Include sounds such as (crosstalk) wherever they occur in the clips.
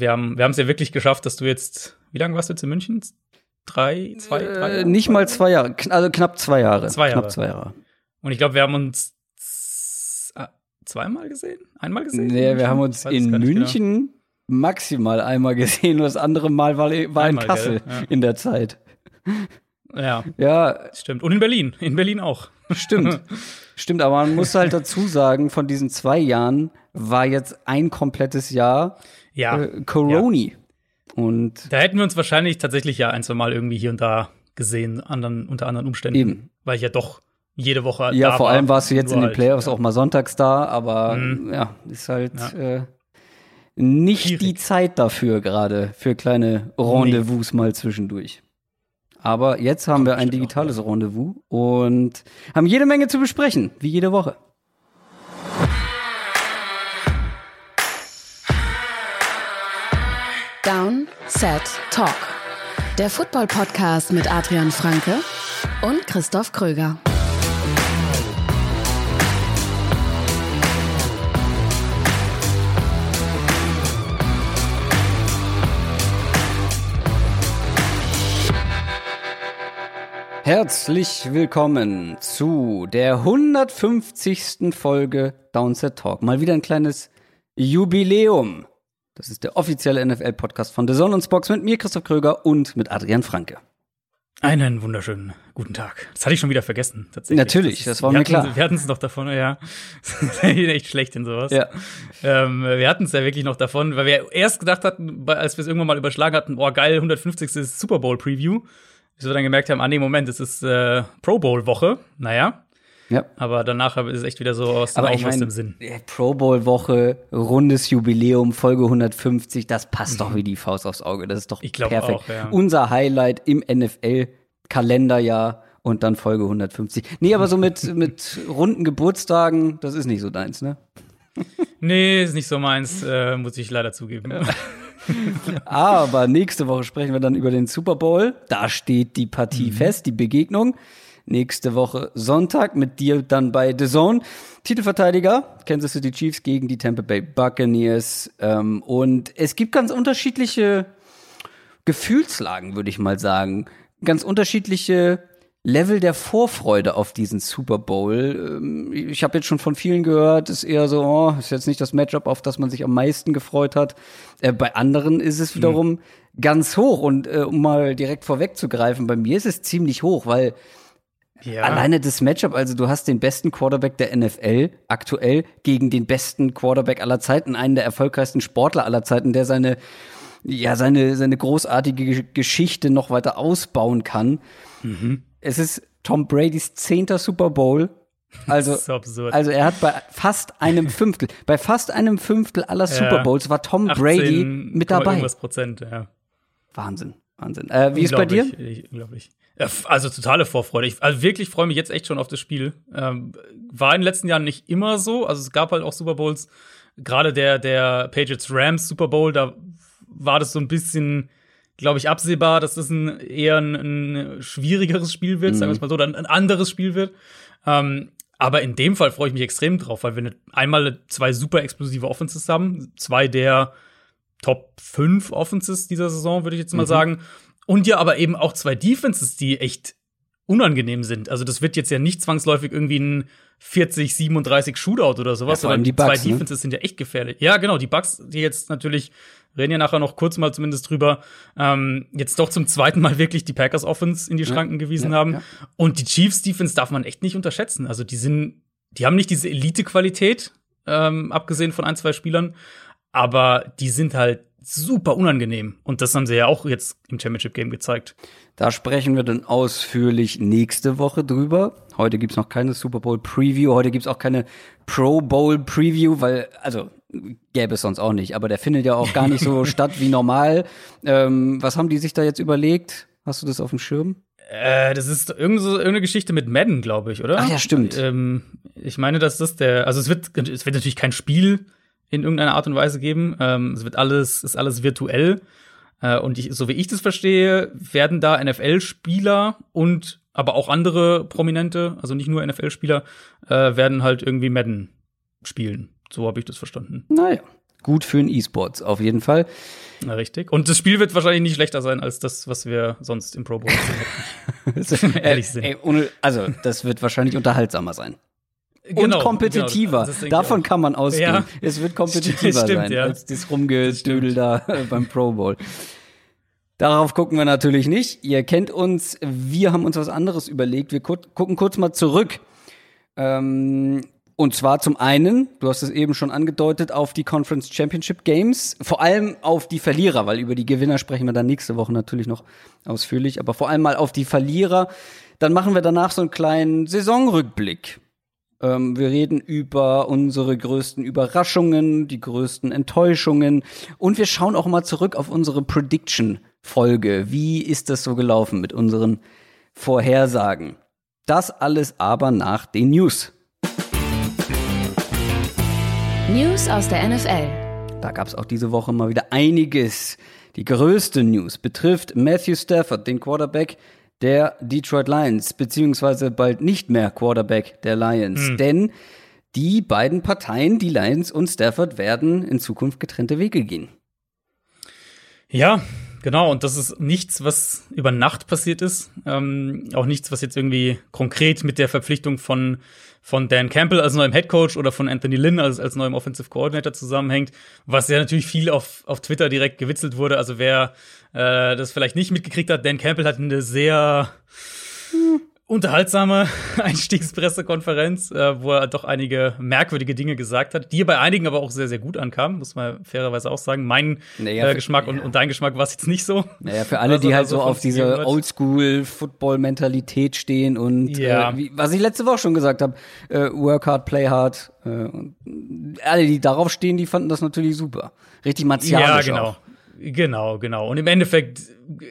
wir haben wir haben es ja wirklich geschafft, dass du jetzt, wie lange warst du jetzt in München? Drei, zwei, äh, drei Jahre? Nicht mal zwei Jahre, also knapp zwei Jahre. Zwei Jahre. Knapp zwei Jahre. Und ich glaube, wir haben uns zweimal gesehen? Einmal gesehen? Nee, wir haben uns in München genau. maximal einmal gesehen. Das andere Mal war, war einmal, in Kassel ja. in der Zeit. Ja. Ja. Stimmt. Und in Berlin. In Berlin auch. Stimmt. (laughs) Stimmt, aber man muss halt dazu sagen, von diesen zwei Jahren war jetzt ein komplettes Jahr ja. äh, Coroni. Ja. Und da hätten wir uns wahrscheinlich tatsächlich ja ein, zwei Mal irgendwie hier und da gesehen, anderen, unter anderen Umständen. Eben. Weil ich ja doch jede Woche. Ja, vor war, allem warst du jetzt in den halt, Playoffs halt, auch mal sonntags da, aber mhm. ja, ist halt ja. äh, nicht Schwierig. die Zeit dafür gerade, für kleine Rendezvous nee. mal zwischendurch. Aber jetzt haben wir ein digitales Rendezvous und haben jede Menge zu besprechen, wie jede Woche. Down, Set, Talk. Der Football-Podcast mit Adrian Franke und Christoph Kröger. Herzlich willkommen zu der 150. Folge Downset Talk. Mal wieder ein kleines Jubiläum. Das ist der offizielle NFL-Podcast von The Zone und Spox mit mir, Christoph Kröger und mit Adrian Franke. Einen wunderschönen guten Tag. Das hatte ich schon wieder vergessen, tatsächlich. Natürlich, das, das war mir klar. Wir hatten es noch davon, ja. (laughs) echt schlecht in sowas. Ja. Ähm, wir hatten es ja wirklich noch davon, weil wir erst gedacht hatten, als wir es irgendwann mal überschlagen hatten, oh geil, 150. Super Bowl Preview bis wir dann gemerkt haben, ah nee, Moment, es ist äh, Pro Bowl Woche. Naja. Ja. Aber danach ist es echt wieder so aus dem, Aber ich mein, dem Sinn. Pro Bowl Woche, rundes Jubiläum, Folge 150, das passt mhm. doch wie die Faust aufs Auge. Das ist doch ich perfekt. Auch, ja. Unser Highlight im NFL-Kalenderjahr und dann Folge 150. Nee, aber so mit, (laughs) mit runden Geburtstagen, das ist nicht so deins, ne? nee, ist nicht so meins, äh, muss ich leider zugeben. Aber nächste Woche sprechen wir dann über den Super Bowl. Da steht die Partie mhm. fest, die Begegnung. Nächste Woche Sonntag mit dir dann bei The Zone. Titelverteidiger, Kansas City Chiefs gegen die Tampa Bay Buccaneers. Ähm, und es gibt ganz unterschiedliche Gefühlslagen, würde ich mal sagen. Ganz unterschiedliche Level der Vorfreude auf diesen Super Bowl. Ähm, ich habe jetzt schon von vielen gehört, ist eher so, oh, ist jetzt nicht das Matchup, auf das man sich am meisten gefreut hat. Äh, bei anderen ist es wiederum mhm. ganz hoch. Und äh, um mal direkt vorwegzugreifen, bei mir ist es ziemlich hoch, weil ja. Alleine das Matchup, also du hast den besten Quarterback der NFL aktuell gegen den besten Quarterback aller Zeiten, einen der erfolgreichsten Sportler aller Zeiten, der seine ja seine seine großartige Geschichte noch weiter ausbauen kann. Mhm es ist Tom Bradys zehnter Super Bowl. Also, (laughs) das ist absurd. also er hat bei fast einem (laughs) Fünftel, bei fast einem Fünftel aller ja, Super Bowls war Tom Brady mit dabei. Prozent, ja. Wahnsinn, Wahnsinn. Äh, wie ist bei dir? Unglaublich. Also totale Vorfreude. Ich also wirklich freue mich jetzt echt schon auf das Spiel. Ähm, war in den letzten Jahren nicht immer so. Also es gab halt auch Super Bowls. Gerade der der Patriots Rams Super Bowl, da war das so ein bisschen glaube ich, absehbar, dass das ein eher ein, ein schwierigeres Spiel wird, mhm. sagen wir es mal so, oder ein anderes Spiel wird. Ähm, aber in dem Fall freue ich mich extrem drauf, weil wir einmal zwei super explosive Offenses haben, zwei der Top 5 Offenses dieser Saison, würde ich jetzt mal mhm. sagen. Und ja, aber eben auch zwei Defenses, die echt unangenehm sind. Also das wird jetzt ja nicht zwangsläufig irgendwie ein 40, 37 Shootout oder sowas, ja, sondern die Bugs, zwei ne? Defenses sind ja echt gefährlich. Ja, genau, die Bugs, die jetzt natürlich reden ja nachher noch kurz mal zumindest drüber, ähm, jetzt doch zum zweiten Mal wirklich die Packers Offense in die Schranken ja, gewiesen ja, haben. Und die Chiefs Defense darf man echt nicht unterschätzen. Also die sind, die haben nicht diese Elite-Qualität, ähm, abgesehen von ein, zwei Spielern, aber die sind halt super unangenehm. Und das haben sie ja auch jetzt im Championship Game gezeigt. Da sprechen wir dann ausführlich nächste Woche drüber. Heute gibt's noch keine Super Bowl Preview, heute gibt's auch keine Pro Bowl Preview, weil, also gäbe es sonst auch nicht, aber der findet ja auch gar nicht so (laughs) statt wie normal. Ähm, was haben die sich da jetzt überlegt? Hast du das auf dem Schirm? Äh, das ist irgend so, irgendeine Geschichte mit Madden, glaube ich, oder? Ach ja, stimmt. Ähm, ich meine, dass das der, also es wird, es wird natürlich kein Spiel in irgendeiner Art und Weise geben. Ähm, es wird alles, ist alles virtuell. Äh, und ich, so wie ich das verstehe, werden da NFL-Spieler und aber auch andere Prominente, also nicht nur NFL-Spieler, äh, werden halt irgendwie Madden spielen. So habe ich das verstanden. Naja. gut für den E-Sports, auf jeden Fall. Na, richtig. Und das Spiel wird wahrscheinlich nicht schlechter sein als das, was wir sonst im Pro Bowl (laughs) hätten. (laughs) ehrlich sind. Ey, ohne, also, das wird wahrscheinlich unterhaltsamer sein. Genau, und kompetitiver. Genau, Davon kann man ausgehen. Ja. Es wird kompetitiver Stimmt, sein ja. als das Rumgedödel da beim Pro Bowl. Darauf gucken wir natürlich nicht. Ihr kennt uns. Wir haben uns was anderes überlegt. Wir gucken kurz mal zurück. Ähm, und zwar zum einen, du hast es eben schon angedeutet, auf die Conference Championship Games. Vor allem auf die Verlierer, weil über die Gewinner sprechen wir dann nächste Woche natürlich noch ausführlich. Aber vor allem mal auf die Verlierer. Dann machen wir danach so einen kleinen Saisonrückblick. Ähm, wir reden über unsere größten Überraschungen, die größten Enttäuschungen. Und wir schauen auch mal zurück auf unsere Prediction Folge. Wie ist das so gelaufen mit unseren Vorhersagen? Das alles aber nach den News. News aus der NFL. Da gab es auch diese Woche mal wieder einiges. Die größte News betrifft Matthew Stafford, den Quarterback der Detroit Lions, beziehungsweise bald nicht mehr Quarterback der Lions. Hm. Denn die beiden Parteien, die Lions und Stafford, werden in Zukunft getrennte Wege gehen. Ja, Genau, und das ist nichts, was über Nacht passiert ist. Ähm, auch nichts, was jetzt irgendwie konkret mit der Verpflichtung von, von Dan Campbell als neuem Head Coach oder von Anthony Lynn als, als neuem Offensive Coordinator zusammenhängt. Was ja natürlich viel auf, auf Twitter direkt gewitzelt wurde. Also wer äh, das vielleicht nicht mitgekriegt hat, Dan Campbell hat eine sehr unterhaltsame (laughs) Einstiegspressekonferenz, äh, wo er doch einige merkwürdige Dinge gesagt hat, die bei einigen aber auch sehr, sehr gut ankamen, muss man fairerweise auch sagen. Mein naja, äh, Geschmack für, und, und, dein Geschmack war es jetzt nicht so. Naja, für alle, die halt so auf diese Oldschool-Football-Mentalität stehen und ja. äh, wie, was ich letzte Woche schon gesagt habe, äh, work hard, play hard. Äh, und alle, die darauf stehen, die fanden das natürlich super. Richtig martialisch Ja, genau. Auch. Genau, genau. Und im Endeffekt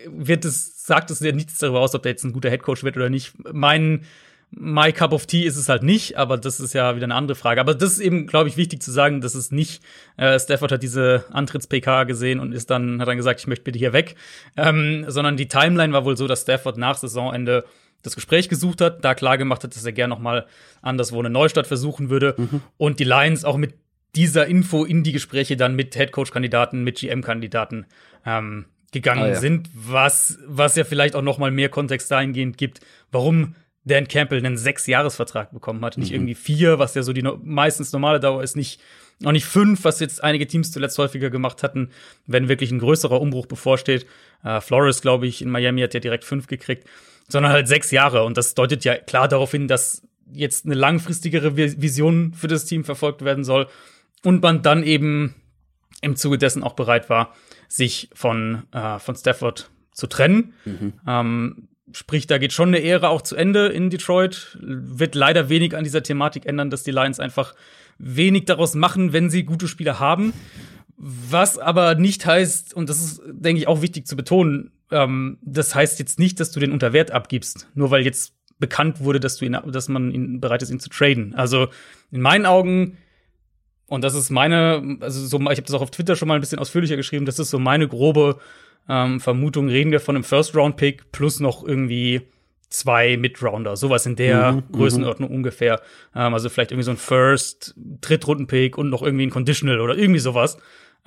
wird es, sagt es ja nichts darüber aus, ob der jetzt ein guter Headcoach wird oder nicht. Mein My Cup of Tea ist es halt nicht, aber das ist ja wieder eine andere Frage. Aber das ist eben, glaube ich, wichtig zu sagen, dass es nicht, äh, Stafford hat diese Antritts-PK gesehen und ist dann, hat dann gesagt, ich möchte bitte hier weg. Ähm, sondern die Timeline war wohl so, dass Stafford nach Saisonende das Gespräch gesucht hat, da klar gemacht hat, dass er gerne noch mal anderswo eine Neustadt versuchen würde mhm. und die Lions auch mit dieser Info in die Gespräche dann mit Headcoach-Kandidaten, mit GM-Kandidaten ähm, gegangen ah, ja. sind, was, was ja vielleicht auch noch mal mehr Kontext dahingehend gibt, warum Dan Campbell einen Sechs-Jahres-Vertrag bekommen hat. Nicht mhm. irgendwie vier, was ja so die no meistens normale Dauer ist, nicht, auch nicht fünf, was jetzt einige Teams zuletzt häufiger gemacht hatten, wenn wirklich ein größerer Umbruch bevorsteht. Äh, Flores, glaube ich, in Miami hat ja direkt fünf gekriegt, sondern halt sechs Jahre. Und das deutet ja klar darauf hin, dass jetzt eine langfristigere Vision für das Team verfolgt werden soll und man dann eben im Zuge dessen auch bereit war, sich von, äh, von Stafford zu trennen. Mhm. Ähm, sprich, da geht schon eine Ehre auch zu Ende in Detroit. Wird leider wenig an dieser Thematik ändern, dass die Lions einfach wenig daraus machen, wenn sie gute Spieler haben. Was aber nicht heißt, und das ist, denke ich, auch wichtig zu betonen, ähm, das heißt jetzt nicht, dass du den Unterwert abgibst, nur weil jetzt bekannt wurde, dass du ihn, dass man ihn bereit ist, ihn zu traden. Also in meinen Augen und das ist meine, also so, ich habe das auch auf Twitter schon mal ein bisschen ausführlicher geschrieben, das ist so meine grobe ähm, Vermutung. Reden wir von einem First-Round-Pick plus noch irgendwie zwei Mid-Rounder, sowas in der mhm, Größenordnung mhm. ungefähr. Ähm, also vielleicht irgendwie so ein First, Drittrunden-Pick und noch irgendwie ein Conditional oder irgendwie sowas.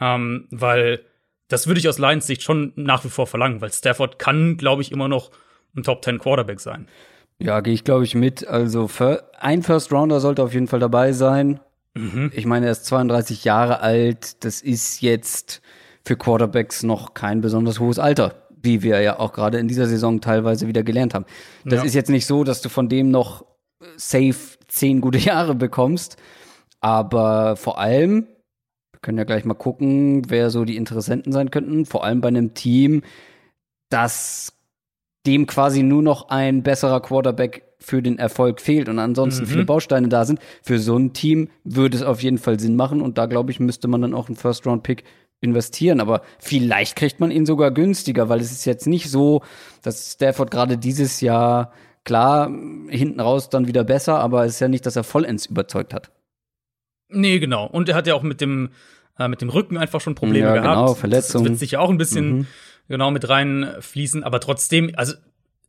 Ähm, weil das würde ich aus Lions Sicht schon nach wie vor verlangen, weil Stafford kann, glaube ich, immer noch ein Top 10 Quarterback sein. Ja, gehe ich, glaube ich, mit. Also ein First Rounder sollte auf jeden Fall dabei sein. Mhm. Ich meine, er ist 32 Jahre alt. Das ist jetzt für Quarterbacks noch kein besonders hohes Alter, wie wir ja auch gerade in dieser Saison teilweise wieder gelernt haben. Das ja. ist jetzt nicht so, dass du von dem noch safe zehn gute (laughs) Jahre bekommst. Aber vor allem, wir können ja gleich mal gucken, wer so die Interessenten sein könnten. Vor allem bei einem Team, das dem quasi nur noch ein besserer Quarterback für den Erfolg fehlt und ansonsten mhm. viele Bausteine da sind. Für so ein Team würde es auf jeden Fall Sinn machen und da glaube ich, müsste man dann auch einen First-Round-Pick investieren. Aber vielleicht kriegt man ihn sogar günstiger, weil es ist jetzt nicht so, dass Stafford gerade dieses Jahr klar hinten raus dann wieder besser, aber es ist ja nicht, dass er vollends überzeugt hat. Nee, genau. Und er hat ja auch mit dem, äh, mit dem Rücken einfach schon Probleme ja, gehabt. Genau, Verletzungen. Das wird sicher auch ein bisschen mhm. genau mit reinfließen. Aber trotzdem, also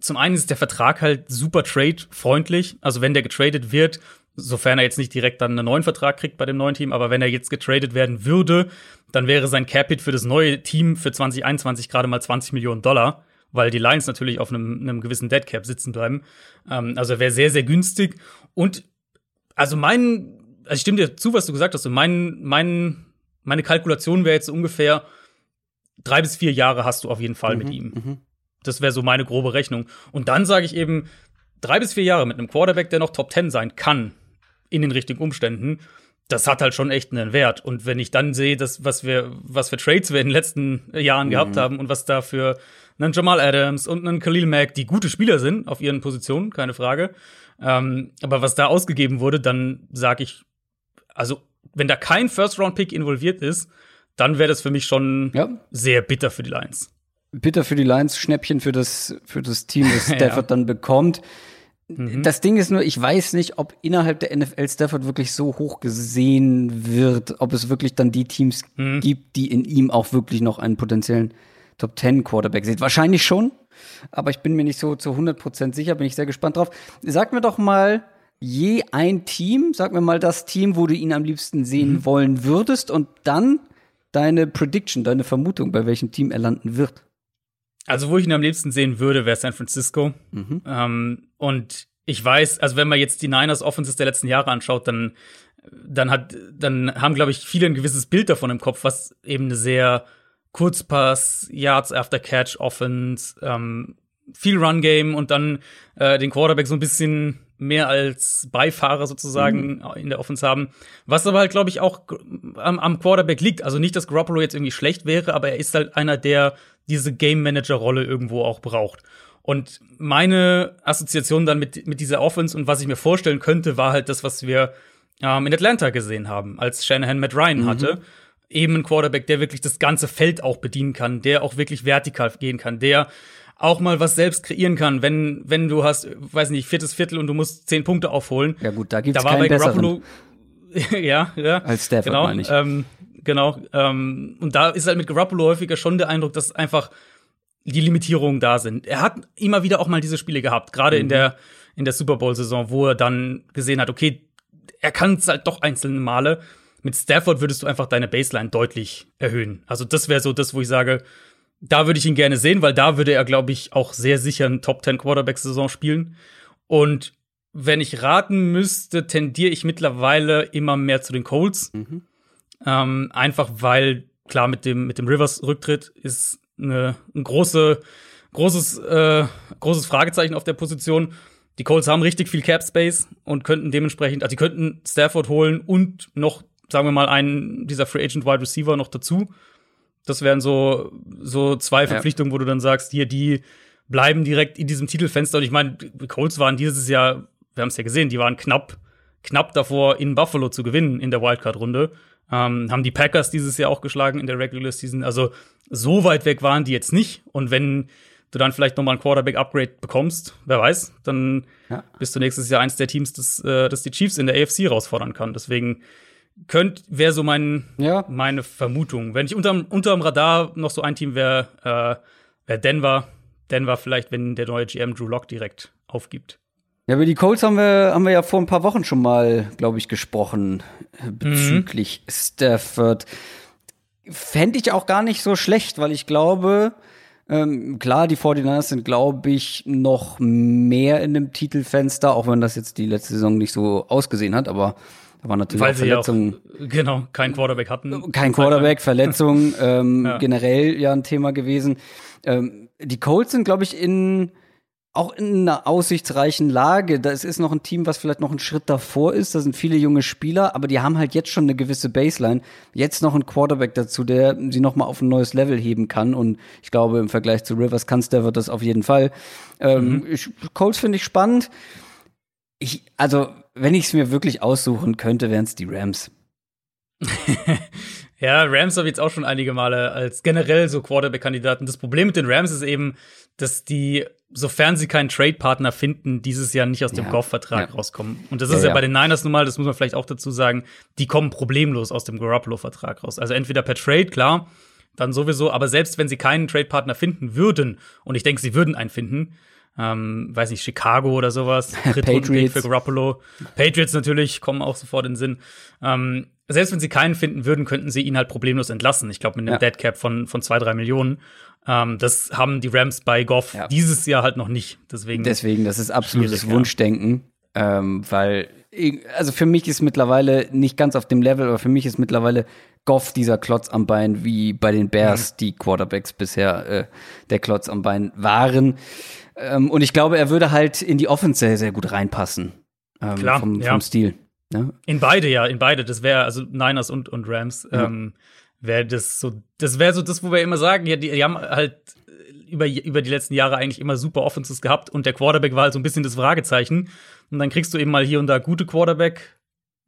zum einen ist der Vertrag halt super trade-freundlich. Also wenn der getradet wird, sofern er jetzt nicht direkt dann einen neuen Vertrag kriegt bei dem neuen Team, aber wenn er jetzt getradet werden würde, dann wäre sein Cap-Hit für das neue Team für 2021 gerade mal 20 Millionen Dollar, weil die Lions natürlich auf einem, einem gewissen Dead Cap sitzen bleiben. Ähm, also er wäre sehr, sehr günstig. Und also mein, also ich stimme dir zu, was du gesagt hast. Und mein, mein, meine Kalkulation wäre jetzt ungefähr drei bis vier Jahre hast du auf jeden Fall Mhm, mit ihm. Das wäre so meine grobe Rechnung. Und dann sage ich eben, drei bis vier Jahre mit einem Quarterback, der noch Top 10 sein kann, in den richtigen Umständen, das hat halt schon echt einen Wert. Und wenn ich dann sehe, dass, was wir, was für Trades wir in den letzten Jahren gehabt haben und was da für einen Jamal Adams und einen Khalil Mack, die gute Spieler sind auf ihren Positionen, keine Frage. Ähm, aber was da ausgegeben wurde, dann sage ich, also wenn da kein First-Round-Pick involviert ist, dann wäre das für mich schon Ja. sehr bitter für die Lions. Bitter für die Lions, Schnäppchen für das, für das Team, das (laughs) Ja. Stafford dann bekommt. Mhm. Das Ding ist nur, ich weiß nicht, ob innerhalb der NFL Stafford wirklich so hoch gesehen wird, ob es wirklich dann die Teams Mhm. gibt, die in ihm auch wirklich noch einen potenziellen Top 10 Quarterback sehen. Wahrscheinlich schon, aber ich bin mir nicht so zu 100% sicher, bin ich sehr gespannt drauf. Sag mir doch mal je ein Team, sag mir mal das Team, wo du ihn am liebsten sehen Mhm. wollen würdest und dann deine Prediction, deine Vermutung, bei welchem Team er landen wird. Also, wo ich ihn am liebsten sehen würde, wäre San Francisco. Ähm, und ich weiß, also wenn man jetzt die Niners Offenses der letzten Jahre anschaut, dann, dann hat, dann haben, glaube ich, viele ein gewisses Bild davon im Kopf, was eben eine sehr Kurzpass, Yards after Catch Offense, ähm, viel Run Game und dann äh, den Quarterback so ein bisschen mehr als Beifahrer sozusagen in der Offense haben. Was aber halt, glaube ich, auch am, am Quarterback liegt. Also nicht, dass Garoppolo jetzt irgendwie schlecht wäre, aber er ist halt einer, der diese Game Manager Rolle irgendwo auch braucht. Und meine Assoziation dann mit, mit dieser Offense und was ich mir vorstellen könnte, war halt das, was wir ähm, in Atlanta gesehen haben, als Shanahan Matt Ryan hatte. Eben ein Quarterback, der wirklich das ganze Feld auch bedienen kann, der auch wirklich vertikal gehen kann, der auch mal was selbst kreieren kann, wenn, wenn du hast, weiß nicht, viertes Viertel und du musst zehn Punkte aufholen. Ja gut, da gibt's Da war keinen bei. Garoppolo, (laughs) ja, ja. Als Stafford, genau, meine ich. Ähm, genau. Ähm, und da ist halt mit Garoppolo häufiger schon der Eindruck, dass einfach die Limitierungen da sind. Er hat immer wieder auch mal diese Spiele gehabt, gerade Mhm. in der in der Super Bowl Saison, wo er dann gesehen hat, okay, er kann es halt doch einzelne Male. Mit Stafford würdest du einfach deine Baseline deutlich erhöhen. Also das wäre so das, wo ich sage, da würde ich ihn gerne sehen, weil da würde er, glaube ich, auch sehr sicher einen Top 10 Quarterback Saison spielen. Und wenn ich raten müsste, tendiere ich mittlerweile immer mehr zu den Colts. Ähm, einfach weil, klar, mit dem, mit dem Rivers-Rücktritt ist eine, ein große, großes, äh, großes Fragezeichen auf der Position. Die Colts haben richtig viel Cap Space und könnten dementsprechend, also die könnten Stafford holen und noch, sagen wir mal, einen dieser Free Agent Wide Receiver noch dazu. Das wären so, so zwei Verpflichtungen, wo du dann sagst, hier, die bleiben direkt in diesem Titelfenster. Und ich meine, die Colts waren dieses Jahr, wir haben es ja gesehen, die waren knapp, knapp davor, in Buffalo zu gewinnen in der Wildcard-Runde. Ähm, haben die Packers dieses Jahr auch geschlagen in der Regular Season. Also so weit weg waren die jetzt nicht. Und wenn du dann vielleicht noch mal ein Quarterback-Upgrade bekommst, wer weiß, dann Ja. bist du nächstes Jahr eins der Teams, das, äh, das die Chiefs in der AFC herausfordern kann. Deswegen könnt wäre so mein Ja. meine Vermutung. Wenn ich unterm, unterm Radar noch so ein Team wäre, äh, wäre Denver. Denver vielleicht, wenn der neue GM Drew Lock direkt aufgibt. Ja, über die Colts haben wir, haben wir ja vor ein paar Wochen schon mal, glaube ich, gesprochen äh, bezüglich Stafford. Fände ich auch gar nicht so schlecht, weil ich glaube, ähm, klar, die 49ers sind, glaube ich, noch mehr in dem Titelfenster, auch wenn das jetzt die letzte Saison nicht so ausgesehen hat, aber da waren natürlich Weil auch sie ja auch, Verletzungen. genau, keinen Quarterback hatten. Kein Quarterback, Verletzung, (laughs) ähm, Ja. generell ja ein Thema gewesen. Ähm, die Colts sind, glaube ich, in auch in einer aussichtsreichen Lage. Das ist noch ein Team, was vielleicht noch einen Schritt davor ist. Da sind viele junge Spieler, aber die haben halt jetzt schon eine gewisse Baseline. Jetzt noch ein Quarterback dazu, der sie noch mal auf ein neues Level heben kann. Und ich glaube, im Vergleich zu Rivers kann Stafford das auf jeden Fall. Ähm, ich, Colts finde ich spannend. Ich, also, wenn ich es mir wirklich aussuchen könnte, wären es die Rams. (laughs) Ja, Rams habe ich jetzt auch schon einige Male als generell so Quarterback-Kandidaten. Das Problem mit den Rams ist eben, dass die, sofern sie keinen Trade-Partner finden, dieses Jahr nicht aus dem Ja. Goff-Vertrag Ja. rauskommen. Und das Ja, ist ja, ja. bei den Niners nun mal, das muss man vielleicht auch dazu sagen, die kommen problemlos aus dem Garoppolo-Vertrag raus. Also entweder per Trade, klar, dann sowieso, aber selbst wenn sie keinen Trade-Partner finden würden, und ich denke, sie würden einen finden, ähm, weiß nicht, Chicago oder sowas. (laughs) Patriots. für Garoppolo. Patriots natürlich kommen auch sofort in den Sinn. Ähm, selbst wenn sie keinen finden würden, könnten sie ihn halt problemlos entlassen. Ich glaube, mit einem ja. Dead Cap von, von zwei, drei Millionen. Ähm, das haben die Rams bei Goff ja. dieses Jahr halt noch nicht. Deswegen, Deswegen das ist absolutes Wunschdenken, ähm, weil also für mich ist mittlerweile nicht ganz auf dem Level, aber für mich ist mittlerweile Goff dieser Klotz am Bein, wie bei den Bears mhm. die Quarterbacks bisher äh, der Klotz am Bein waren. Ähm, und ich glaube, er würde halt in die Offense sehr, sehr gut reinpassen. Ähm, Klar, vom, vom ja. Stil. Ne? In beide, ja, in beide. Das wäre also Niners und, und Rams. Ja. Ähm, wäre das so, das wäre so das, wo wir immer sagen, ja, die, die haben halt über, über die letzten Jahre eigentlich immer super Offenses gehabt und der Quarterback war halt so ein bisschen das Fragezeichen. Und dann kriegst du eben mal hier und da gute Quarterback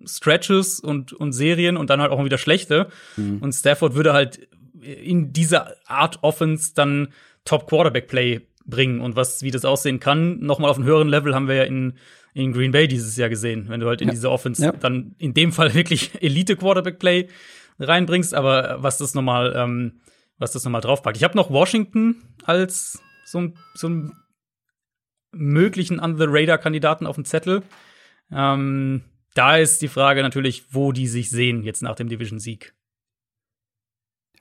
Stretches und, und Serien und dann halt auch wieder schlechte. Mhm. Und Stafford würde halt in dieser Art Offense dann Top Quarterback Play bringen und was, wie das aussehen kann, nochmal auf einem höheren Level haben wir ja in, in Green Bay dieses Jahr gesehen, wenn du halt in ja. diese Offense ja. dann in dem Fall (laughs) wirklich Elite Quarterback Play reinbringst, aber was das nochmal, ähm, was das nochmal draufpackt. Ich habe noch Washington als so ein, so ein möglichen Under-the-Radar-Kandidaten auf dem Zettel. Ähm, da ist die Frage natürlich, wo die sich sehen jetzt nach dem Division-Sieg.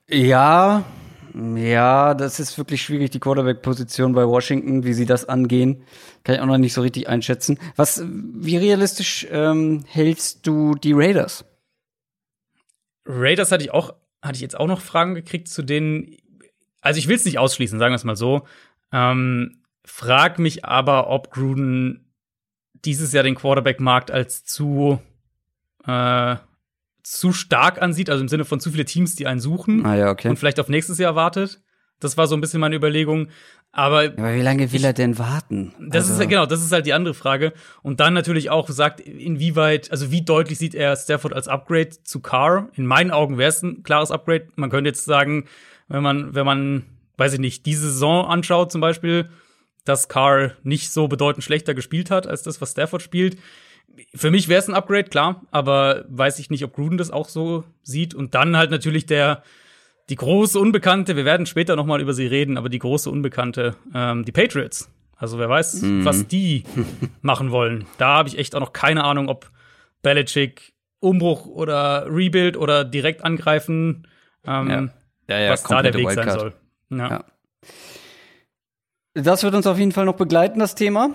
Ja, ja, das ist wirklich schwierig, die Quarterback-Position bei Washington, wie sie das angehen. Kann ich auch noch nicht so richtig einschätzen. Was, wie realistisch ähm, hältst du die Raiders? Raiders hatte ich auch, hatte ich jetzt auch noch Fragen gekriegt, zu denen, also ich will es nicht ausschließen, sagen wir es mal so. Ähm, frag mich aber, ob Gruden dieses Jahr den Quarterback-Markt als zu äh, zu stark ansieht, also im Sinne von zu viele Teams, die einen suchen ah, ja, okay. und vielleicht auf nächstes Jahr wartet. Das war so ein bisschen meine Überlegung. Aber, aber wie lange will ich, er denn warten? Das also. ist genau, das ist halt die andere Frage. Und dann natürlich auch sagt, inwieweit, also wie deutlich sieht er Stafford als Upgrade zu Carr? In meinen Augen wäre es ein klares Upgrade. Man könnte jetzt sagen, wenn man, wenn man, weiß ich nicht, diese Saison anschaut zum Beispiel, dass Carr nicht so bedeutend schlechter gespielt hat als das, was Stafford spielt für mich wäre es ein Upgrade, klar, aber weiß ich nicht, ob Gruden das auch so sieht. Und dann halt natürlich der, die große Unbekannte, wir werden später noch mal über sie reden, aber die große Unbekannte, ähm, die Patriots. Also wer weiß, mhm. was die (laughs) machen wollen. Da habe ich echt auch noch keine Ahnung, ob Belichick Umbruch oder Rebuild oder direkt angreifen, ähm, ja. Ja, ja, was da der Weg Wildcard. sein soll. Ja. Das wird uns auf jeden Fall noch begleiten, das Thema.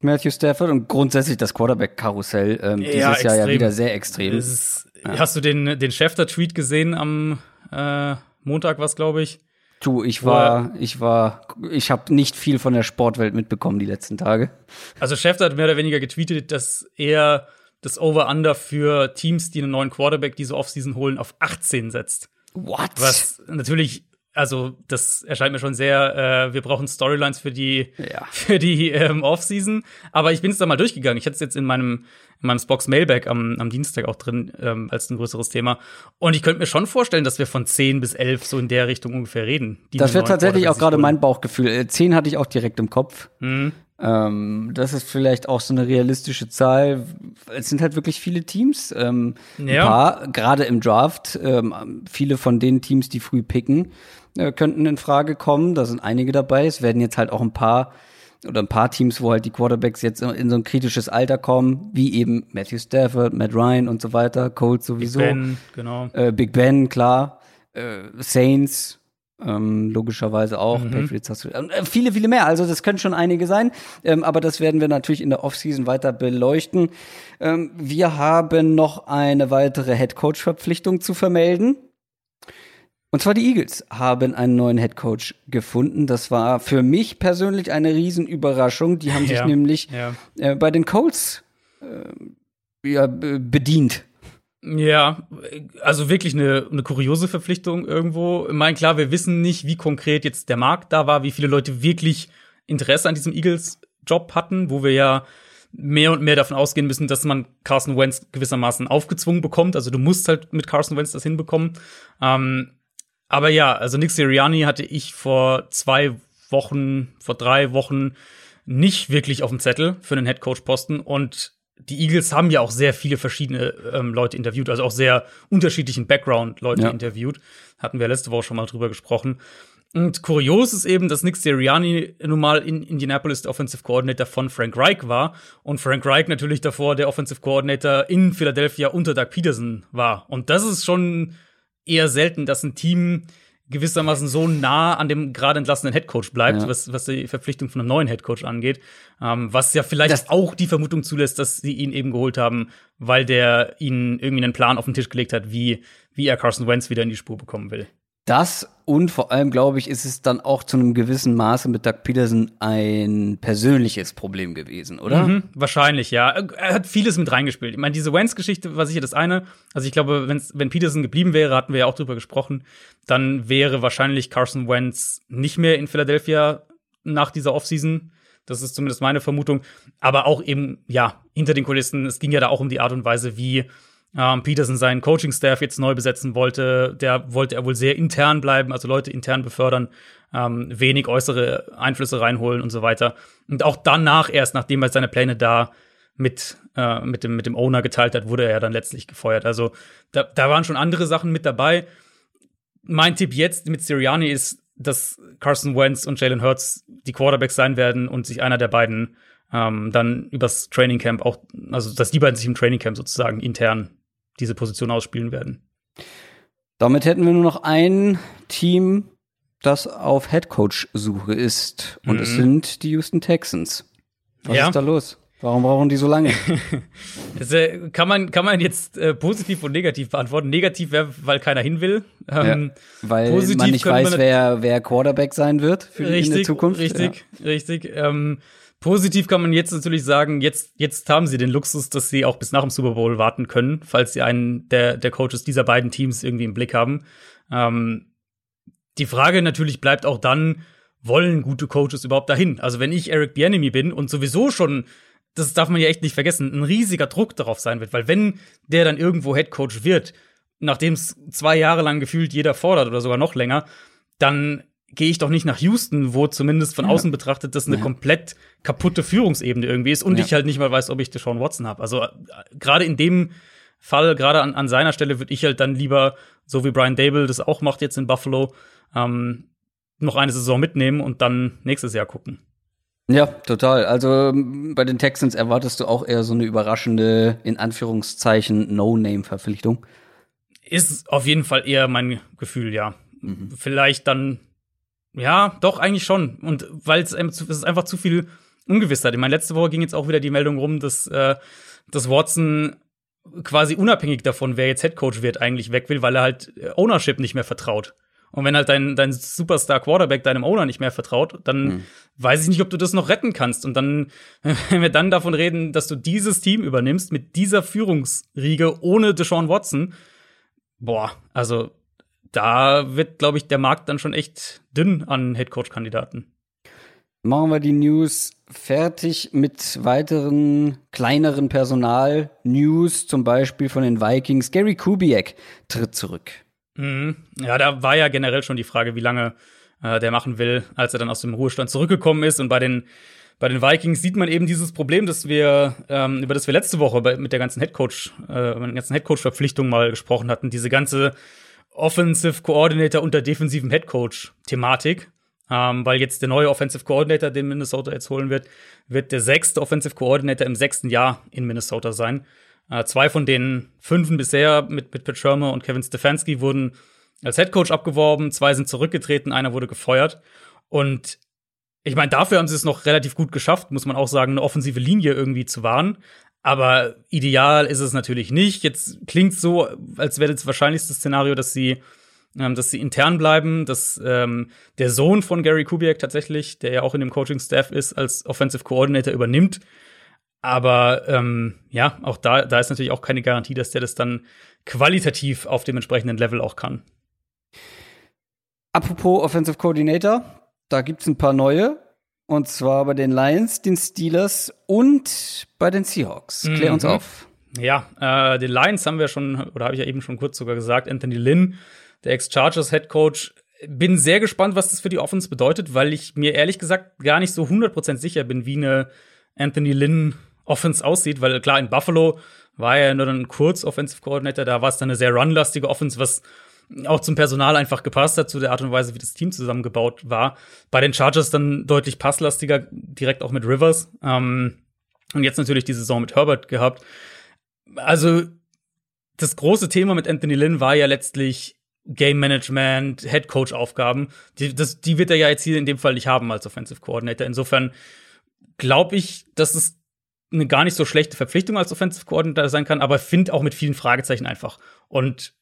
Matthew Stafford und grundsätzlich das Quarterback-Karussell ähm, dieses ja, Jahr ja wieder sehr extrem. Ist, ja. Hast du den, den Schäfter-Tweet gesehen am äh, Montag, was glaube ich? Tu, ich war, ich war, ich habe nicht viel von der Sportwelt mitbekommen die letzten Tage. Also Schäfter hat mehr oder weniger getweetet, dass er das Over-Under für Teams, die einen neuen Quarterback diese Offseason holen, auf 18 setzt. What? Was natürlich also das erscheint mir schon sehr, äh, wir brauchen Storylines für die, ja. (laughs) für die ähm, Offseason. Aber ich bin es da mal durchgegangen. Ich hatte es jetzt in meinem, in meinem Spox Mailback am, am Dienstag auch drin ähm, als ein größeres Thema. Und ich könnte mir schon vorstellen, dass wir von 10 bis 11 so in der Richtung ungefähr reden. Das wäre tatsächlich auch gerade mein Bauchgefühl. 10 äh, hatte ich auch direkt im Kopf. Mhm. Ähm, das ist vielleicht auch so eine realistische Zahl. Es sind halt wirklich viele Teams. Ähm, ja. Ein paar, gerade im Draft, ähm, viele von den Teams, die früh picken äh, könnten in Frage kommen. Da sind einige dabei. Es werden jetzt halt auch ein paar oder ein paar Teams, wo halt die Quarterbacks jetzt in so ein kritisches Alter kommen, wie eben Matthew Stafford, Matt Ryan und so weiter, Colts sowieso. Big Ben, genau. Äh, Big Ben, klar. Äh, Saints, ähm, logischerweise auch. Mhm. Patriots hast du. Äh, viele, viele mehr. Also das können schon einige sein. Ähm, aber das werden wir natürlich in der Offseason weiter beleuchten. Ähm, wir haben noch eine weitere Headcoach-Verpflichtung zu vermelden. Und zwar die Eagles haben einen neuen Head Coach gefunden. Das war für mich persönlich eine Riesenüberraschung. Die haben sich ja, nämlich ja. Äh, bei den Colts äh, ja, bedient. Ja, also wirklich eine, eine kuriose Verpflichtung irgendwo. Ich meine, klar, wir wissen nicht, wie konkret jetzt der Markt da war, wie viele Leute wirklich Interesse an diesem Eagles-Job hatten, wo wir ja mehr und mehr davon ausgehen müssen, dass man Carson Wentz gewissermaßen aufgezwungen bekommt. Also du musst halt mit Carson Wentz das hinbekommen. Ähm, aber ja, also Nick Sirianni hatte ich vor zwei Wochen, vor drei Wochen nicht wirklich auf dem Zettel für einen Headcoach-Posten. Und die Eagles haben ja auch sehr viele verschiedene ähm, Leute interviewt, also auch sehr unterschiedlichen Background-Leute ja. interviewt. Hatten wir letzte Woche schon mal drüber gesprochen. Und kurios ist eben, dass Nick Sirianni nun mal in Indianapolis der Offensive Coordinator von Frank Reich war und Frank Reich natürlich davor der Offensive Coordinator in Philadelphia unter Doug Peterson war. Und das ist schon eher selten, dass ein Team gewissermaßen so nah an dem gerade entlassenen Headcoach bleibt, ja. was, was die Verpflichtung von einem neuen Headcoach angeht. Ähm, was ja vielleicht das auch die Vermutung zulässt, dass sie ihn eben geholt haben, weil der ihnen irgendwie einen Plan auf den Tisch gelegt hat, wie, wie er Carson Wentz wieder in die Spur bekommen will. Das und vor allem, glaube ich, ist es dann auch zu einem gewissen Maße mit Doug Peterson ein persönliches Problem gewesen, oder? Mhm, wahrscheinlich, ja. Er hat vieles mit reingespielt. Ich meine, diese Wentz-Geschichte war sicher das eine. Also ich glaube, wenn's, wenn Peterson geblieben wäre, hatten wir ja auch drüber gesprochen, dann wäre wahrscheinlich Carson Wentz nicht mehr in Philadelphia nach dieser Offseason. Das ist zumindest meine Vermutung. Aber auch eben, ja, hinter den Kulissen, es ging ja da auch um die Art und Weise, wie ähm, Peterson seinen Coaching-Staff jetzt neu besetzen wollte. Der wollte er wohl sehr intern bleiben, also Leute intern befördern, ähm, wenig äußere Einflüsse reinholen und so weiter. Und auch danach, erst nachdem er seine Pläne da mit, äh, mit, dem, mit dem Owner geteilt hat, wurde er dann letztlich gefeuert. Also da, da waren schon andere Sachen mit dabei. Mein Tipp jetzt mit Sirianni ist, dass Carson Wentz und Jalen Hurts die Quarterbacks sein werden und sich einer der beiden ähm, dann übers Training Camp auch, also dass die beiden sich im Training Camp sozusagen intern diese Position ausspielen werden. Damit hätten wir nur noch ein Team, das auf Headcoach-Suche ist. Und mhm. es sind die Houston Texans. Was ja. ist da los? Warum brauchen die so lange? (laughs) das, äh, kann, man, kann man jetzt äh, positiv und negativ beantworten. Negativ wäre, weil keiner hin will. Ähm, ja, weil man nicht weiß, man wer, wer Quarterback sein wird für richtig, in der Zukunft. Richtig, ja. richtig. Ähm, Positiv kann man jetzt natürlich sagen, jetzt, jetzt haben sie den Luxus, dass sie auch bis nach dem Super Bowl warten können, falls sie einen der, der Coaches dieser beiden Teams irgendwie im Blick haben. Ähm, die Frage natürlich bleibt auch dann, wollen gute Coaches überhaupt dahin? Also wenn ich Eric Bienemy bin und sowieso schon, das darf man ja echt nicht vergessen, ein riesiger Druck darauf sein wird, weil wenn der dann irgendwo Head Coach wird, nachdem es zwei Jahre lang gefühlt jeder fordert oder sogar noch länger, dann gehe ich doch nicht nach Houston, wo zumindest von ja. außen betrachtet das eine ja. komplett kaputte Führungsebene irgendwie ist und ja. ich halt nicht mal weiß, ob ich Deshaun Watson habe. Also äh, gerade in dem Fall, gerade an, an seiner Stelle, würde ich halt dann lieber, so wie Brian Dable das auch macht jetzt in Buffalo, ähm, noch eine Saison mitnehmen und dann nächstes Jahr gucken. Ja, total. Also bei den Texans erwartest du auch eher so eine überraschende, in Anführungszeichen, No-Name-Verpflichtung. Ist auf jeden Fall eher mein Gefühl, ja. Mhm. Vielleicht dann ja, doch, eigentlich schon. Und weil es ist einfach zu viel Ungewissheit. Ich meine, letzte Woche ging jetzt auch wieder die Meldung rum, dass, äh, dass Watson quasi unabhängig davon, wer jetzt Headcoach wird, eigentlich weg will, weil er halt äh, Ownership nicht mehr vertraut. Und wenn halt dein, dein Superstar Quarterback deinem Owner nicht mehr vertraut, dann mhm. weiß ich nicht, ob du das noch retten kannst. Und dann, (laughs) wenn wir dann davon reden, dass du dieses Team übernimmst mit dieser Führungsriege ohne Deshaun Watson, boah, also da wird, glaube ich, der Markt dann schon echt dünn an Headcoach-Kandidaten. Machen wir die News fertig mit weiteren kleineren Personal-News, zum Beispiel von den Vikings. Gary Kubiak tritt zurück. Mhm. Ja, da war ja generell schon die Frage, wie lange äh, der machen will, als er dann aus dem Ruhestand zurückgekommen ist. Und bei den bei den Vikings sieht man eben dieses Problem, dass wir ähm, über das wir letzte Woche bei, mit der ganzen Headcoach, äh, mit der ganzen Headcoach-Verpflichtung mal gesprochen hatten. Diese ganze Offensive Coordinator unter defensiven Head Coach Thematik. Ähm, weil jetzt der neue Offensive Coordinator, den Minnesota jetzt holen wird, wird der sechste Offensive Coordinator im sechsten Jahr in Minnesota sein. Äh, zwei von den fünfen bisher mit, mit Pat Shermer und Kevin Stefanski wurden als Head Coach abgeworben, zwei sind zurückgetreten, einer wurde gefeuert. Und ich meine, dafür haben sie es noch relativ gut geschafft, muss man auch sagen, eine offensive Linie irgendwie zu wahren. Aber ideal ist es natürlich nicht. Jetzt klingt so, als wäre das wahrscheinlichste Szenario, dass sie, ähm, dass sie intern bleiben, dass ähm, der Sohn von Gary Kubiak tatsächlich, der ja auch in dem Coaching-Staff ist, als Offensive Coordinator übernimmt. Aber ähm, ja, auch da, da ist natürlich auch keine Garantie, dass der das dann qualitativ auf dem entsprechenden Level auch kann. Apropos Offensive Coordinator, da gibt's ein paar neue. Und zwar bei den Lions, den Steelers und bei den Seahawks. Klär mhm. uns auf. Ja, äh, den Lions haben wir schon, oder habe ich ja eben schon kurz sogar gesagt, Anthony Lynn, der Ex-Chargers Head Coach. Bin sehr gespannt, was das für die Offense bedeutet, weil ich mir ehrlich gesagt gar nicht so 100% sicher bin, wie eine Anthony Lynn Offense aussieht, weil klar, in Buffalo war er nur ein kurz Offensive Coordinator, da war es dann eine sehr runlastige Offense, was auch zum Personal einfach gepasst hat, zu der Art und Weise, wie das Team zusammengebaut war. Bei den Chargers dann deutlich passlastiger, direkt auch mit Rivers. Ähm, und jetzt natürlich die Saison mit Herbert gehabt. Also, das große Thema mit Anthony Lynn war ja letztlich Game Management, Head Coach Aufgaben. Die, das, die wird er ja jetzt hier in dem Fall nicht haben als Offensive Coordinator. Insofern glaube ich, dass es eine gar nicht so schlechte Verpflichtung als Offensive Coordinator sein kann, aber finde auch mit vielen Fragezeichen einfach. Und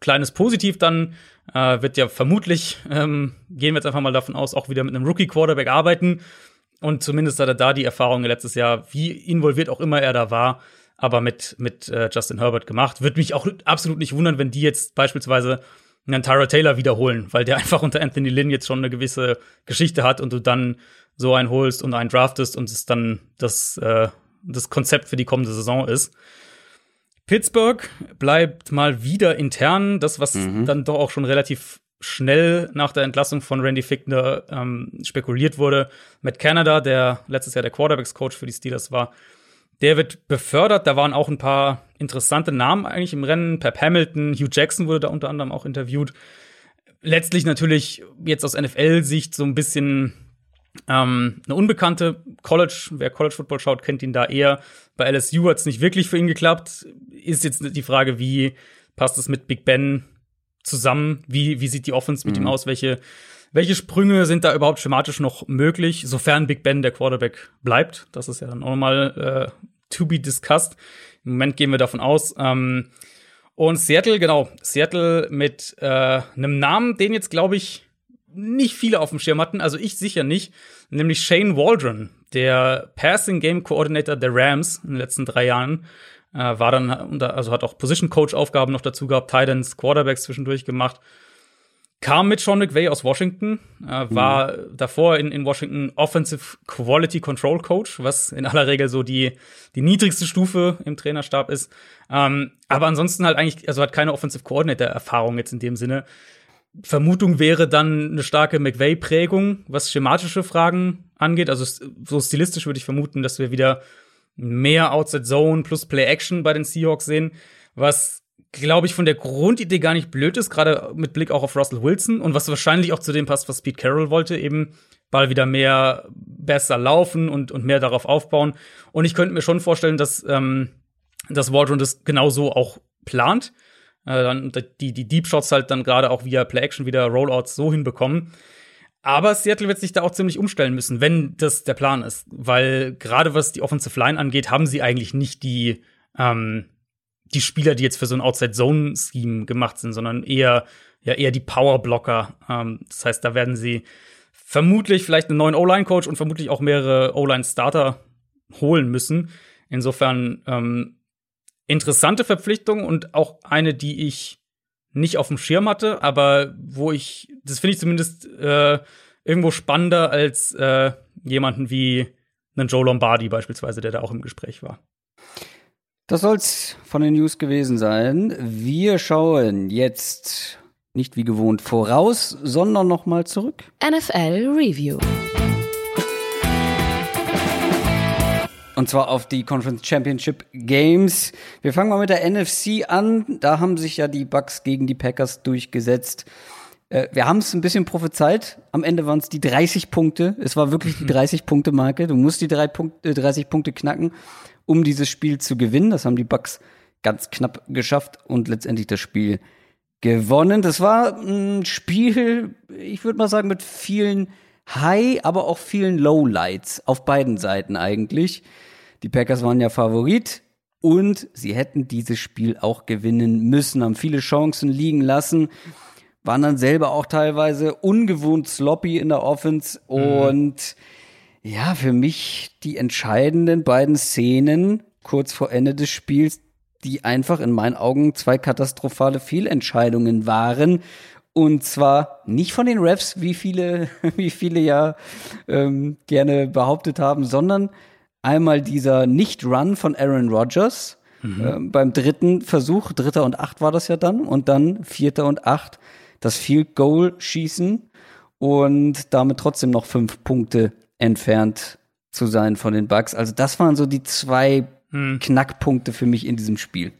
kleines Positiv dann äh, wird ja vermutlich, ähm, gehen wir jetzt einfach mal davon aus, auch wieder mit einem Rookie-Quarterback arbeiten. Und zumindest hat er da die Erfahrung letztes Jahr, wie involviert auch immer er da war, aber mit, mit äh, Justin Herbert gemacht. Würde mich auch absolut nicht wundern, wenn die jetzt beispielsweise einen Tyra Taylor wiederholen, weil der (laughs) einfach unter Anthony Lynn jetzt schon eine gewisse Geschichte hat und du dann so einen holst und einen draftest und es dann das, äh, das Konzept für die kommende Saison ist. Pittsburgh bleibt mal wieder intern, das, was mhm. dann doch auch schon relativ schnell nach der Entlassung von Randy Fickner ähm, spekuliert wurde. Mit Canada, der letztes Jahr der Quarterbacks-Coach für die Steelers war, der wird befördert. Da waren auch ein paar interessante Namen eigentlich im Rennen. Pep Hamilton, Hugh Jackson wurde da unter anderem auch interviewt. Letztlich natürlich jetzt aus NFL-Sicht so ein bisschen ähm, eine unbekannte College, wer College Football schaut, kennt ihn da eher. Bei LSU hat es nicht wirklich für ihn geklappt. Ist jetzt die Frage, wie passt es mit Big Ben zusammen? Wie, wie sieht die Offense mit mhm. ihm aus? Welche, welche Sprünge sind da überhaupt schematisch noch möglich, sofern Big Ben der Quarterback bleibt? Das ist ja dann auch mal äh, to be discussed. Im Moment gehen wir davon aus. Ähm, und Seattle, genau, Seattle mit äh, einem Namen, den jetzt, glaube ich, nicht viele auf dem Schirm hatten, also ich sicher nicht, nämlich Shane Waldron, der Passing Game Coordinator der Rams in den letzten drei Jahren. Äh, war dann, also hat auch Position Coach Aufgaben noch dazu gehabt, Titans, Quarterbacks zwischendurch gemacht. Kam mit Sean McVay aus Washington, äh, war mhm. davor in, in Washington Offensive Quality Control Coach, was in aller Regel so die, die niedrigste Stufe im Trainerstab ist. Ähm, aber ansonsten halt eigentlich, also hat keine Offensive Coordinator Erfahrung jetzt in dem Sinne. Vermutung wäre dann eine starke McVay-Prägung, was schematische Fragen angeht. Also so stilistisch würde ich vermuten, dass wir wieder mehr Outside Zone plus Play Action bei den Seahawks sehen, was glaube ich von der Grundidee gar nicht blöd ist, gerade mit Blick auch auf Russell Wilson und was wahrscheinlich auch zu dem passt, was Pete Carroll wollte, eben Ball wieder mehr besser laufen und, und mehr darauf aufbauen. Und ich könnte mir schon vorstellen, dass, ähm, dass Waldron das genauso auch plant. Äh, dann die, die Deep Shots halt dann gerade auch via Play Action wieder Rollouts so hinbekommen. Aber Seattle wird sich da auch ziemlich umstellen müssen, wenn das der Plan ist. Weil gerade was die Offensive Line angeht, haben sie eigentlich nicht die, ähm, die Spieler, die jetzt für so ein Outside-Zone-Scheme gemacht sind, sondern eher, ja, eher die Power-Blocker. Ähm, das heißt, da werden sie vermutlich vielleicht einen neuen O-Line-Coach und vermutlich auch mehrere O-Line-Starter holen müssen. Insofern ähm, interessante Verpflichtung und auch eine, die ich nicht auf dem Schirm hatte, aber wo ich, das finde ich zumindest äh, irgendwo spannender als äh, jemanden wie einen Joe Lombardi beispielsweise, der da auch im Gespräch war. Das soll's von den News gewesen sein. Wir schauen jetzt nicht wie gewohnt voraus, sondern nochmal zurück. NFL Review. Und zwar auf die Conference Championship Games. Wir fangen mal mit der NFC an. Da haben sich ja die Bucks gegen die Packers durchgesetzt. Äh, wir haben es ein bisschen prophezeit. Am Ende waren es die 30 Punkte. Es war wirklich die (laughs) 30-Punkte-Marke. Du musst die 3 Punkte, 30 Punkte knacken um dieses Spiel zu gewinnen. Das haben die Bucks ganz knapp geschafft und letztendlich das Spiel gewonnen. Das war ein Spiel, ich würde mal sagen, mit vielen High, aber auch vielen Lowlights auf beiden Seiten eigentlich. Die Packers waren ja Favorit und sie hätten dieses Spiel auch gewinnen müssen, haben viele Chancen liegen lassen, waren dann selber auch teilweise ungewohnt sloppy in der Offense mhm. und ja, für mich die entscheidenden beiden Szenen kurz vor Ende des Spiels, die einfach in meinen Augen zwei katastrophale Fehlentscheidungen waren. Und zwar nicht von den Refs, wie viele, (laughs) wie viele ja ähm, gerne behauptet haben, sondern einmal dieser Nicht-Run von Aaron Rodgers mhm. äh, beim dritten Versuch, dritter und acht war das ja dann, und dann vierter und acht, das Field Goal schießen und damit trotzdem noch fünf Punkte entfernt zu sein von den Bugs. Also das waren so die zwei hm. Knackpunkte für mich in diesem Spiel.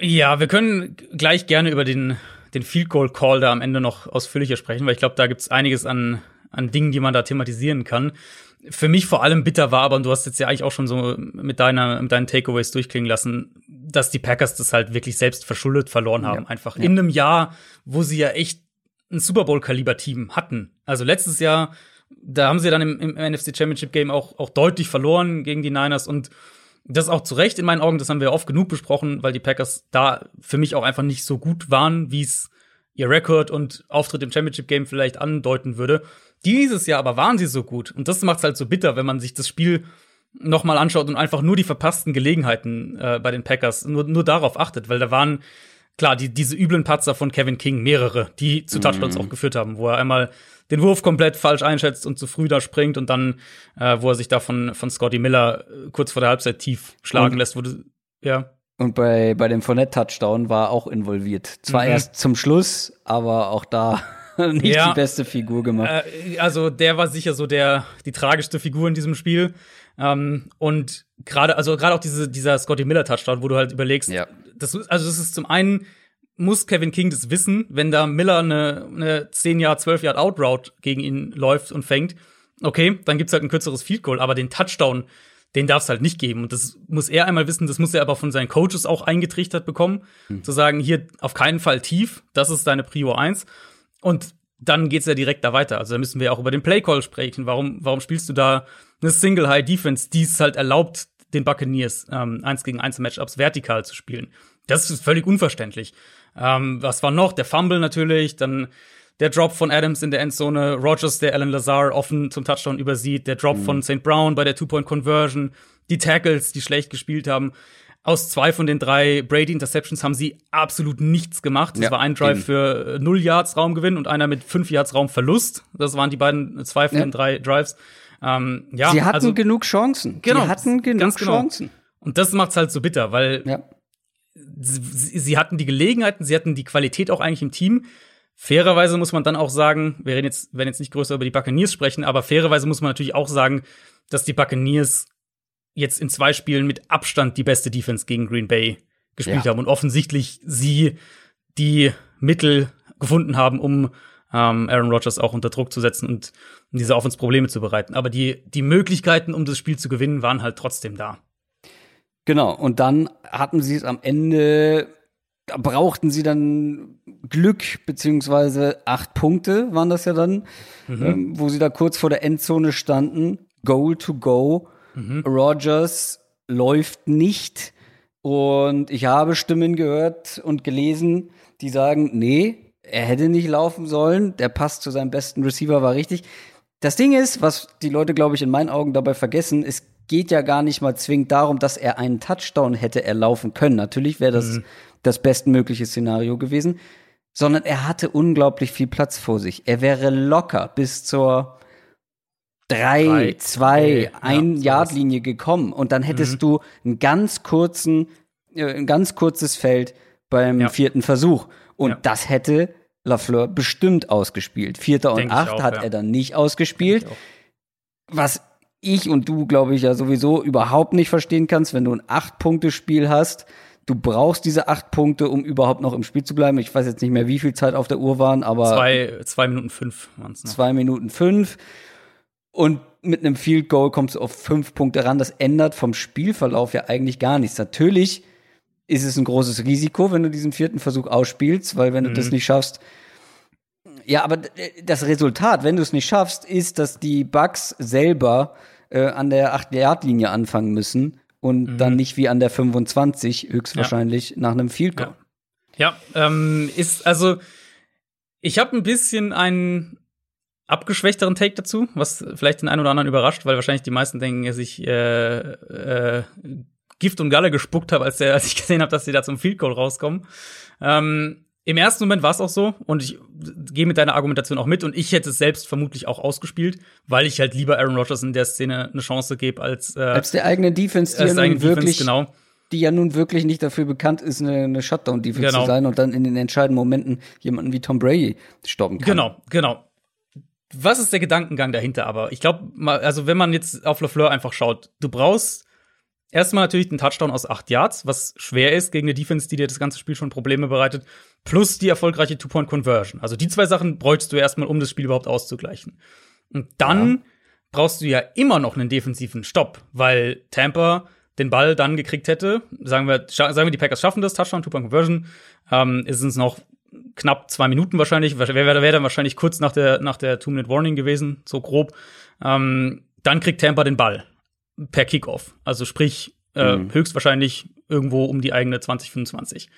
Ja, wir können gleich gerne über den den Field Goal Call da am Ende noch ausführlicher sprechen, weil ich glaube, da gibt's einiges an, an Dingen, die man da thematisieren kann. Für mich vor allem bitter war, aber du hast jetzt ja eigentlich auch schon so mit deiner, mit deinen Takeaways durchklingen lassen, dass die Packers das halt wirklich selbst verschuldet verloren haben. Ja. Einfach ja. in einem Jahr, wo sie ja echt ein Super Bowl-Kaliber-Team hatten. Also letztes Jahr, da haben sie dann im, im NFC Championship Game auch, auch deutlich verloren gegen die Niners und das auch zu Recht in meinen Augen, das haben wir oft genug besprochen, weil die Packers da für mich auch einfach nicht so gut waren, wie es ihr Rekord und Auftritt im Championship Game vielleicht andeuten würde. Dieses Jahr aber waren sie so gut und das macht es halt so bitter, wenn man sich das Spiel noch mal anschaut und einfach nur die verpassten Gelegenheiten äh, bei den Packers nur, nur darauf achtet, weil da waren klar die diese üblen Patzer von Kevin King mehrere, die zu Touchdowns mhm. auch geführt haben, wo er einmal den Wurf komplett falsch einschätzt und zu früh da springt und dann, äh, wo er sich da von, von Scotty Miller äh, kurz vor der Halbzeit tief schlagen und, lässt, wurde, ja. Und bei, bei dem Fournette-Touchdown war auch involviert. Zwar mhm. erst zum Schluss, aber auch da (laughs) nicht ja, die beste Figur gemacht. Äh, also der war sicher so der, die tragischste Figur in diesem Spiel. Ähm, und gerade, also gerade auch diese, dieser Scotty Miller Touchdown, wo du halt überlegst, ja. das, also das ist zum einen muss Kevin King das wissen, wenn da Miller eine, eine 10 Yard, 12 Yard Outroute gegen ihn läuft und fängt. Okay, dann gibt's halt ein kürzeres Field Goal, aber den Touchdown, den darf es halt nicht geben. Und das muss er einmal wissen, das muss er aber von seinen Coaches auch eingetrichtert bekommen, mhm. zu sagen, hier auf keinen Fall tief, das ist deine Prio 1. Und dann geht's ja direkt da weiter. Also da müssen wir auch über den Play Call sprechen. Warum, warum spielst du da eine Single High Defense, die es halt erlaubt, den Buccaneers ähm, 1 gegen 1 Matchups vertikal zu spielen? Das ist völlig unverständlich. Ähm, was war noch? Der Fumble natürlich, dann der Drop von Adams in der Endzone, Rogers, der Alan Lazar offen zum Touchdown übersieht, der Drop mhm. von St. Brown bei der Two-Point-Conversion, die Tackles, die schlecht gespielt haben. Aus zwei von den drei Brady-Interceptions haben sie absolut nichts gemacht. Das ja, war ein Drive eben. für äh, null Yards Raumgewinn und einer mit fünf Yards Raumverlust. Das waren die beiden, zwei von ja. den drei Drives. Ähm, ja, sie hatten also, genug Chancen. Genau, sie hatten genug genau. Chancen. Und das macht's halt so bitter, weil ja sie, sie hatten die Gelegenheiten, sie hatten die Qualität auch eigentlich im Team. Fairerweise muss man dann auch sagen, wir reden jetzt, werden jetzt nicht größer über die Buccaneers sprechen, aber fairerweise muss man natürlich auch sagen, dass die Buccaneers jetzt in zwei Spielen mit Abstand die beste Defense gegen Green Bay gespielt ja. haben und offensichtlich sie die Mittel gefunden haben, um ähm, Aaron Rodgers auch unter Druck zu setzen und diese Offense Probleme zu bereiten. Aber die, die Möglichkeiten, um das Spiel zu gewinnen, waren halt trotzdem da. Genau, und dann hatten sie es am Ende, da brauchten sie dann Glück, beziehungsweise acht Punkte waren das ja dann, mhm. ähm, wo sie da kurz vor der Endzone standen. Goal to go. Mhm. Rogers läuft nicht. Und ich habe Stimmen gehört und gelesen, die sagen, nee, er hätte nicht laufen sollen. Der Pass zu seinem besten Receiver war richtig. Das Ding ist, was die Leute, glaube ich, in meinen Augen dabei vergessen, es geht ja gar nicht mal zwingend darum, dass er einen Touchdown hätte erlaufen können. Natürlich wäre das mhm. das bestmögliche Szenario gewesen, sondern er hatte unglaublich viel Platz vor sich. Er wäre locker bis zur drei, zwei, ein ja, Yard Linie gekommen und dann hättest mhm. du einen ganz kurzen, äh, ein ganz kurzes Feld beim ja. vierten Versuch und ja. das hätte Lafleur bestimmt ausgespielt. Vierter und Denk acht auch, hat er dann nicht ausgespielt. Was ich und du, glaube ich, ja sowieso überhaupt nicht verstehen kannst, wenn du ein Acht-Punkte-Spiel hast. Du brauchst diese acht Punkte, um überhaupt noch im Spiel zu bleiben. Ich weiß jetzt nicht mehr, wie viel Zeit auf der Uhr waren, aber. Zwei, zwei Minuten fünf waren es. Zwei Minuten fünf. Und mit einem Field Goal kommst du auf fünf Punkte ran. Das ändert vom Spielverlauf ja eigentlich gar nichts. Natürlich ist es ein großes Risiko, wenn du diesen vierten Versuch ausspielst, weil wenn mhm. du das mhm. nicht schaffst, ja, aber das Resultat, wenn du es nicht schaffst, ist, dass die Bugs selber äh, an der 8-Yard-Linie anfangen müssen und mhm. dann nicht wie an der 25 höchstwahrscheinlich ja. nach einem Field Goal. Ja, ja ähm, ist also ich habe ein bisschen einen abgeschwächteren Take dazu, was vielleicht den einen oder anderen überrascht, weil wahrscheinlich die meisten denken, dass ich äh, äh, Gift und Galle gespuckt habe, als, als ich gesehen habe, dass sie da zum Field Goal rauskommen. Ähm, im ersten Moment war es auch so und ich gehe mit deiner Argumentation auch mit und ich hätte es selbst vermutlich auch ausgespielt, weil ich halt lieber Aaron Rodgers in der Szene eine Chance gebe als äh, als der eigene Defense, die ja nun wirklich genau. die ja nun wirklich nicht dafür bekannt ist, eine, eine Shutdown Defense genau. zu sein und dann in den entscheidenden Momenten jemanden wie Tom Brady stoppen kann. Genau, genau. Was ist der Gedankengang dahinter aber? Ich glaube, also wenn man jetzt auf LaFleur einfach schaut, du brauchst erstmal natürlich den Touchdown aus acht Yards, was schwer ist gegen eine Defense, die dir das ganze Spiel schon Probleme bereitet, plus die erfolgreiche Two-Point-Conversion. Also die zwei Sachen bräuchtest du erstmal, um das Spiel überhaupt auszugleichen. Und dann ja. brauchst du ja immer noch einen defensiven Stopp, weil Tampa den Ball dann gekriegt hätte. Sagen wir, sagen wir die Packers schaffen das, Touchdown, Two-Point-Conversion, ähm, ist es noch knapp zwei Minuten wahrscheinlich, wäre wär dann wahrscheinlich kurz nach der, nach der Two-Minute-Warning gewesen, so grob. Ähm, dann kriegt Tampa den Ball per Kickoff. Also sprich, äh, mhm. höchstwahrscheinlich irgendwo um die eigene 2025.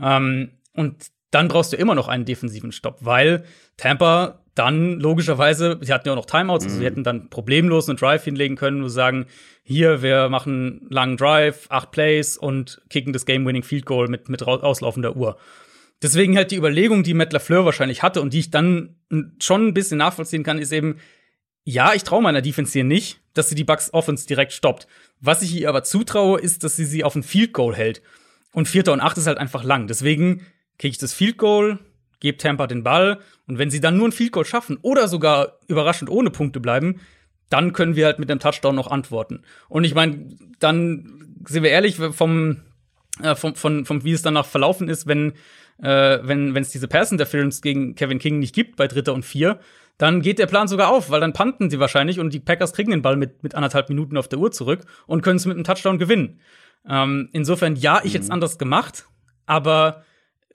Ähm, und dann brauchst du immer noch einen defensiven Stopp, weil Tampa dann logischerweise, sie hatten ja auch noch Timeouts, also sie mhm. hätten dann problemlos einen Drive hinlegen können und sagen, hier, wir machen einen langen Drive, acht Plays und kicken das Game-Winning Field Goal mit, mit auslaufender Uhr. Deswegen halt die Überlegung, die Matt LaFleur wahrscheinlich hatte und die ich dann schon ein bisschen nachvollziehen kann, ist eben, ja, ich traue meiner Defense hier nicht, dass sie die Bucks Offense direkt stoppt. Was ich ihr aber zutraue, ist, dass sie sie auf ein Field Goal hält. Und Vierter und Acht ist halt einfach lang. Deswegen kriege ich das Field Goal, gebe Tampa den Ball und wenn sie dann nur ein Field Goal schaffen oder sogar überraschend ohne Punkte bleiben, dann können wir halt mit dem Touchdown noch antworten. Und ich meine, dann sind wir ehrlich vom, äh, vom, von, vom wie es danach verlaufen ist, wenn äh, wenn es diese Pass Interference gegen Kevin King nicht gibt bei Dritter und Vier, dann geht der Plan sogar auf, weil dann panten sie wahrscheinlich und die Packers kriegen den Ball mit, mit anderthalb Minuten auf der Uhr zurück und können es mit einem Touchdown gewinnen. Ähm, insofern, ja, ich mhm. jetzt anders gemacht, aber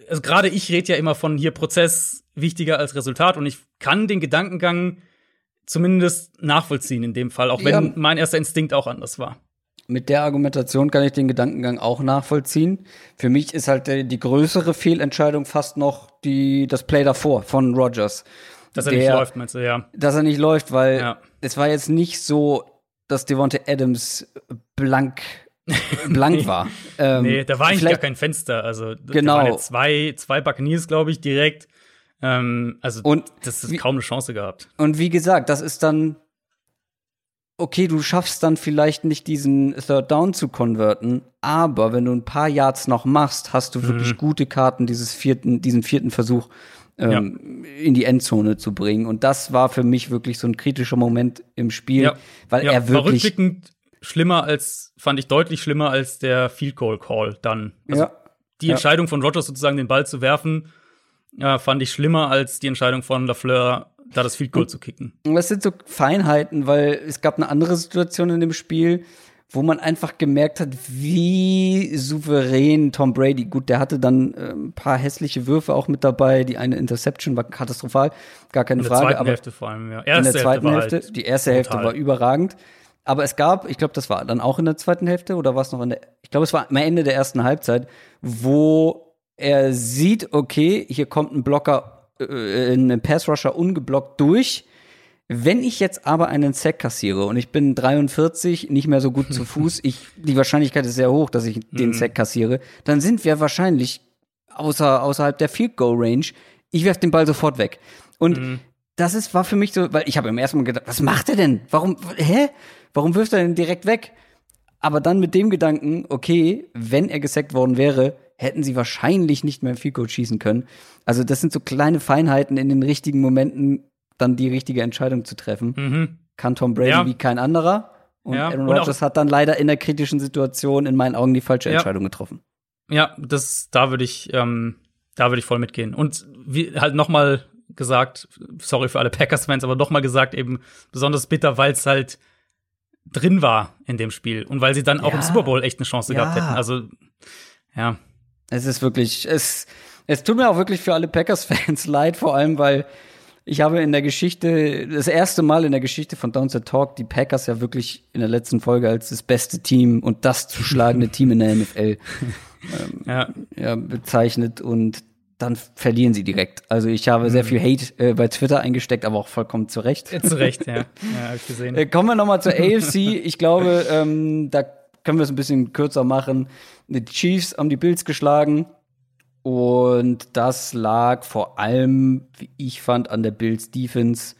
also gerade ich rede ja immer von hier Prozess wichtiger als Resultat und ich kann den Gedankengang zumindest nachvollziehen in dem Fall, auch wenn ja. mein erster Instinkt auch anders war. Mit der Argumentation kann ich den Gedankengang auch nachvollziehen. Für mich ist halt die größere Fehlentscheidung fast noch die, das Play davor von Rogers. Dass er der, nicht läuft, meinst du, ja. Dass er nicht läuft, weil ja. es war jetzt nicht so, dass Devonte Adams blank (laughs) blank nee. war. Ähm, nee, da war eigentlich gar kein Fenster. Also genau. da waren ja zwei, zwei Buccaneers, glaube ich, direkt. Ähm, also und das ist kaum eine Chance gehabt. Und wie gesagt, das ist dann okay, du schaffst dann vielleicht nicht diesen Third Down zu konverten, aber wenn du ein paar Yards noch machst, hast du wirklich mhm. gute Karten, dieses vierten, diesen vierten Versuch ähm, ja. in die Endzone zu bringen. Und das war für mich wirklich so ein kritischer Moment im Spiel, ja. weil ja, er wirklich. Schlimmer als, fand ich deutlich schlimmer als der Field Goal Call dann. Also die Entscheidung von Rogers sozusagen den Ball zu werfen, äh, fand ich schlimmer als die Entscheidung von Lafleur da das Field Goal zu kicken. Das sind so Feinheiten, weil es gab eine andere Situation in dem Spiel, wo man einfach gemerkt hat, wie souverän Tom Brady, gut, der hatte dann äh, ein paar hässliche Würfe auch mit dabei, die eine Interception war katastrophal, gar keine in Frage. In der zweiten Hälfte vor allem, ja. Erste in der zweiten Hälfte, halt die erste. Hälfte war überragend. Aber es gab, ich glaube, das war dann auch in der zweiten Hälfte oder war es noch in der, ich glaube, es war am Ende der ersten Halbzeit, wo er sieht, okay, hier kommt ein Blocker, äh, ein Pass-Rusher ungeblockt durch wenn ich jetzt aber einen Sack kassiere und ich bin 43, nicht mehr so gut zu (laughs) Fuß, ich, die Wahrscheinlichkeit ist sehr hoch, dass ich den mhm. Sack kassiere, dann sind wir wahrscheinlich außer, außerhalb der Field Goal Range. Ich werf den Ball sofort weg. Und mhm. das ist, war für mich so, weil ich habe im ersten Mal gedacht, was macht er denn? Warum, hä? Warum wirft er denn direkt weg? Aber dann mit dem Gedanken, okay, wenn er gesackt worden wäre, hätten sie wahrscheinlich nicht mehr im Field Goal schießen können. Also das sind so kleine Feinheiten in den richtigen Momenten, dann die richtige Entscheidung zu treffen. Mhm. Kann Tom Brady ja. wie kein anderer. Und ja. Aaron Rodgers hat dann leider in der kritischen Situation in meinen Augen die falsche ja. Entscheidung getroffen. Ja, das, da würde ich, ähm, da würde ich voll mitgehen. Und wie halt noch mal gesagt, sorry für alle Packers-Fans, aber noch mal gesagt, eben besonders bitter, weil es halt drin war in dem Spiel und weil sie dann auch im Super Bowl echt eine Chance gehabt hätten. Also, ja. Es ist wirklich, es, es tut mir auch wirklich für alle Packers-Fans (laughs) leid, vor allem, weil ich habe in der Geschichte, das erste Mal in der Geschichte von Downset Talk, die Packers ja wirklich in der letzten Folge als das beste Team und das zu schlagende Team in der (laughs) NFL ähm, ja. ja. bezeichnet und dann verlieren sie direkt. Also ich habe sehr mhm. viel Hate äh, bei Twitter eingesteckt, aber auch vollkommen zu Recht. Ja, zu Recht, ja. (laughs) ja hab ich gesehen. Äh, kommen wir noch mal zur AFC. Ich glaube, ähm, da können wir es ein bisschen kürzer machen. Die Chiefs haben die Bills geschlagen. Und das lag vor allem, wie ich fand, an der Bills Defense,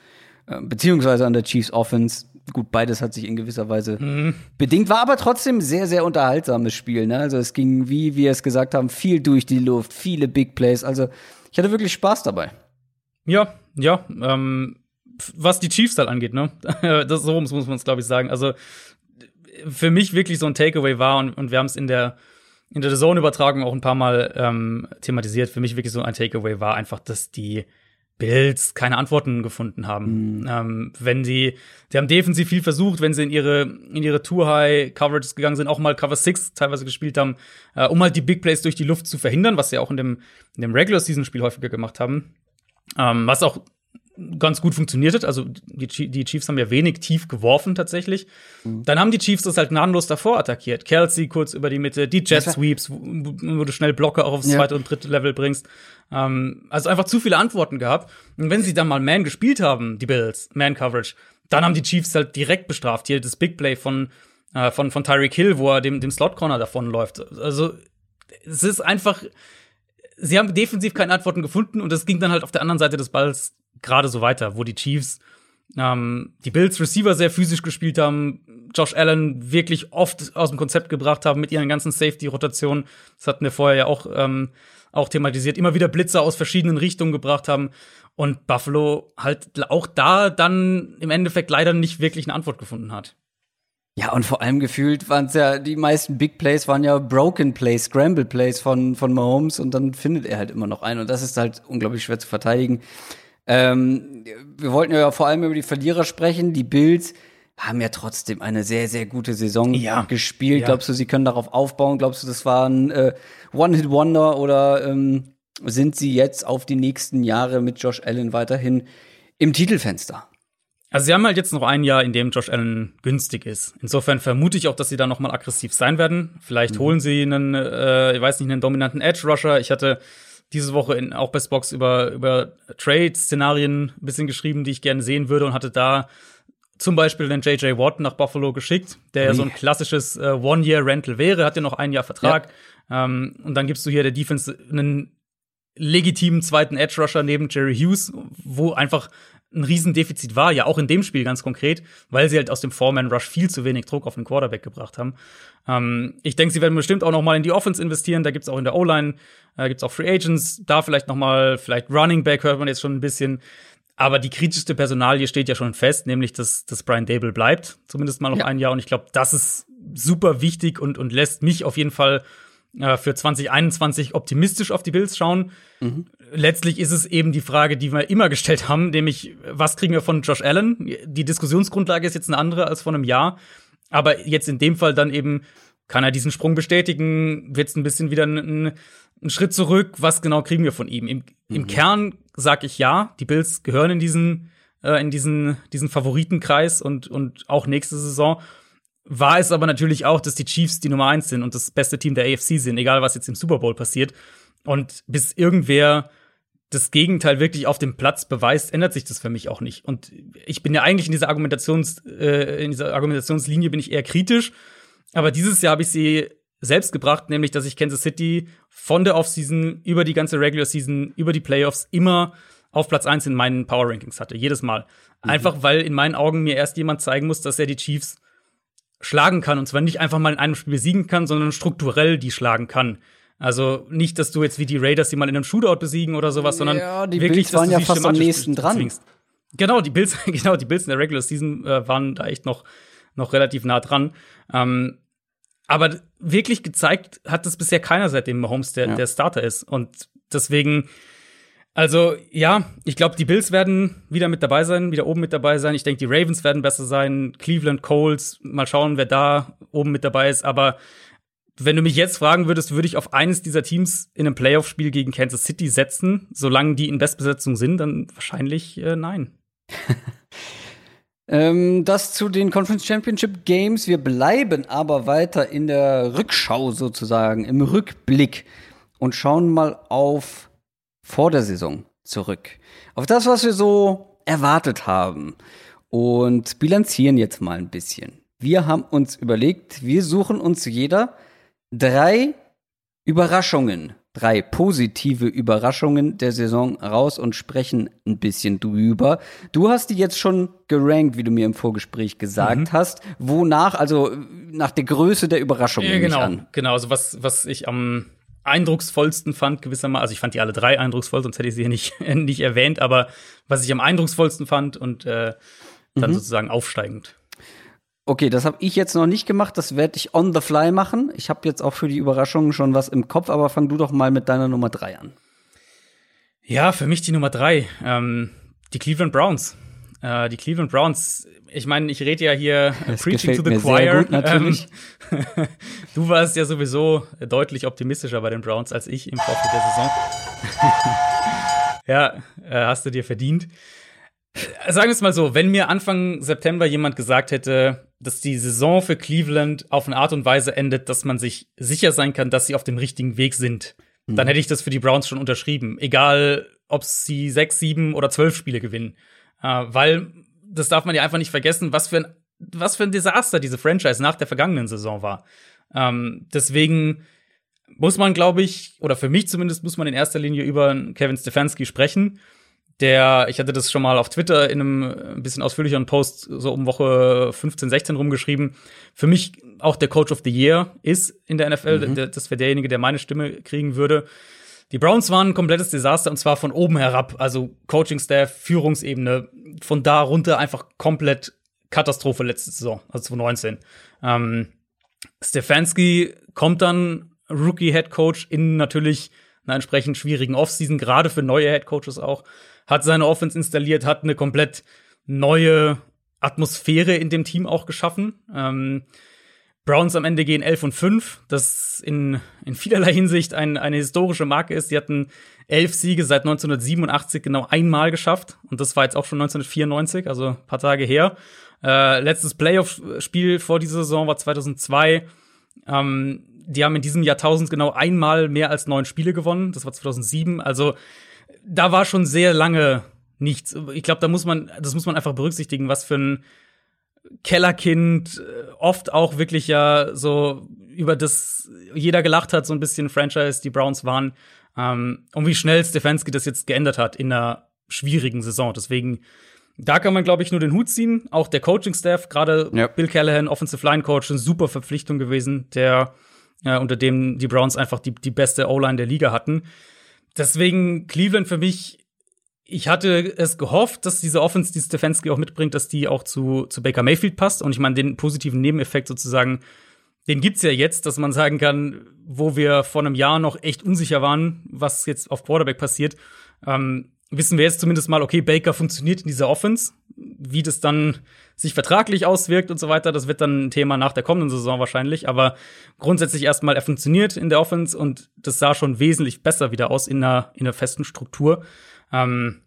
äh, beziehungsweise an der Chiefs Offense. Gut, beides hat sich in gewisser Weise mhm. bedingt, war aber trotzdem sehr, sehr unterhaltsames Spiel. Ne? Also es ging, wie wir es gesagt haben, viel durch die Luft, viele Big Plays. Also ich hatte wirklich Spaß dabei. Ja, ja. Ähm, was die Chiefs halt angeht, ne? (laughs) das, so muss man es, glaube ich, sagen. Also für mich wirklich so ein Takeaway war und, und wir haben es in der in der Zone-Übertragung auch ein paar Mal ähm, thematisiert. Für mich wirklich so ein Takeaway war einfach, dass die Bills keine Antworten gefunden haben. Mhm. Ähm, wenn sie, die haben defensiv viel versucht, wenn sie in ihre, in ihre Tour-High-Coverages gegangen sind, auch mal Cover 6 teilweise gespielt haben, äh, um halt die Big Plays durch die Luft zu verhindern, was sie auch in dem, in dem Regular-Season-Spiel häufiger gemacht haben. Ähm, was auch ganz gut funktioniert hat. Also die, die Chiefs haben ja wenig tief geworfen tatsächlich. Mhm. Dann haben die Chiefs das halt gnadenlos davor attackiert. Kelsey kurz über die Mitte, die Jet Sweeps, wo, du schnell Blocker auch aufs ja. zweite und dritte Level bringst. Ähm, also einfach zu viele Antworten gehabt. Und wenn sie dann mal Man gespielt haben, die Bills, Man Coverage, dann haben die Chiefs halt direkt bestraft. Hier das Big Play von äh, von von Tyreek Hill, wo er dem dem Slot Corner davon läuft. Also es ist einfach sie haben defensiv keine Antworten gefunden und es ging dann halt auf der anderen Seite des Balls gerade so weiter, wo die Chiefs ähm, die Bills Receiver sehr physisch gespielt haben, Josh Allen wirklich oft aus dem Konzept gebracht haben mit ihren ganzen Safety-Rotationen. Das hatten wir vorher ja auch, ähm, auch thematisiert. Immer wieder Blitzer aus verschiedenen Richtungen gebracht haben. Und Buffalo halt auch da dann im Endeffekt leider nicht wirklich eine Antwort gefunden hat. Ja, und vor allem gefühlt waren es ja, die meisten Big Plays waren ja Broken Plays, Scramble Plays von, von Mahomes und dann findet er halt immer noch einen und das ist halt unglaublich schwer zu verteidigen. Ähm, wir wollten ja vor allem über die Verlierer sprechen. Die Bills haben ja trotzdem eine sehr, sehr gute Saison ja. gespielt. Ja. Glaubst du, sie können darauf aufbauen? Glaubst du, das war ein äh, One-Hit-Wonder oder ähm, sind sie jetzt auf die nächsten Jahre mit Josh Allen weiterhin im Titelfenster? Also sie haben halt jetzt noch ein Jahr, in dem Josh Allen günstig ist. Insofern vermute ich auch, dass sie da noch mal aggressiv sein werden. Vielleicht mhm. holen sie einen, äh, ich weiß nicht, einen dominanten Edge Rusher. Ich hatte diese Woche in, auch bei Spox über, über Trade-Szenarien ein bisschen geschrieben, die ich gerne sehen würde und hatte da zum Beispiel den JJ Watt nach Buffalo geschickt, der ja so ein klassisches äh, One-Year-Rental wäre, hat ja noch ein Jahr Vertrag. Ja. Ähm, und dann gibst du hier der Defense einen legitimen zweiten Edge-Rusher neben Jerry Hughes, wo einfach ein Riesendefizit war, ja auch in dem Spiel ganz konkret, weil sie halt aus dem Foreman-Rush viel zu wenig Druck auf den Quarterback gebracht haben. Ähm, ich denke, sie werden bestimmt auch noch mal in die Offense investieren. Da gibt's auch in der O-Line, äh, gibt's auch Free Agents. Da vielleicht noch mal, vielleicht Running Back hört man jetzt schon ein bisschen. Aber die kritischste Personalie steht ja schon fest, nämlich dass, dass Brian Dable bleibt, zumindest mal noch ja. ein Jahr. Und ich glaube, das ist super wichtig und, und lässt mich auf jeden Fall äh, für 2021 optimistisch auf die Bills schauen. Mhm. Letztlich ist es eben die Frage, die wir immer gestellt haben, nämlich, was kriegen wir von Josh Allen? Die Diskussionsgrundlage ist jetzt eine andere als vor einem Jahr. Aber jetzt in dem Fall dann eben, kann er diesen Sprung bestätigen? Wird es ein bisschen wieder ein, ein, Schritt zurück? Was genau kriegen wir von ihm? Im, im mhm. Kern sage ich ja, die Bills gehören in diesen, äh, in diesen, diesen Favoritenkreis und, und auch nächste Saison. War es aber natürlich auch, dass die Chiefs die Nummer eins sind und das beste Team der AFC sind, egal was jetzt im Super Bowl passiert. Und bis irgendwer das Gegenteil wirklich auf dem Platz beweist, ändert sich das für mich auch nicht. Und ich bin ja eigentlich in dieser Argumentations, äh, in dieser Argumentationslinie bin ich eher kritisch. Aber dieses Jahr habe ich sie selbst gebracht, nämlich, dass ich Kansas City von der Offseason über die ganze Regular Season, über die Playoffs immer auf Platz eins in meinen Power Rankings hatte. Jedes Mal. Mhm. Einfach, weil in meinen Augen mir erst jemand zeigen muss, dass er die Chiefs schlagen kann. Und zwar nicht einfach mal in einem Spiel besiegen kann, sondern strukturell die schlagen kann. Also nicht, dass du jetzt wie die Raiders die mal in einem Shootout besiegen oder sowas, sondern ja, die wirklich, Bills waren ja fast am nächsten dran. Zwingst. Genau, die Bills, (laughs) genau, die Bills in der Regular Season äh, waren da echt noch, noch relativ nah dran. Ähm, aber wirklich gezeigt hat das bisher keiner, seitdem Mahomes der, ja. der Starter ist. Und deswegen, also ja, ich glaube, die Bills werden wieder mit dabei sein, wieder oben mit dabei sein. Ich denke, die Ravens werden besser sein. Cleveland, Coles, mal schauen, wer da oben mit dabei ist. Aber wenn du mich jetzt fragen würdest, würde ich auf eines dieser Teams in einem Playoff-Spiel gegen Kansas City setzen, solange die in Bestbesetzung sind, dann wahrscheinlich äh, nein. (laughs) ähm, das zu den Conference Championship Games. Wir bleiben aber weiter in der Rückschau sozusagen, im Rückblick und schauen mal auf vor der Saison zurück. Auf das, was wir so erwartet haben und bilanzieren jetzt mal ein bisschen. Wir haben uns überlegt, wir suchen uns jeder drei Überraschungen, drei positive Überraschungen der Saison raus und sprechen ein bisschen drüber. Du hast die jetzt schon gerankt, wie du mir im Vorgespräch gesagt mhm. hast. Wonach, also nach der Größe der Überraschung. Ja, genau, genau. Also was, was ich am eindrucksvollsten fand, gewissermaßen, also ich fand die alle drei eindrucksvoll, sonst hätte ich sie hier nicht, (laughs) nicht erwähnt, aber was ich am eindrucksvollsten fand und äh, dann mhm. sozusagen aufsteigend. Okay, das habe ich jetzt noch nicht gemacht. Das werde ich on the fly machen. Ich habe jetzt auch für die Überraschungen schon was im Kopf, aber fang du doch mal mit deiner Nummer drei an. Ja, für mich die Nummer drei. Ähm, die Cleveland Browns. Äh, die Cleveland Browns. Ich meine, ich rede ja hier das Preaching to the mir Choir. Sehr gut, natürlich. Ähm, (laughs) du warst ja sowieso deutlich optimistischer bei den Browns als ich im Vorfeld der Saison. (laughs) ja, äh, hast du dir verdient. Äh, sagen wir es mal so, wenn mir Anfang September jemand gesagt hätte, dass die Saison für Cleveland auf eine Art und Weise endet, dass man sich sicher sein kann, dass sie auf dem richtigen Weg sind, mhm. dann hätte ich das für die Browns schon unterschrieben. Egal, ob sie sechs, sieben oder zwölf Spiele gewinnen. Äh, weil, das darf man ja einfach nicht vergessen, was für ein, was für ein Desaster diese Franchise nach der vergangenen Saison war. Ähm, deswegen muss man, glaube ich, oder für mich zumindest, muss man in erster Linie über Kevin Stefanski sprechen der, ich hatte das schon mal auf Twitter in einem ein bisschen ausführlicheren Post so um Woche 15, 16 rumgeschrieben, für mich auch der Coach of the Year ist in der NFL. Mhm. Das wäre derjenige, der meine Stimme kriegen würde. Die Browns waren ein komplettes Desaster und zwar von oben herab, also Coaching-Staff, Führungsebene, von da runter einfach komplett Katastrophe letzte Saison, also 2019. Ähm, Stefanski kommt dann Rookie-Head Coach in natürlich einer entsprechend schwierigen Offseason, gerade für neue Head Coaches auch hat seine Offense installiert, hat eine komplett neue Atmosphäre in dem Team auch geschaffen. Ähm, Browns am Ende gehen 11 und 5, das in, in vielerlei Hinsicht ein, eine historische Marke ist. Sie hatten elf Siege seit 1987 genau einmal geschafft und das war jetzt auch schon 1994, also ein paar Tage her. Äh, letztes Playoff-Spiel vor dieser Saison war 2002. Ähm, die haben in diesem Jahrtausend genau einmal mehr als neun Spiele gewonnen. Das war 2007. Also da war schon sehr lange nichts. Ich glaube, da muss man, das muss man einfach berücksichtigen, was für ein Kellerkind äh, oft auch wirklich ja so über das jeder gelacht hat, so ein bisschen Franchise, die Browns waren. Ähm, und wie schnell Stefanski das jetzt geändert hat in einer schwierigen Saison. Deswegen, da kann man, glaube ich, nur den Hut ziehen. Auch der Coaching-Staff, gerade ja. Bill Callahan, Offensive Line Coach, eine super Verpflichtung gewesen, der äh, unter dem die Browns einfach die, die beste O-Line der Liga hatten. Deswegen Cleveland für mich, ich hatte es gehofft, dass diese Offense, die Stefanski auch mitbringt, dass die auch zu, zu Baker Mayfield passt. Und ich meine, den positiven Nebeneffekt sozusagen, den gibt's ja jetzt, dass man sagen kann, wo wir vor einem Jahr noch echt unsicher waren, was jetzt auf Quarterback passiert, ähm, wissen wir jetzt zumindest mal, okay, Baker funktioniert in dieser Offense. Wie das dann sich vertraglich auswirkt und so weiter, das wird dann ein Thema nach der kommenden Saison wahrscheinlich. Aber grundsätzlich erstmal, er funktioniert in der Offense und das sah schon wesentlich besser wieder aus in einer, in einer festen Struktur. Ähm,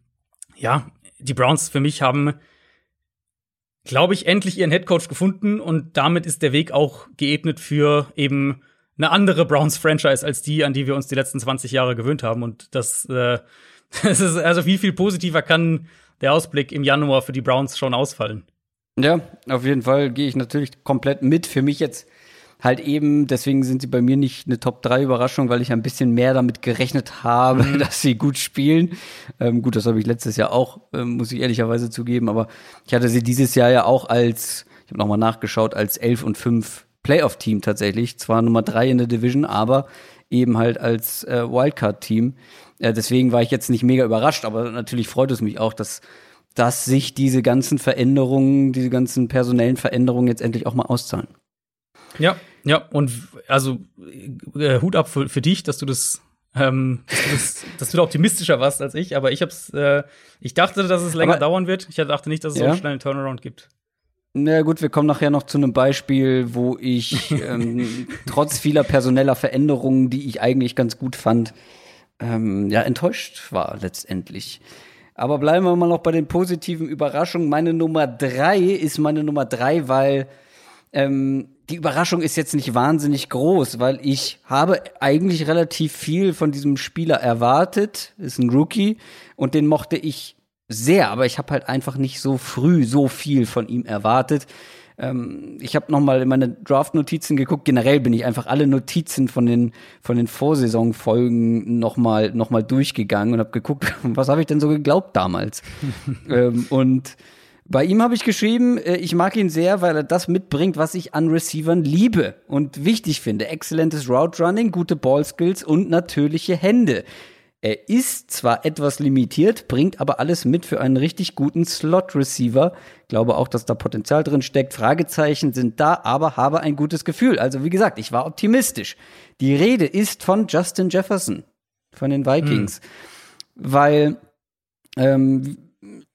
ja, die Browns für mich haben, glaube ich, endlich ihren Headcoach gefunden und damit ist der Weg auch geebnet für eben eine andere Browns-Franchise als die, an die wir uns die letzten 20 Jahre gewöhnt haben. Und das, äh, (laughs) das ist also viel, viel positiver kann der Ausblick im Januar für die Browns schon ausfallen. Ja, auf jeden Fall gehe ich natürlich komplett mit. Für mich jetzt halt eben, deswegen sind sie bei mir nicht eine Top 3 Überraschung, weil ich ein bisschen mehr damit gerechnet habe, mhm. (laughs) dass sie gut spielen. Ähm, gut, das habe ich letztes Jahr auch, ähm, muss ich ehrlicherweise zugeben, aber ich hatte sie dieses Jahr ja auch als, ich habe nochmal nachgeschaut, als 11 und 5 Playoff-Team tatsächlich. Zwar Nummer 3 in der Division, aber eben halt als äh, Wildcard-Team. Äh, deswegen war ich jetzt nicht mega überrascht, aber natürlich freut es mich auch, dass dass sich diese ganzen Veränderungen, diese ganzen personellen Veränderungen jetzt endlich auch mal auszahlen. Ja, ja, und also äh, Hut ab für, für, dich, dass du das, ähm, dass, du das, (laughs) dass du da optimistischer warst als ich, aber ich hab's, äh, ich dachte, dass es länger aber, dauern wird. Ich dachte nicht, dass es ja. so einen Turnaround gibt. Na gut, wir kommen nachher noch zu einem Beispiel, wo ich (laughs) ähm, trotz vieler personeller Veränderungen, die ich eigentlich ganz gut fand, ähm, ja enttäuscht war letztendlich. Aber bleiben wir mal noch bei den positiven Überraschungen. Meine Nummer drei ist meine Nummer drei, weil ähm, die Überraschung ist jetzt nicht wahnsinnig groß, weil ich habe eigentlich relativ viel von diesem Spieler erwartet. Ist ein Rookie und den mochte ich sehr, aber ich habe halt einfach nicht so früh so viel von ihm erwartet. Ähm, ich habe noch mal in meine Draft-Notizen geguckt. Generell bin ich einfach alle Notizen von den von den Vorsaisonfolgen noch mal noch mal durchgegangen und habe geguckt, (laughs) was habe ich denn so geglaubt damals. (laughs) ähm, und bei ihm habe ich geschrieben, äh, ich mag ihn sehr, weil er das mitbringt, was ich an Receivern liebe und wichtig finde. Exzellentes Route Running, gute Ball Skills und natürliche Hände. Er ist zwar etwas limitiert, bringt aber alles mit für einen richtig guten Slot-Receiver. Glaube auch, dass da Potenzial drin steckt. Fragezeichen sind da, aber habe ein gutes Gefühl. Also wie gesagt, ich war optimistisch. Die Rede ist von Justin Jefferson von den Vikings, mhm. weil ähm,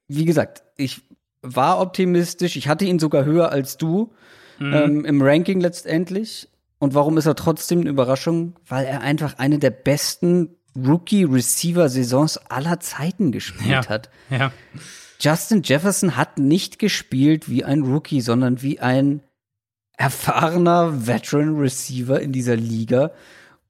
wie gesagt, ich war optimistisch. Ich hatte ihn sogar höher als du mhm. ähm, im Ranking letztendlich. Und warum ist er trotzdem eine Überraschung? Weil er einfach eine der besten Rookie-Receiver-Saisons aller Zeiten gespielt ja, hat. Ja. Justin Jefferson hat nicht gespielt wie ein Rookie, sondern wie ein erfahrener Veteran-Receiver in dieser Liga.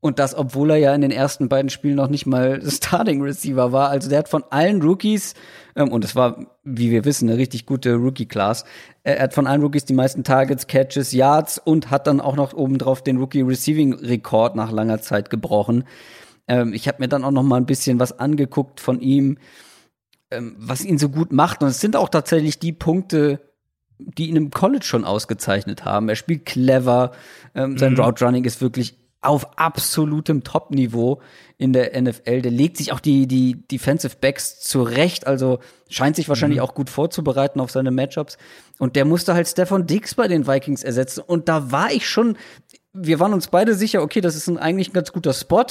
Und das, obwohl er ja in den ersten beiden Spielen noch nicht mal (laughs) Starting Receiver war. Also der hat von allen Rookies, ähm, und es war, wie wir wissen, eine richtig gute Rookie-Class, er hat von allen Rookies die meisten Targets, Catches, Yards und hat dann auch noch obendrauf den Rookie-Receiving-Rekord nach langer Zeit gebrochen. Ähm, ich habe mir dann auch noch mal ein bisschen was angeguckt von ihm, ähm, was ihn so gut macht. Und es sind auch tatsächlich die Punkte, die ihn im College schon ausgezeichnet haben. Er spielt clever, ähm, sein mhm. Route Running ist wirklich auf absolutem Top-Niveau in der NFL. Der legt sich auch die, die Defensive Backs zurecht, also scheint sich wahrscheinlich mhm. auch gut vorzubereiten auf seine Matchups. Und der musste halt Stefan Diggs bei den Vikings ersetzen. Und da war ich schon, wir waren uns beide sicher, okay, das ist ein, eigentlich ein ganz guter Spot.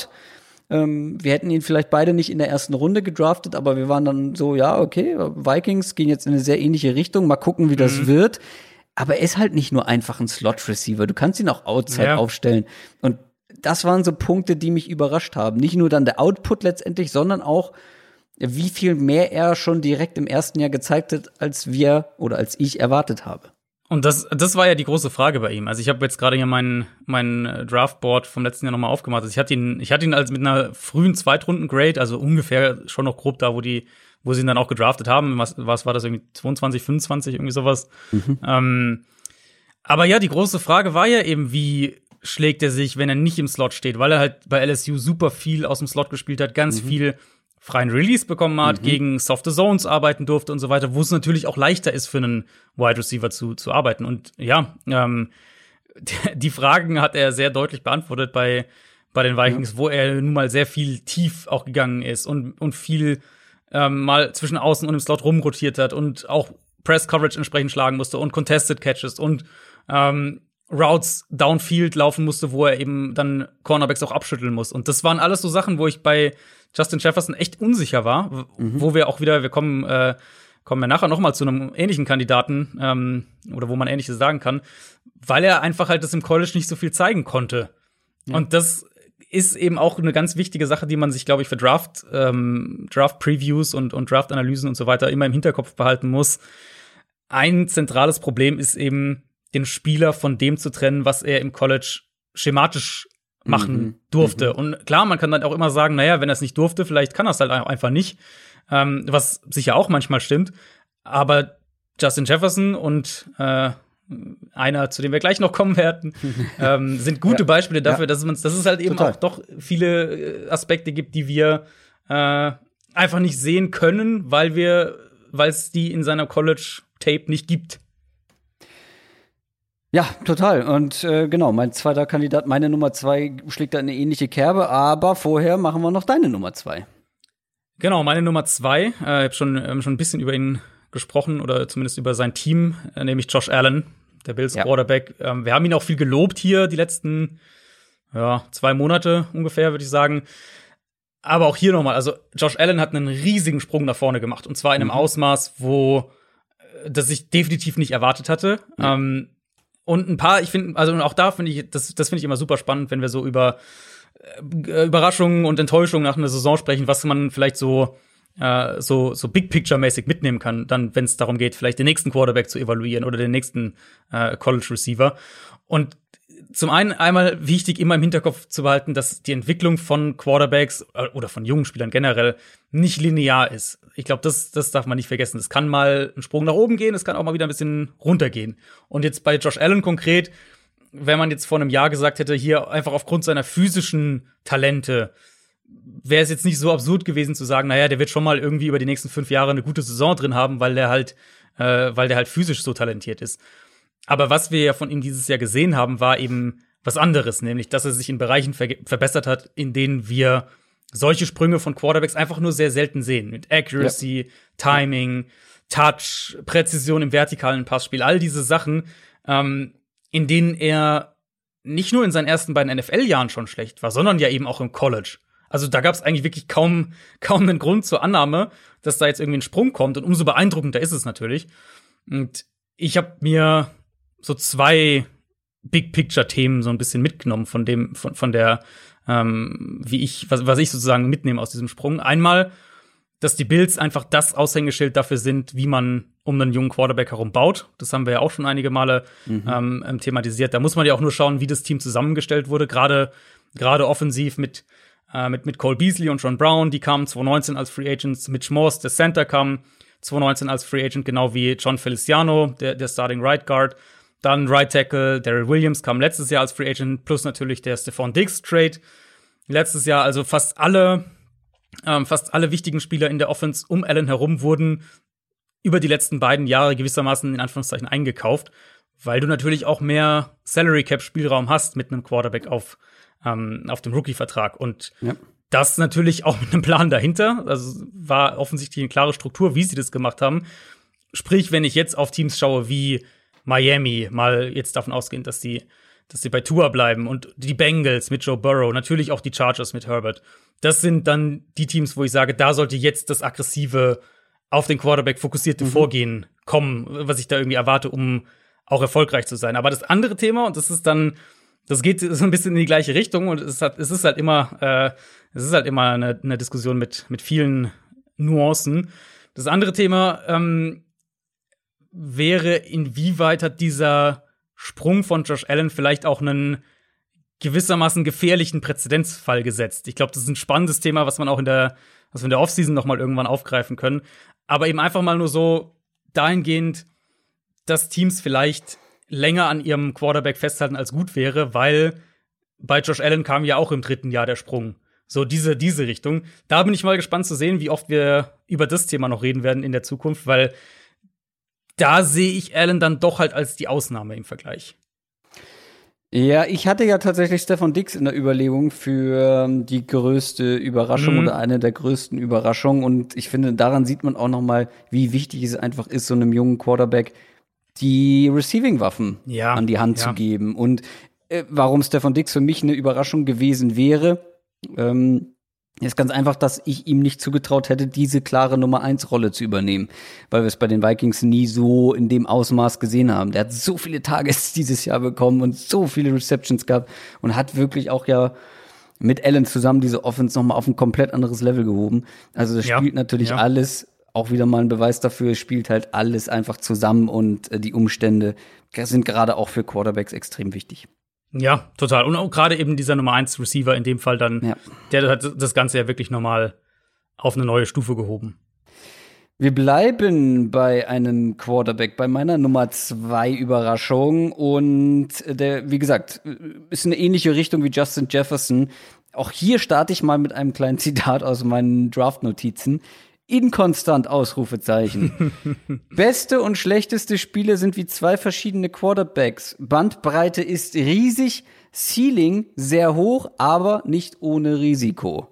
Ähm, wir hätten ihn vielleicht beide nicht in der ersten Runde gedraftet, aber wir waren dann so, ja, okay, Vikings gehen jetzt in eine sehr ähnliche Richtung, mal gucken, wie das mhm. wird. Aber er ist halt nicht nur einfach ein Slot-Receiver. Du kannst ihn auch outside ja. aufstellen. Und das waren so Punkte, die mich überrascht haben. Nicht nur dann der Output letztendlich, sondern auch, wie viel mehr er schon direkt im ersten Jahr gezeigt hat, als wir oder als ich erwartet habe. Und das, das war ja die große Frage bei ihm. Also ich habe jetzt gerade hier mein, mein äh, Draftboard vom letzten Jahr nochmal aufgemacht. Also ich hatte ihn, ich hatte ihn als mit einer frühen Zweitrunden-Grade, also ungefähr schon noch grob da, wo die, wo sie ihn dann auch gedraftet haben. Was, was war das irgendwie 22, 25, irgendwie sowas. Mhm. Ähm, aber ja, die große Frage war ja eben, wie schlägt er sich, wenn er nicht im Slot steht, weil er halt bei LSU super viel aus dem Slot gespielt hat, ganz mhm. viel freien Release bekommen hat, mhm. gegen softe Zones arbeiten durfte und so weiter, wo es natürlich auch leichter ist für einen Wide Receiver zu, zu arbeiten. Und ja, ähm, (laughs) die Fragen hat er sehr deutlich beantwortet bei, bei den Vikings, ja. wo er nun mal sehr viel tief auch gegangen ist und, und viel ähm, mal zwischen außen und im Slot rumrotiert hat und auch Press Coverage entsprechend schlagen musste und Contested Catches und ähm, Routes downfield laufen musste, wo er eben dann Cornerbacks auch abschütteln muss. Und das waren alles so Sachen, wo ich bei Justin Jefferson echt unsicher war, mhm. wo wir auch wieder, wir kommen, äh, kommen wir nachher noch mal zu einem ähnlichen Kandidaten ähm, oder wo man ähnliches sagen kann, weil er einfach halt das im College nicht so viel zeigen konnte. Ja. Und das ist eben auch eine ganz wichtige Sache, die man sich, glaube ich, für Draft, ähm, Draft-Previews und, und Draft-Analysen und so weiter immer im Hinterkopf behalten muss. Ein zentrales Problem ist eben, den Spieler von dem zu trennen, was er im College schematisch machen mhm. durfte. Mhm. Und klar, man kann dann auch immer sagen, naja, wenn er es nicht durfte, vielleicht kann er es halt einfach nicht. Ähm, was sicher auch manchmal stimmt. Aber Justin Jefferson und äh, einer, zu dem wir gleich noch kommen werden, (laughs) ähm, sind gute ja. Beispiele dafür, ja. dass, man, dass es halt eben Total. auch doch viele äh, Aspekte gibt, die wir äh, einfach nicht sehen können, weil wir, weil es die in seiner College-Tape nicht gibt. Ja, total. Und äh, genau, mein zweiter Kandidat, meine Nummer zwei, schlägt da eine ähnliche Kerbe, aber vorher machen wir noch deine Nummer zwei. Genau, meine Nummer zwei. Äh, ich habe schon, ähm, schon ein bisschen über ihn gesprochen oder zumindest über sein Team, äh, nämlich Josh Allen, der Bills ja. Quarterback. Ähm, wir haben ihn auch viel gelobt hier die letzten ja, zwei Monate ungefähr, würde ich sagen. Aber auch hier nochmal, also Josh Allen hat einen riesigen Sprung nach vorne gemacht und zwar in einem mhm. Ausmaß, wo äh, das ich definitiv nicht erwartet hatte. Ja. Ähm, und ein paar, ich finde, also auch da finde ich, das, das finde ich immer super spannend, wenn wir so über äh, Überraschungen und Enttäuschungen nach einer Saison sprechen, was man vielleicht so äh, so so Big Picture mäßig mitnehmen kann, dann wenn es darum geht, vielleicht den nächsten Quarterback zu evaluieren oder den nächsten äh, College Receiver. Und zum einen einmal wichtig, immer im Hinterkopf zu behalten, dass die Entwicklung von Quarterbacks äh, oder von jungen Spielern generell nicht linear ist. Ich glaube, das, das darf man nicht vergessen. Es kann mal ein Sprung nach oben gehen, es kann auch mal wieder ein bisschen runtergehen. Und jetzt bei Josh Allen konkret, wenn man jetzt vor einem Jahr gesagt hätte, hier einfach aufgrund seiner physischen Talente, wäre es jetzt nicht so absurd gewesen zu sagen, naja, der wird schon mal irgendwie über die nächsten fünf Jahre eine gute Saison drin haben, weil der halt, äh, weil der halt physisch so talentiert ist. Aber was wir ja von ihm dieses Jahr gesehen haben, war eben was anderes, nämlich dass er sich in Bereichen ver verbessert hat, in denen wir solche Sprünge von Quarterbacks einfach nur sehr selten sehen. Mit Accuracy, ja. Timing, Touch, Präzision im vertikalen Passspiel, all diese Sachen, ähm, in denen er nicht nur in seinen ersten beiden NFL-Jahren schon schlecht war, sondern ja eben auch im College. Also da gab es eigentlich wirklich kaum, (laughs) kaum einen Grund zur Annahme, dass da jetzt irgendwie ein Sprung kommt. Und umso beeindruckender ist es natürlich. Und ich habe mir so zwei Big Picture Themen so ein bisschen mitgenommen von dem von von der ähm, wie ich was, was ich sozusagen mitnehme aus diesem Sprung. Einmal, dass die Bills einfach das Aushängeschild dafür sind, wie man um einen jungen Quarterback herum baut. Das haben wir ja auch schon einige Male mhm. ähm, ähm thematisiert. Da muss man ja auch nur schauen, wie das Team zusammengestellt wurde. Gerade gerade offensiv mit äh, mit mit Cole Beasley und John Brown, die kamen 2019 als Free Agents. Mitch Morse, der Center, kam 2019 als Free Agent, genau wie John Feliciano, der der Starting Right Guard. Dann Right Tackle Daryl Williams kam letztes Jahr als Free Agent, plus natürlich der Stephon Diggs Trade. Letztes Jahr also fast alle, ähm, fast alle wichtigen Spieler in der Offense um Allen herum wurden über die letzten beiden Jahre gewissermaßen in Anführungszeichen eingekauft, weil du natürlich auch mehr Salary Cap Spielraum hast mit einem Quarterback auf, ähm, auf dem Rookie-Vertrag. Und ja. das natürlich auch mit einem Plan dahinter. Also war offensichtlich eine klare Struktur, wie sie das gemacht haben. Sprich, wenn ich jetzt auf Teams schaue wie Miami, mal jetzt davon ausgehend, dass die, dass sie bei Tour bleiben und die Bengals mit Joe Burrow, natürlich auch die Chargers mit Herbert. Das sind dann die Teams, wo ich sage, da sollte jetzt das aggressive, auf den Quarterback fokussierte mhm. Vorgehen kommen, was ich da irgendwie erwarte, um auch erfolgreich zu sein. Aber das andere Thema, und das ist dann, das geht (laughs) so ein bisschen in die gleiche Richtung und es ist halt, es ist halt immer, äh, es ist halt immer eine, eine Diskussion mit, mit vielen Nuancen. Das andere Thema, ähm, wäre, inwieweit hat dieser Sprung von Josh Allen vielleicht auch einen gewissermaßen gefährlichen Präzedenzfall gesetzt. Ich glaube, das ist ein spannendes Thema, was man auch in der, was wir in der Offseason noch mal irgendwann aufgreifen können. Aber eben einfach mal nur so dahingehend, dass Teams vielleicht länger an ihrem Quarterback festhalten als gut wäre, weil bei Josh Allen kam ja auch im dritten Jahr der Sprung. So diese, diese Richtung. Da bin ich mal gespannt zu sehen, wie oft wir über das Thema noch reden werden in der Zukunft, weil da sehe ich Allen dann doch halt als die Ausnahme im Vergleich. Ja, ich hatte ja tatsächlich Stefan Dix in der Überlegung für ähm, die größte Überraschung mhm. oder eine der größten Überraschungen. Und ich finde, daran sieht man auch noch mal, wie wichtig es einfach ist, so einem jungen Quarterback die Receiving-Waffen ja, an die Hand ja. zu geben. Und äh, warum Stefan Dix für mich eine Überraschung gewesen wäre, ähm, ist ganz einfach, dass ich ihm nicht zugetraut hätte, diese klare Nummer eins Rolle zu übernehmen, weil wir es bei den Vikings nie so in dem Ausmaß gesehen haben. Der hat so viele Targets (laughs) dieses Jahr bekommen und so viele Receptions gehabt und hat wirklich auch ja mit Allen zusammen diese Offense nochmal auf ein komplett anderes Level gehoben. Also das ja, spielt natürlich ja. alles, auch wieder mal ein Beweis dafür, spielt halt alles einfach zusammen und äh, die Umstände sind gerade auch für Quarterbacks extrem wichtig. Ja, total. Und auch gerade eben dieser Nummer 1 Receiver in dem Fall dann, ja. der hat das Ganze ja wirklich nochmal auf eine neue Stufe gehoben. Wir bleiben bei einem Quarterback, bei meiner Nummer 2 Überraschung. Und der, wie gesagt, ist eine ähnliche Richtung wie Justin Jefferson. Auch hier starte ich mal mit einem kleinen (laughs) Zitat aus meinen Draft-Notizen inkonstant Ausrufezeichen. (laughs) Beste und schlechteste Spiele sind wie zwei verschiedene Quarterbacks. Bandbreite ist riesig, Ceiling sehr hoch, aber nicht ohne Risiko.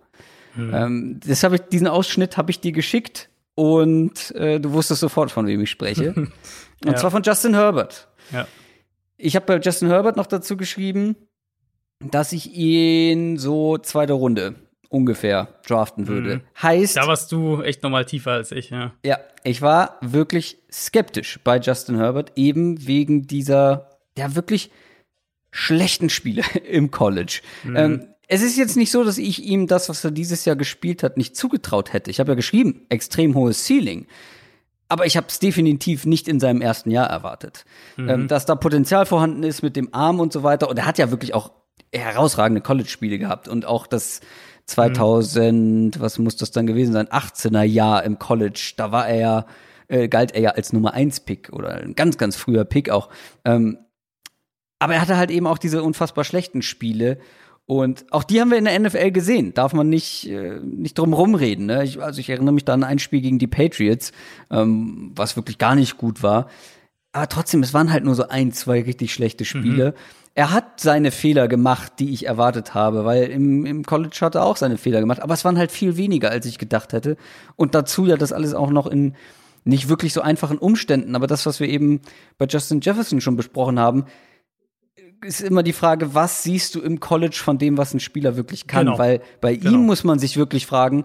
Hm. Ähm, das habe ich, diesen Ausschnitt habe ich dir geschickt und äh, du wusstest sofort, von wem ich spreche. (laughs) und ja. zwar von Justin Herbert. Ja. Ich habe bei Justin Herbert noch dazu geschrieben, dass ich ihn so zweite Runde ungefähr draften würde. Mhm. Heißt. Da warst du echt nochmal tiefer als ich, ja. Ja, ich war wirklich skeptisch bei Justin Herbert, eben wegen dieser, ja, wirklich schlechten Spiele (laughs) im College. Mhm. Ähm, es ist jetzt nicht so, dass ich ihm das, was er dieses Jahr gespielt hat, nicht zugetraut hätte. Ich habe ja geschrieben, extrem hohes Ceiling. Aber ich habe es definitiv nicht in seinem ersten Jahr erwartet. Mhm. Ähm, dass da Potenzial vorhanden ist mit dem Arm und so weiter. Und er hat ja wirklich auch herausragende College-Spiele gehabt und auch das 2000, mhm. was muss das dann gewesen sein, 18er Jahr im College, da war er ja, äh, galt er ja als Nummer 1 Pick oder ein ganz, ganz früher Pick auch. Ähm, aber er hatte halt eben auch diese unfassbar schlechten Spiele. Und auch die haben wir in der NFL gesehen. Darf man nicht, äh, nicht drum rumreden. Ne? Ich, also ich erinnere mich da an ein Spiel gegen die Patriots, ähm, was wirklich gar nicht gut war. aber trotzdem, es waren halt nur so ein, zwei richtig schlechte Spiele. Mhm. Er hat seine Fehler gemacht, die ich erwartet habe, weil im, im College hat er auch seine Fehler gemacht, aber es waren halt viel weniger, als ich gedacht hätte. Und dazu ja das alles auch noch in nicht wirklich so einfachen Umständen, aber das, was wir eben bei Justin Jefferson schon besprochen haben, ist immer die Frage, was siehst du im College von dem, was ein Spieler wirklich kann? Genau. Weil bei genau. ihm muss man sich wirklich fragen,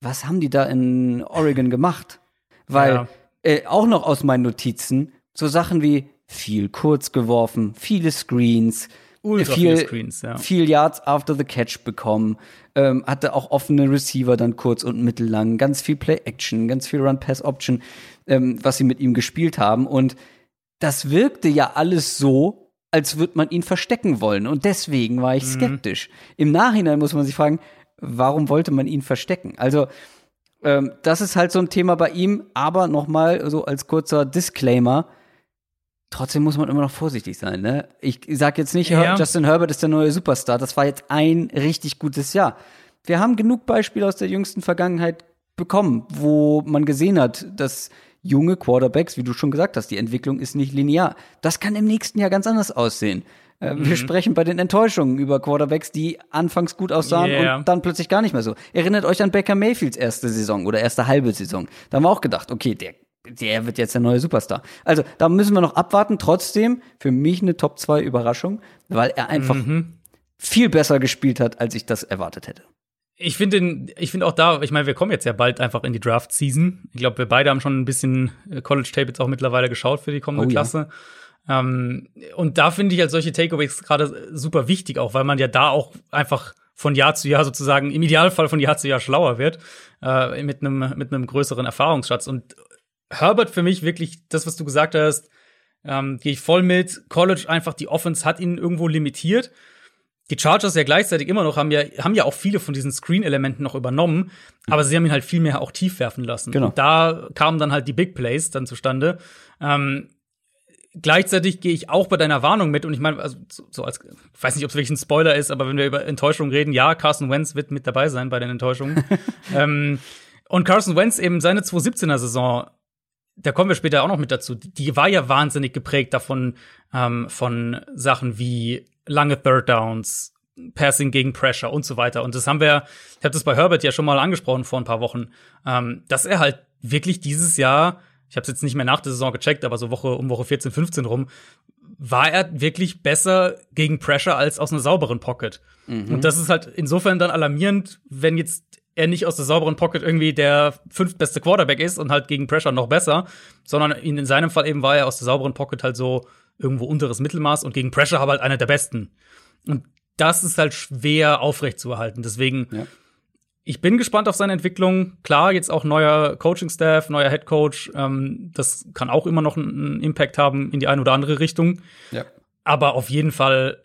was haben die da in Oregon gemacht? Weil ja. äh, auch noch aus meinen Notizen so Sachen wie viel kurz geworfen, viele Screens, Ultra viel, Screens, ja. viel Yards after the catch bekommen, ähm, hatte auch offene Receiver dann kurz und mittellang, ganz viel Play-Action, ganz viel Run-Pass-Option, ähm, was sie mit ihm gespielt haben. Und das wirkte ja alles so, als würde man ihn verstecken wollen. Und deswegen war ich mhm. skeptisch. Mhm. Im Nachhinein muss man sich fragen, warum wollte man ihn verstecken? Also, ähm, das ist halt so ein Thema bei ihm, aber nochmal so als kurzer Disclaimer, trotzdem muss man immer noch vorsichtig sein. Ne? Ich sage jetzt nicht, ja. Justin Herbert ist der neue Superstar. Das war jetzt ein richtig gutes Jahr. Wir haben genug Beispiele aus der jüngsten Vergangenheit bekommen, wo man gesehen hat, dass junge Quarterbacks, wie du schon gesagt hast, die Entwicklung ist nicht linear. Das kann im nächsten Jahr ganz anders aussehen. Äh, mhm. Wir sprechen bei den Enttäuschungen über Quarterbacks, die anfangs gut aussahen yeah. und dann plötzlich gar nicht mehr so. Erinnert euch an Baker Mayfields erste Saison oder erste halbe Saison. Da haben wir auch gedacht, okay, der der wird jetzt der neue Superstar. Also, da müssen wir noch abwarten. Trotzdem, für mich eine Top 2 Überraschung, weil er einfach mhm. viel besser gespielt hat, als ich das erwartet hätte. Ich finde ich finde auch da, ich meine, wir kommen jetzt ja bald einfach in die Draft Season. Ich glaube, wir beide haben schon ein bisschen äh, College Tape jetzt auch mittlerweile geschaut für die kommende oh, Klasse. Ja. Ähm, und da finde ich halt solche Takeaways gerade super wichtig, auch weil man ja da auch einfach von Jahr zu Jahr sozusagen im Idealfall von Jahr zu Jahr schlauer wird äh, mit einem mit einem größeren Erfahrungsschatz und Herbert für mich wirklich das, was du gesagt hast, ähm, gehe ich voll mit. College einfach, die Offense hat ihn irgendwo limitiert. Die Chargers ja gleichzeitig immer noch haben ja, haben ja auch viele von diesen Screen-Elementen noch übernommen, aber sie haben ihn halt viel mehr auch tief werfen lassen. Genau. Und da kamen dann halt die Big Plays dann zustande. Ähm, gleichzeitig gehe ich auch bei deiner Warnung mit und ich meine, also so als, ich weiß nicht, ob es wirklich ein Spoiler ist, aber wenn wir über Enttäuschung reden, ja, Carson Wentz wird mit dabei sein bei den Enttäuschungen. (laughs) ähm, und Carson Wentz eben seine 2017er Saison da kommen wir später auch noch mit dazu, die war ja wahnsinnig geprägt davon, ähm, von Sachen wie lange Third Downs, Passing gegen Pressure und so weiter. Und das haben wir, ich habe das bei Herbert ja schon mal angesprochen vor ein paar Wochen, ähm, dass er halt wirklich dieses Jahr, ich habe es jetzt nicht mehr nach der Saison gecheckt, aber so Woche um Woche 14, 15 rum, war er wirklich besser gegen Pressure als aus einer sauberen Pocket. Mhm. Und das ist halt insofern dann alarmierend, wenn jetzt er nicht aus der sauberen Pocket irgendwie der fünftbeste Quarterback ist und halt gegen Pressure noch besser, sondern in, in seinem Fall eben war er aus der sauberen Pocket halt so irgendwo unteres Mittelmaß und gegen Pressure aber halt einer der besten. Und das ist halt schwer aufrechtzuerhalten. Deswegen, ja. ich bin gespannt auf seine Entwicklung. Klar, jetzt auch neuer Coaching-Staff, neuer Head Coach. Ähm, das kann auch immer noch einen Impact haben in die eine oder andere Richtung. Ja. Aber auf jeden Fall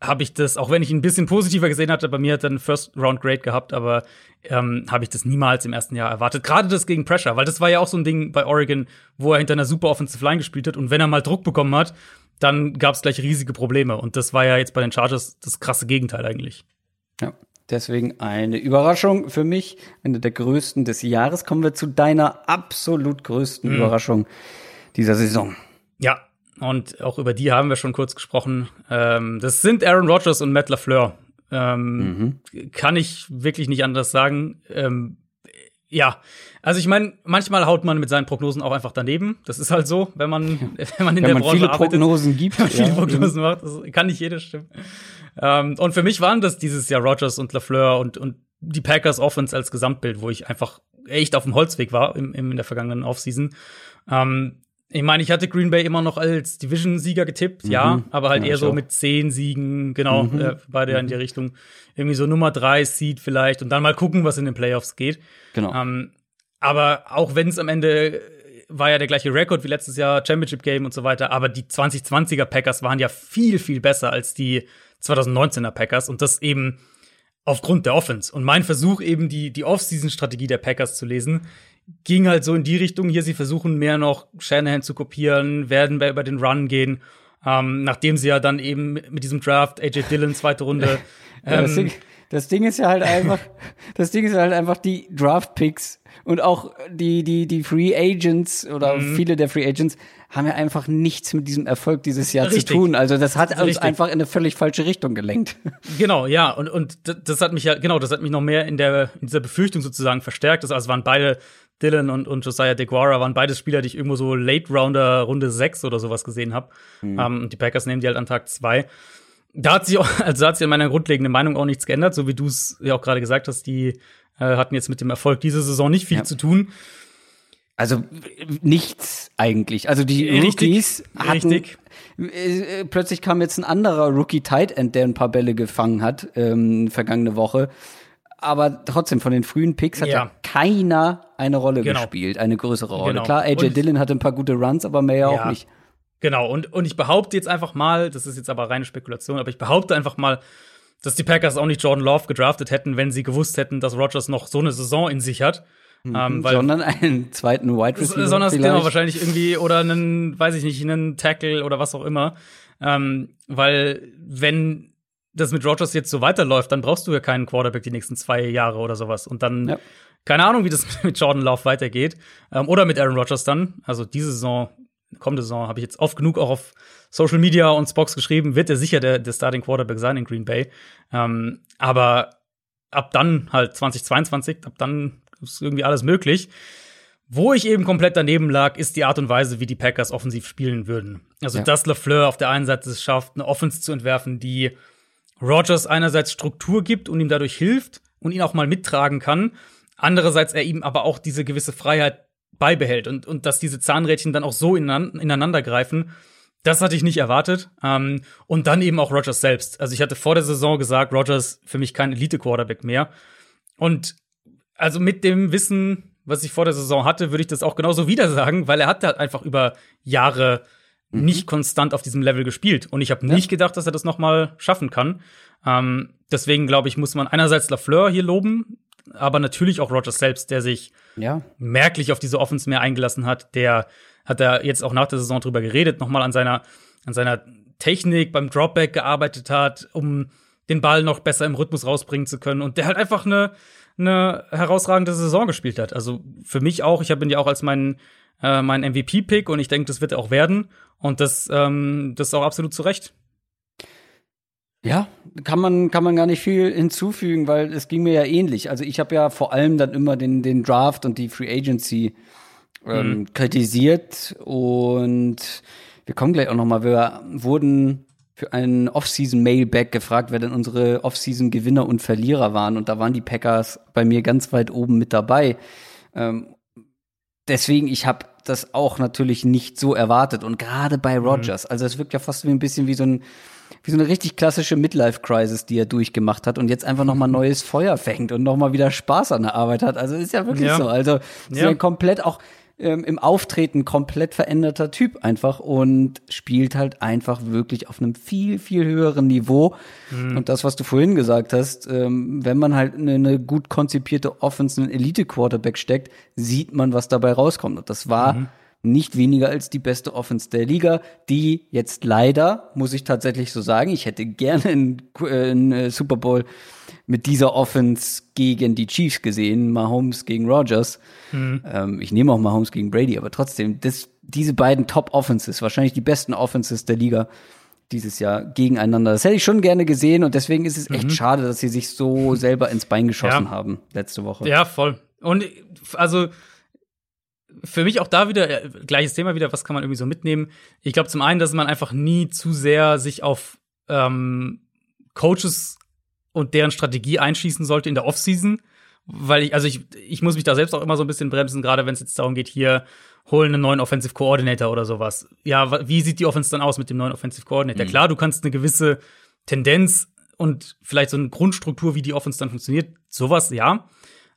habe ich das, auch wenn ich ihn ein bisschen positiver gesehen hatte, bei mir hat er einen First Round Grade gehabt, aber ähm, habe ich das niemals im ersten Jahr erwartet. Gerade das gegen Pressure, weil das war ja auch so ein Ding bei Oregon, wo er hinter einer super Offensive Line gespielt hat und wenn er mal Druck bekommen hat, dann gab es gleich riesige Probleme und das war ja jetzt bei den Chargers das krasse Gegenteil eigentlich. Ja. Deswegen eine Überraschung für mich, eine der größten des Jahres. Kommen wir zu deiner absolut größten mhm. Überraschung dieser Saison. Ja, und auch über die haben wir schon kurz gesprochen. Ähm, das sind Aaron Rodgers und Matt LaFleur. Ähm, mhm. Kann ich wirklich nicht anders sagen. Ähm, ja, also ich meine, manchmal haut man mit seinen Prognosen auch einfach daneben. Das ist halt so, wenn man, (laughs) wenn man in wenn der man Branche viele arbeitet, Prognosen gibt, ja. viele Prognosen macht, das kann nicht jedes stimmen. Ähm, und für mich waren das dieses Jahr Rodgers und LaFleur und, und die Packers Offense als Gesamtbild, wo ich einfach echt auf dem Holzweg war im, im in der vergangenen Offseason. Ähm, ich meine, ich hatte Green Bay immer noch als Division-Sieger getippt, mhm. ja, aber halt ja, eher so mit zehn Siegen, genau, mhm. äh, beide mhm. in die Richtung. Irgendwie so Nummer drei Seed vielleicht und dann mal gucken, was in den Playoffs geht. Genau. Ähm, aber auch wenn es am Ende war ja der gleiche Rekord wie letztes Jahr, Championship Game und so weiter, aber die 2020er Packers waren ja viel, viel besser als die 2019er Packers und das eben aufgrund der Offense. Und mein Versuch eben die, die Off-Season-Strategie der Packers zu lesen, ging halt so in die Richtung hier, sie versuchen mehr noch Shanahan zu kopieren, werden über den Run gehen. Ähm, nachdem sie ja dann eben mit diesem Draft AJ Dillon zweite Runde. (laughs) ähm, ja, Das Ding ist ja halt einfach, (laughs) das Ding ist halt einfach die Draft Picks und auch die, die, die Free Agents oder mhm. viele der Free Agents haben ja einfach nichts mit diesem Erfolg dieses Jahr Richtig. zu tun. Also das hat uns Richtig. einfach in eine völlig falsche Richtung gelenkt. (laughs) Genau, ja. Und, und das hat mich ja, genau, das hat mich noch mehr in der, in dieser Befürchtung sozusagen verstärkt. Das also waren beide Dylan und, und Josiah DeGuara waren beides Spieler, die ich irgendwo so Late Rounder Runde 6 oder sowas gesehen habe. Mhm. Und die Packers nehmen die halt an Tag 2 da hat sich auch, (laughs) also da hat sich in meiner grundlegenden Meinung auch nichts geändert, so wie du es ja auch gerade gesagt hast, die äh, hatten jetzt mit dem Erfolg dieser Saison nicht viel ja. zu tun. Also nichts eigentlich. Also die richtig, Rookies hatten richtig. Äh, plötzlich kam jetzt ein anderer Rookie Tight End, der ein paar Bälle gefangen hat ähm, vergangene Woche. Aber trotzdem von den frühen Picks hat ja, ja keiner eine Rolle genau. gespielt, eine größere Rolle. Genau. Klar, AJ Und Dillon hatte ein paar gute Runs, aber mehr ja auch nicht. Genau, und, und ich behaupte jetzt einfach mal, das ist jetzt aber reine Spekulation, aber ich behaupte einfach mal, dass die Packers auch nicht Jordan Love gedraftet hätten, wenn sie gewusst hätten, dass Rogers noch so eine Saison in sich hat. Mhm, ähm, weil, sondern einen zweiten Wide Receiver. Sondern genau, wahrscheinlich irgendwie oder einen, weiß ich nicht, einen Tackle oder was auch immer. Ähm, weil wenn das mit Rogers jetzt so weiterläuft, dann brauchst du ja keinen Quarterback die nächsten zwei Jahre oder sowas. Und dann, ja. keine Ahnung, wie das (laughs) mit Jordan Love weitergeht. Ähm, oder mit Aaron Rodgers dann. Also diese Saison kommende Saison habe ich jetzt oft genug auch auf Social Media und Spox geschrieben, wird er sicher der, der Starting Quarterback sein in Green Bay. Ähm, aber ab dann halt 2022, ab dann ist irgendwie alles möglich. Wo ich eben komplett daneben lag, ist die Art und Weise, wie die Packers offensiv spielen würden. Also, ja. dass LaFleur auf der einen Seite es schafft, eine Offense zu entwerfen, die Rogers einerseits Struktur gibt und ihm dadurch hilft und ihn auch mal mittragen kann. Andererseits er ihm aber auch diese gewisse Freiheit beibehält und, und dass diese Zahnrädchen dann auch so ineinander greifen, das hatte ich nicht erwartet. Ähm, und dann eben auch Rogers selbst. Also ich hatte vor der Saison gesagt, Rogers für mich kein Elite-Quarterback mehr. Und also mit dem Wissen, was ich vor der Saison hatte, würde ich das auch genauso wieder sagen, weil er hat halt einfach über Jahre mhm. nicht konstant auf diesem Level gespielt. Und ich habe ja. nicht gedacht, dass er das noch mal schaffen kann. Ähm, deswegen glaube ich, muss man einerseits Lafleur hier loben, aber natürlich auch Rogers selbst, der sich ja. merklich auf diese Offense mehr eingelassen hat. Der hat da jetzt auch nach der Saison drüber geredet, nochmal an seiner, an seiner Technik beim Dropback gearbeitet hat, um den Ball noch besser im Rhythmus rausbringen zu können. Und der halt einfach eine, eine herausragende Saison gespielt hat. Also für mich auch, ich habe ihn ja auch als meinen äh, mein MVP-Pick und ich denke, das wird er auch werden. Und das, ähm, das ist auch absolut zu Recht. Ja, kann man, kann man gar nicht viel hinzufügen, weil es ging mir ja ähnlich. Also ich habe ja vor allem dann immer den, den Draft und die Free Agency ähm, mhm. kritisiert und wir kommen gleich auch noch mal. Wir wurden für einen Offseason Mailback gefragt, wer denn unsere Offseason Gewinner und Verlierer waren und da waren die Packers bei mir ganz weit oben mit dabei. Ähm, deswegen, ich habe das auch natürlich nicht so erwartet und gerade bei. Rogers, mhm. also es wirkt ja fast wie ein bisschen wie so ein wie so eine richtig klassische Midlife-Crisis, die er durchgemacht hat und jetzt einfach nochmal neues Feuer fängt und nochmal wieder Spaß an der Arbeit hat. Also ist ja wirklich ja. so. Also ist ja. ja komplett auch ähm, im Auftreten komplett veränderter Typ einfach und spielt halt einfach wirklich auf einem viel, viel höheren Niveau. Mhm. Und das, was du vorhin gesagt hast, ähm, wenn man halt eine, eine gut konzipierte Offense, einen Elite-Quarterback steckt, sieht man, was dabei rauskommt. Und das war mhm nicht weniger als die beste Offense der Liga, die jetzt leider, muss ich tatsächlich so sagen, ich hätte gerne einen, einen äh, Super Bowl mit dieser Offense gegen die Chiefs gesehen, Mahomes gegen Rogers. Mhm. Ähm, ich nehme auch Mahomes gegen Brady, aber trotzdem, das, diese beiden Top-Offenses, wahrscheinlich die besten Offenses der Liga dieses Jahr gegeneinander. Das hätte ich schon gerne gesehen und deswegen ist es echt mhm. schade, dass sie sich so selber ins Bein (laughs) geschossen ja. haben letzte Woche. Ja, voll. Und also für mich auch da wieder, äh, gleiches Thema wieder, was kann man irgendwie so mitnehmen? Ich glaube zum einen, dass man einfach nie zu sehr sich auf ähm, Coaches und deren Strategie einschießen sollte in der Offseason. Weil ich, also ich, ich muss mich da selbst auch immer so ein bisschen bremsen, gerade wenn es jetzt darum geht, hier holen einen neuen Offensive Coordinator oder sowas. Ja, wie sieht die Offense dann aus mit dem neuen Offensive Coordinator? Mhm. Klar, du kannst eine gewisse Tendenz und vielleicht so eine Grundstruktur, wie die Offense dann funktioniert, sowas, ja.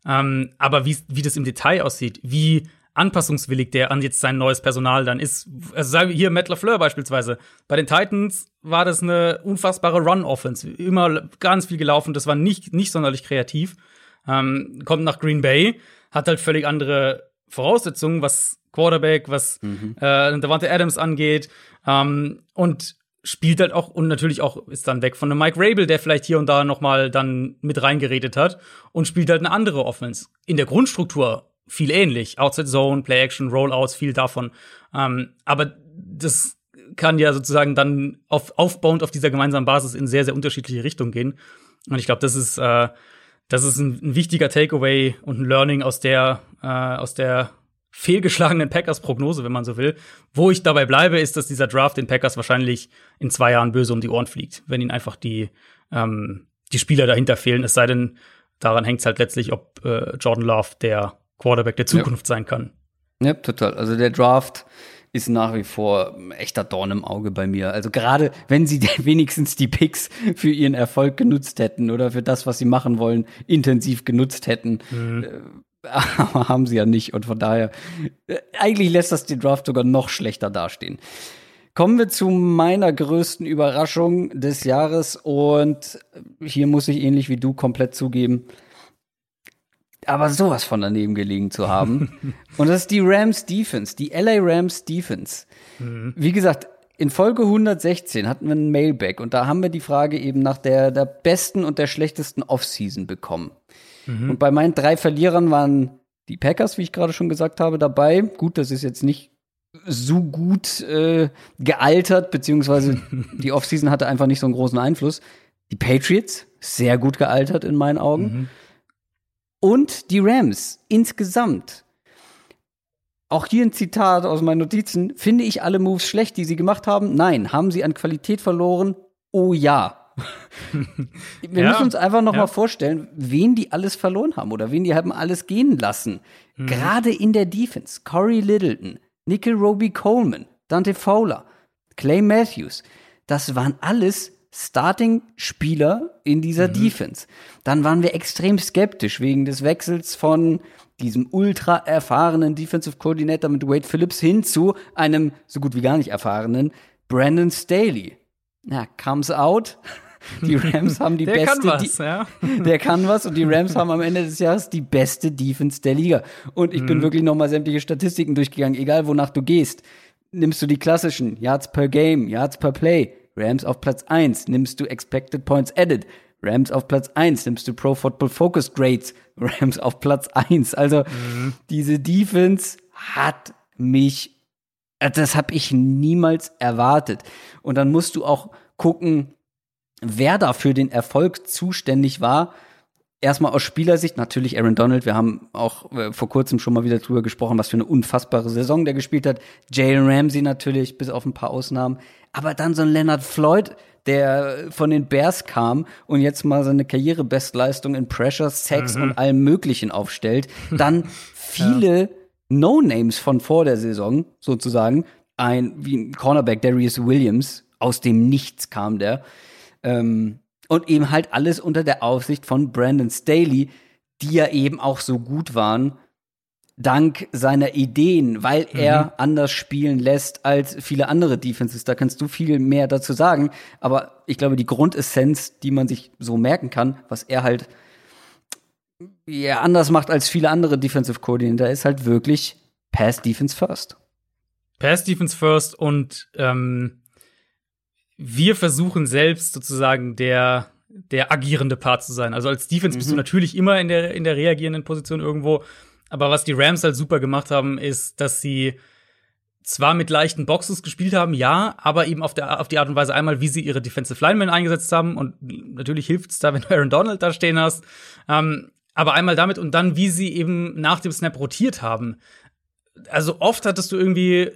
Ähm, aber wie, wie das im Detail aussieht, wie anpassungswillig der an jetzt sein neues Personal dann ist. Also sagen wir hier Matt LaFleur beispielsweise. Bei den Titans war das eine unfassbare Run-Offense. Immer ganz viel gelaufen. Das war nicht, nicht sonderlich kreativ. Ähm, kommt nach Green Bay, hat halt völlig andere Voraussetzungen, was Quarterback, was mhm. äh, Davante Adams angeht. Ähm, und spielt halt auch und natürlich auch ist dann weg von einem Mike Rabel, der vielleicht hier und da noch mal dann mit reingeredet hat und spielt halt eine andere Offense. In der Grundstruktur viel ähnlich, Outside Zone, Play Action, Rollouts, viel davon. Ähm, aber das kann ja sozusagen dann auf, aufbauend auf dieser gemeinsamen Basis in sehr sehr unterschiedliche Richtungen gehen. Und ich glaube, das ist äh, das ist ein, ein, wichtiger Takeaway und ein Learning aus der äh, aus der fehlgeschlagenen Packers-Prognose, wenn man so will. Wo ich dabei bleibe, ist, dass dieser Draft den Packers wahrscheinlich in zwei Jahren böse um die Ohren fliegt, wenn ihnen einfach die, ähm, die Spieler dahinter fehlen. Es sei denn, daran hängt es halt letztlich, ob äh, Jordan Love der Quarterback der Zukunft ja. sein kann. Ja, total. Also der Draft ist nach wie vor echter Dorn im Auge bei mir. Also gerade wenn sie (laughs) wenigstens die Picks für ihren Erfolg genutzt hätten oder für das, was sie machen wollen, intensiv genutzt hätten, mhm. Äh, aber (laughs) haben sie ja nicht. Und von daher, äh, eigentlich lässt das den Draft sogar noch schlechter dastehen. Kommen wir zu meiner größten Überraschung des Jahres. Und hier muss ich ähnlich wie du komplett zugeben, aber sowas von daneben gelegen zu haben. (laughs) und das ist die Rams Defense, die LA Rams Defense. Mhm. Wie gesagt, in Folge 116 hatten wir einen Mailback und da haben wir die Frage eben nach der, der besten und der schlechtesten Offseason bekommen. Mhm. Und bei meinen drei Verlierern waren die Packers, wie ich gerade schon gesagt habe, dabei. Gut, das ist jetzt nicht so gut äh, gealtert, beziehungsweise (laughs) die Offseason hatte einfach nicht so einen großen Einfluss. Die Patriots, sehr gut gealtert in meinen Augen. Mhm. Und die Rams insgesamt. Auch hier ein Zitat aus meinen Notizen. Finde ich alle Moves schlecht, die sie gemacht haben? Nein. Haben sie an Qualität verloren? Oh ja. (laughs) Wir ja, müssen uns einfach noch ja. mal vorstellen, wen die alles verloren haben oder wen die haben alles gehen lassen. Mhm. Gerade in der Defense. Corey Littleton, Nickel Roby Coleman, Dante Fowler, Clay Matthews. Das waren alles Starting-Spieler in dieser mhm. Defense. Dann waren wir extrem skeptisch wegen des Wechsels von diesem ultra erfahrenen Defensive Coordinator mit Wade Phillips hin zu einem so gut wie gar nicht erfahrenen Brandon Staley. Ja, comes out. (laughs) Die Rams haben die der beste. Kann was, ja. (laughs) Der kann was und die Rams haben am Ende des Jahres die beste Defense der Liga. Und ich mhm. bin wirklich nochmal sämtliche Statistiken durchgegangen, egal wonach du gehst. Nimmst du die klassischen Yards per Game, Yards per Play, Rams auf Platz 1, nimmst du Expected Points Added, Rams auf Platz 1, nimmst du Pro Football Focus Grades, (laughs) Rams auf Platz 1. Also mhm. diese Defense hat mich, das habe ich niemals erwartet. Und dann musst du auch gucken, wer da für den Erfolg zuständig war. Erstmal aus Spielersicht, natürlich Aaron Donald. Wir haben auch äh, vor kurzem schon mal wieder drüber gesprochen, was für eine unfassbare Saison der gespielt hat. Jalen Ramsey natürlich, bis auf ein paar Ausnahmen. Aber dann so ein Leonard Floyd, der von den Bears kam und jetzt mal seine Karrierebestleistung in Pressure, Sex mhm. und allem Möglichen aufstellt. Dann (laughs) viele ja. No-Names von vor der Saison, sozusagen. Ein, wie ein Cornerback, Darius Williams, aus dem Nichts kam der. Ähm, und eben halt alles unter der Aufsicht von Brandon Staley, die ja eben auch so gut waren, dank seiner Ideen, weil mhm. er anders spielen lässt als viele andere Defenses. Da kannst du viel mehr dazu sagen. Aber ich glaube, die Grundessenz, die man sich so merken kann, was er halt ja, anders macht als viele andere Defensive Coordinator, ist halt wirklich Pass Defense First. Pass Defense First und ähm, wir versuchen selbst sozusagen der der agierende Part zu sein. Also als Defense mhm. bist du mhm. natürlich immer in der in der reagierenden Position irgendwo, aber was die Rams halt super gemacht haben, ist, dass sie zwar mit leichten Boxes gespielt haben, ja, aber eben auf, der, auf die Art und Weise einmal, wie sie ihre Defensive Linemen eingesetzt haben. Und natürlich hilft es da, wenn du Aaron Donald da stehen hast. Ähm, aber einmal damit und dann, wie sie eben nach dem Snap rotiert haben. Also oft hattest du irgendwie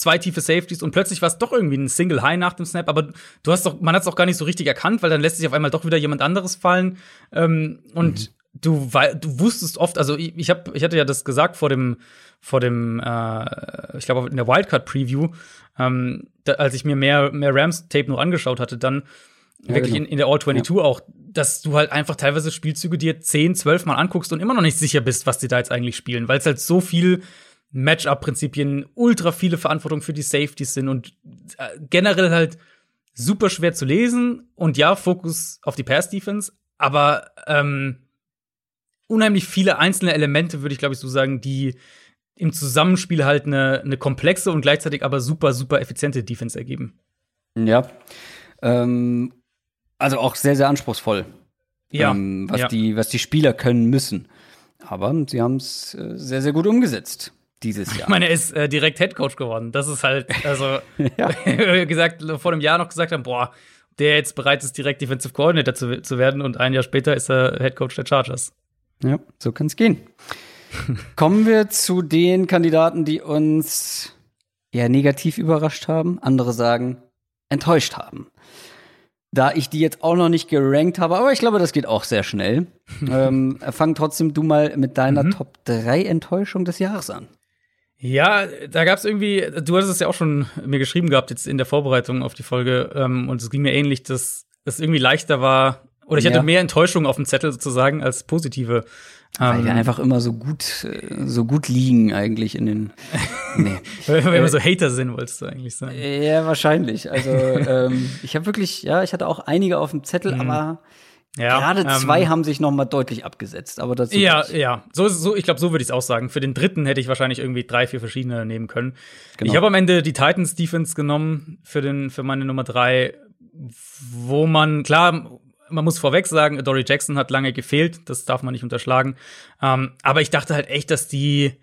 zwei tiefe Safeties und plötzlich war es doch irgendwie ein Single High nach dem Snap, aber du hast doch, man hat es auch gar nicht so richtig erkannt, weil dann lässt sich auf einmal doch wieder jemand anderes fallen. Ähm, und mhm. du, du wusstest oft, also ich, ich, hab, ich hatte ja das gesagt vor dem, vor dem, äh, ich glaube in der Wildcard Preview, ähm, da, als ich mir mehr, mehr Rams Tape noch angeschaut hatte, dann ja, wirklich genau. in, in der All 22 ja. auch, dass du halt einfach teilweise Spielzüge dir 10, 12 Mal anguckst und immer noch nicht sicher bist, was die da jetzt eigentlich spielen, weil es halt so viel Matchup-Prinzipien, ultra viele Verantwortung für die Safeties sind und äh, generell halt super schwer zu lesen. Und ja, Fokus auf die Pass-Defense, aber ähm, unheimlich viele einzelne Elemente, würde ich glaube ich so sagen, die im Zusammenspiel halt eine, eine komplexe und gleichzeitig aber super, super effiziente Defense ergeben. Ja. Ähm, also auch sehr, sehr anspruchsvoll. Ja. Ähm, was, ja. die, was die Spieler können müssen. Aber sie haben es äh, sehr, sehr gut umgesetzt dieses Jahr. Ich meine, er ist äh, direkt Headcoach geworden. Das ist halt, also, (laughs) (laughs) Ja. gesagt, vor einem Jahr noch gesagt haben, boah, der jetzt bereit ist, direkt Defensive Coordinator zu, zu werden und ein Jahr später ist er Headcoach der Chargers. Ja, so kann es gehen. (laughs) Kommen wir zu den Kandidaten, die uns eher negativ überrascht haben. Andere sagen, enttäuscht haben. Da ich die jetzt auch noch nicht gerankt habe, aber ich glaube, das geht auch sehr schnell. ähm, fang trotzdem du mal mit deiner Mhm. Top 3 Enttäuschung des Jahres an. Ja, da gab es irgendwie, du hattest es ja auch schon mir geschrieben gehabt, jetzt in der Vorbereitung auf die Folge, ähm, und es ging mir ähnlich, dass es irgendwie leichter war, oder ich Ja. hatte mehr Enttäuschung auf dem Zettel sozusagen als positive. Weil Ähm, wir einfach immer so gut, äh, so gut liegen eigentlich in den. (laughs) Nee. weil wir immer so Hater sind, wolltest du eigentlich sagen. Ja, wahrscheinlich. Also ähm, ich habe wirklich, ja, ich hatte auch einige auf dem Zettel, (laughs) aber Mhm. Ja, gerade ähm, zwei haben sich noch mal deutlich abgesetzt. Aber dazu Ja, ja. So, so, ich glaube, so würde ich es auch sagen. Für den dritten hätte ich wahrscheinlich irgendwie drei, vier verschiedene nehmen können. Genau. Ich habe am Ende die Titans Defense genommen für, den, für meine Nummer drei, wo man, klar, man muss vorweg sagen, Dory Jackson hat lange gefehlt, das darf man nicht unterschlagen. Ähm, aber ich dachte halt echt, dass die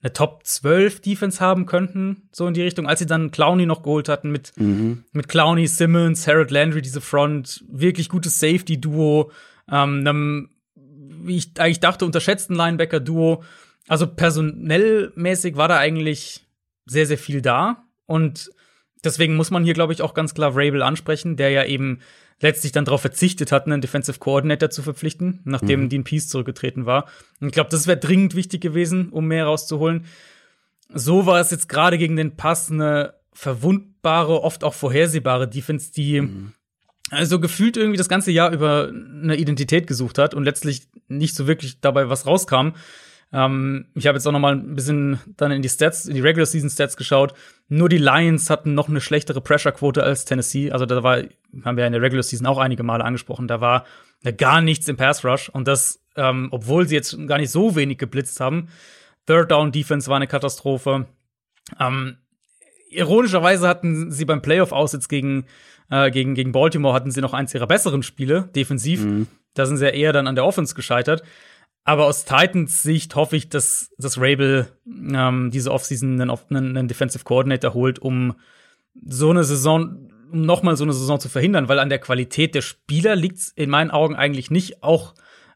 eine Top 12 Defense haben könnten, so in die Richtung, als sie dann Clowney noch geholt hatten mit, Mhm. mit Clowney, Simmons, Harold Landry, diese Front, wirklich gutes Safety-Duo, ähm, einem, wie ich eigentlich dachte, unterschätzten Linebacker-Duo. Also personell mäßig war da eigentlich sehr, sehr viel da. Und deswegen muss man hier, glaube ich, auch ganz klar Rabel ansprechen, der ja eben letztlich dann darauf verzichtet hat, einen Defensive Coordinator zu verpflichten, nachdem Dean Peace zurückgetreten war. Und ich glaube, das wäre dringend wichtig gewesen, um mehr rauszuholen. So war es jetzt gerade gegen den Pass eine verwundbare, oft auch vorhersehbare Defense, die also gefühlt irgendwie das ganze Jahr über eine Identität gesucht hat und letztlich nicht so wirklich dabei was rauskam. Ähm, ich habe jetzt auch noch mal ein bisschen dann in die Stats, in die Regular Season Stats geschaut. Nur die Lions hatten noch eine schlechtere Pressure-Quote als Tennessee. Also da war, haben wir in der Regular Season auch einige Male angesprochen, da war gar nichts im Pass Rush und das, ähm, obwohl sie jetzt gar nicht so wenig geblitzt haben. Third Down Defense war eine Katastrophe. Ähm, ironischerweise hatten sie beim Playoff aus jetzt gegen, äh, gegen, gegen Baltimore hatten sie noch eins ihrer besseren Spiele, defensiv. Da sind sie ja eher dann an der Offense gescheitert. Aber aus Titans Sicht hoffe ich, dass, dass Rabel ähm, diese Offseason einen, einen, Defensive Coordinator holt, um so eine Saison, um nochmal so eine Saison zu verhindern, weil an der Qualität der Spieler liegt es in meinen Augen eigentlich nicht. Auch,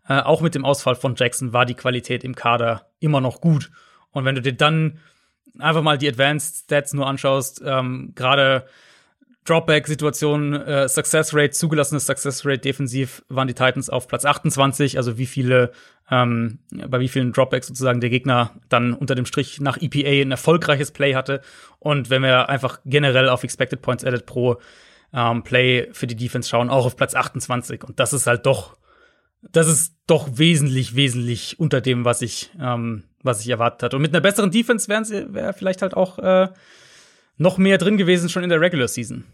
äh, auch mit dem Ausfall von Jackson war die Qualität im Kader immer noch gut. Und wenn du dir dann einfach mal die Advanced Stats nur anschaust, ähm, gerade Dropback-Situation, äh, Success Rate, zugelassene Success Rate defensiv waren die Titans auf Platz 28, also wie viele, ähm, bei wie vielen Dropbacks sozusagen der Gegner dann unter dem Strich nach EPA ein erfolgreiches Play hatte. Und wenn wir einfach generell auf Expected Points Added pro ähm, Play für die Defense schauen, auch auf Platz 28. Und das ist halt doch, das ist doch wesentlich, wesentlich unter dem, was ich, ähm, was ich erwartet hatte. Und mit einer besseren Defense wären sie, wäre vielleicht halt auch äh, noch mehr drin gewesen schon in der Regular Season.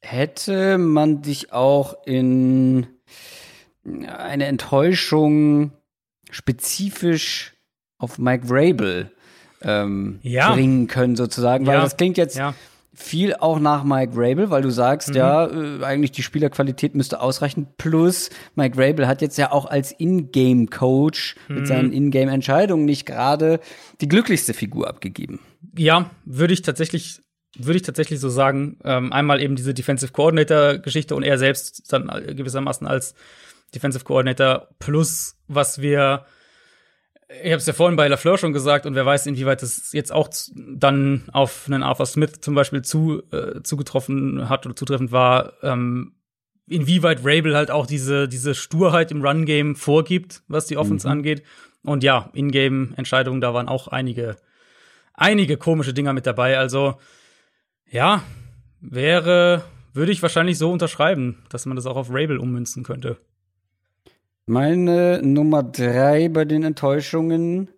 Hätte man dich auch in eine Enttäuschung spezifisch auf Mike Vrabel ähm, Ja. bringen können, sozusagen? Weil Ja. das klingt jetzt Ja. Viel auch nach Mike Vrabel, weil du sagst, ja, äh, eigentlich die Spielerqualität müsste ausreichen. Plus, Mike Vrabel hat jetzt ja auch als Ingame-Coach mit seinen Ingame-Entscheidungen nicht gerade die glücklichste Figur abgegeben. Ja, würde ich tatsächlich, würde ich tatsächlich so sagen. Ähm, einmal eben diese Defensive Coordinator-Geschichte und er selbst dann gewissermaßen als Defensive Coordinator plus was wir ich habe es ja vorhin bei LaFleur schon gesagt und wer weiß, inwieweit das jetzt auch dann auf einen Arthur Smith zum Beispiel zu, äh, zugetroffen hat oder zutreffend war, ähm, inwieweit Rabel halt auch diese, diese Sturheit im Run-Game vorgibt, was die Offense angeht. Und ja, In-Game-Entscheidungen, da waren auch einige, einige komische Dinger mit dabei. Also, ja, wäre, würde ich wahrscheinlich so unterschreiben, dass man das auch auf Rabel ummünzen könnte. Meine Nummer drei bei den Enttäuschungen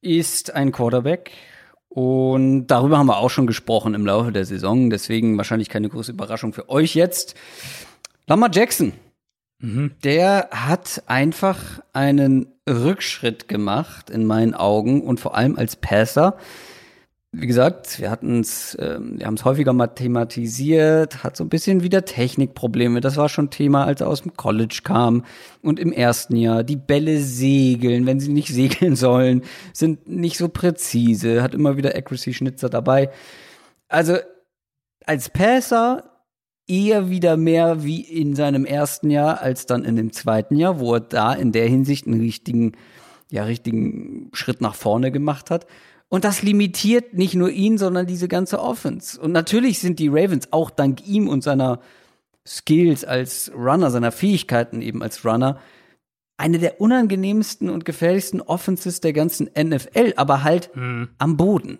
ist ein Quarterback. Und darüber haben wir auch schon gesprochen im Laufe der Saison. Deswegen wahrscheinlich keine große Überraschung für euch jetzt. Lamar Jackson. Der hat einfach einen Rückschritt gemacht in meinen Augen und vor allem als Passer. Wie gesagt, wir hatten es, äh, wir haben es häufiger mathematisiert, hat so ein bisschen wieder Technikprobleme. Das war schon Thema, als er aus dem College kam und im ersten Jahr. Die Bälle segeln, wenn sie nicht (laughs) segeln sollen, sind nicht so präzise, hat immer wieder Accuracy-Schnitzer dabei. Also als Passer eher wieder mehr wie in seinem ersten Jahr als dann in dem zweiten Jahr, wo er da in der Hinsicht einen richtigen, ja, richtigen Schritt nach vorne gemacht hat. Und das limitiert nicht nur ihn, sondern diese ganze Offense. Und natürlich sind die Ravens auch dank ihm und seiner Skills als Runner, seiner Fähigkeiten eben als Runner, eine der unangenehmsten und gefährlichsten Offenses der ganzen NFL, aber halt mhm. am Boden.